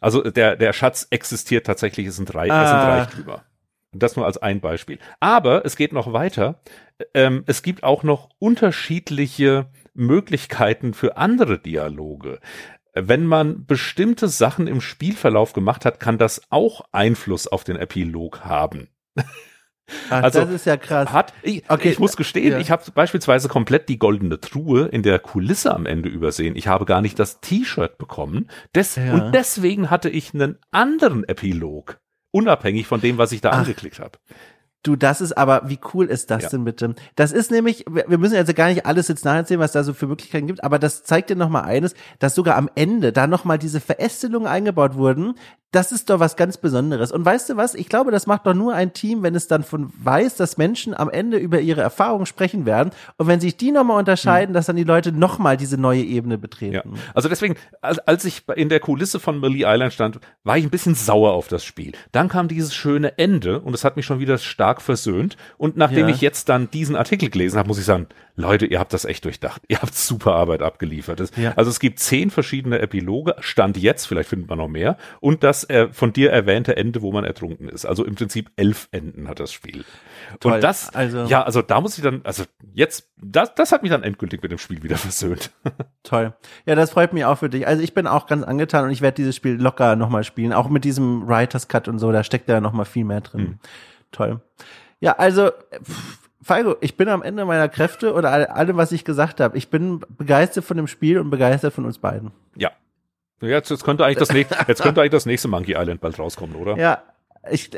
Also der, der Schatz existiert tatsächlich, es sind drei, ah. es sind drei drüber. Das nur als ein Beispiel. Aber es geht noch weiter. Ähm, es gibt auch noch unterschiedliche Möglichkeiten für andere Dialoge wenn man bestimmte Sachen im Spielverlauf gemacht hat, kann das auch Einfluss auf den Epilog haben. Ach, also das ist ja krass. Hat, ich, okay. ich muss gestehen, ja. ich habe beispielsweise komplett die goldene Truhe in der Kulisse am Ende übersehen. Ich habe gar nicht das T-Shirt bekommen. Des, ja. Und deswegen hatte ich einen anderen Epilog, unabhängig von dem, was ich da Ach. angeklickt habe. Du, das ist aber, wie cool ist das ja. denn bitte? Das ist nämlich, wir müssen also gar nicht alles jetzt nacherzählen, was da so für Möglichkeiten gibt, aber das zeigt dir nochmal eines, dass sogar am Ende da nochmal diese Verästelungen eingebaut wurden, das ist doch was ganz Besonderes. Und weißt du was? Ich glaube, das macht doch nur ein Team, wenn es dann von weiß, dass Menschen am Ende über ihre Erfahrungen sprechen werden. Und wenn sich die nochmal unterscheiden, mhm. dass dann die Leute nochmal diese neue Ebene betreten. Ja. Also deswegen, als, als ich in der Kulisse von Millie Island stand, war ich ein bisschen sauer auf das Spiel. Dann kam dieses schöne Ende und es hat mich schon wieder stark versöhnt. Und nachdem ja. ich jetzt dann diesen Artikel gelesen habe, muss ich sagen, Leute, ihr habt das echt durchdacht. Ihr habt super Arbeit abgeliefert. Das, ja. Also es gibt zehn verschiedene Epiloge, Stand jetzt, vielleicht findet man noch mehr. Und das äh, von dir erwähnte Ende, wo man ertrunken ist. Also im Prinzip elf Enden hat das Spiel. Toll. Und das, also, ja, also da muss ich dann, also jetzt, das, das hat mich dann endgültig mit dem Spiel wieder versöhnt. Toll. Ja, das freut mich auch für dich. Also ich bin auch ganz angetan und ich werde dieses Spiel locker nochmal spielen. Auch mit diesem Writers Cut und so, da steckt ja nochmal viel mehr drin. Hm. Toll. Ja, also, Falco, ich bin am Ende meiner Kräfte oder allem, was ich gesagt habe. Ich bin begeistert von dem Spiel und begeistert von uns beiden. Ja. Jetzt, jetzt könnte eigentlich das nächste, jetzt könnte eigentlich das nächste Monkey Island bald rauskommen, oder? Ja, ich,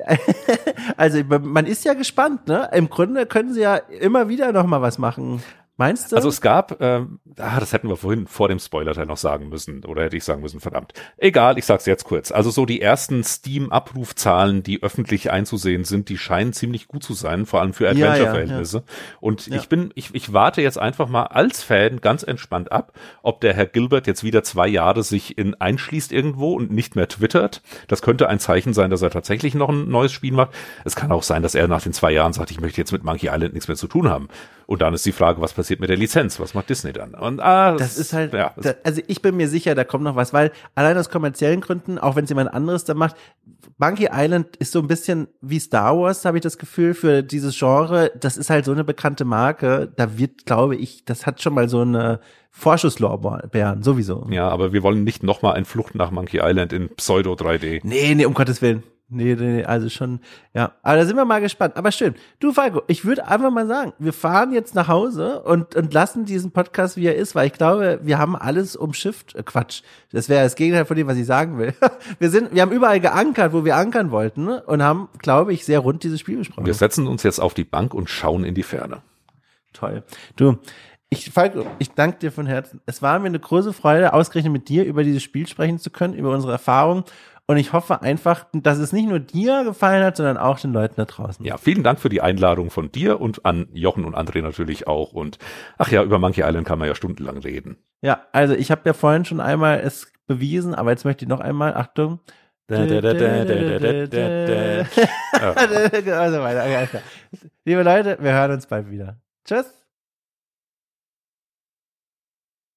also man ist ja gespannt, ne? Im Grunde können sie ja immer wieder noch mal was machen. Meinst du? Also es gab, ähm, ah, das hätten wir vorhin vor dem Spoiler-Teil noch sagen müssen, oder hätte ich sagen müssen, verdammt. Egal, ich sag's jetzt kurz. Also so die ersten Steam-Abrufzahlen, die öffentlich einzusehen sind, die scheinen ziemlich gut zu sein, vor allem für Adventure-Verhältnisse. Ja, ja, ja. Und ich bin, ich, ich warte jetzt einfach mal als Fan ganz entspannt ab, ob der Herr Gilbert jetzt wieder zwei Jahre sich in einschließt irgendwo und nicht mehr twittert. Das könnte ein Zeichen sein, dass er tatsächlich noch ein neues Spiel macht. Es kann auch sein, dass er nach den zwei Jahren sagt, ich möchte jetzt mit Monkey Island nichts mehr zu tun haben. Und dann ist die Frage, was passiert mit der Lizenz? Was macht Disney dann? Und, ah, das, das ist halt, ja, da, also ich bin mir sicher, da kommt noch was, weil allein aus kommerziellen Gründen, auch wenn es jemand anderes da macht, Monkey Island ist so ein bisschen wie Star Wars, habe ich das Gefühl, für dieses Genre. Das ist halt so eine bekannte Marke. Da wird, glaube ich, das hat schon mal so eine Vorschusslorbeeren, sowieso. Ja, aber wir wollen nicht nochmal ein Flucht nach Monkey Island in Pseudo 3D. Nee, nee, um Gottes Willen. Nee, nee, also schon, ja. Aber da sind wir mal gespannt. Aber schön. Du, Falco, ich würde einfach mal sagen, wir fahren jetzt nach Hause und, und lassen diesen Podcast, wie er ist, weil ich glaube, wir haben alles umschifft. Äh, Quatsch. Das wäre das Gegenteil von dem, was ich sagen will. wir sind, wir haben überall geankert, wo wir ankern wollten und haben, glaube ich, sehr rund dieses Spiel besprochen. Wir setzen uns jetzt auf die Bank und schauen in die Ferne. Toll. Du, ich, Falco, ich danke dir von Herzen. Es war mir eine große Freude, ausgerechnet mit dir über dieses Spiel sprechen zu können, über unsere Erfahrungen. Und ich hoffe einfach, dass es nicht nur dir gefallen hat, sondern auch den Leuten da draußen. Ja, vielen Dank für die Einladung von dir und an Jochen und André natürlich auch. Und ach ja, über Monkey Island kann man ja stundenlang reden. Ja, also ich habe ja vorhin schon einmal es bewiesen, aber jetzt möchte ich noch einmal, Achtung. Also weiter. Liebe Leute, wir hören uns bald wieder. Tschüss.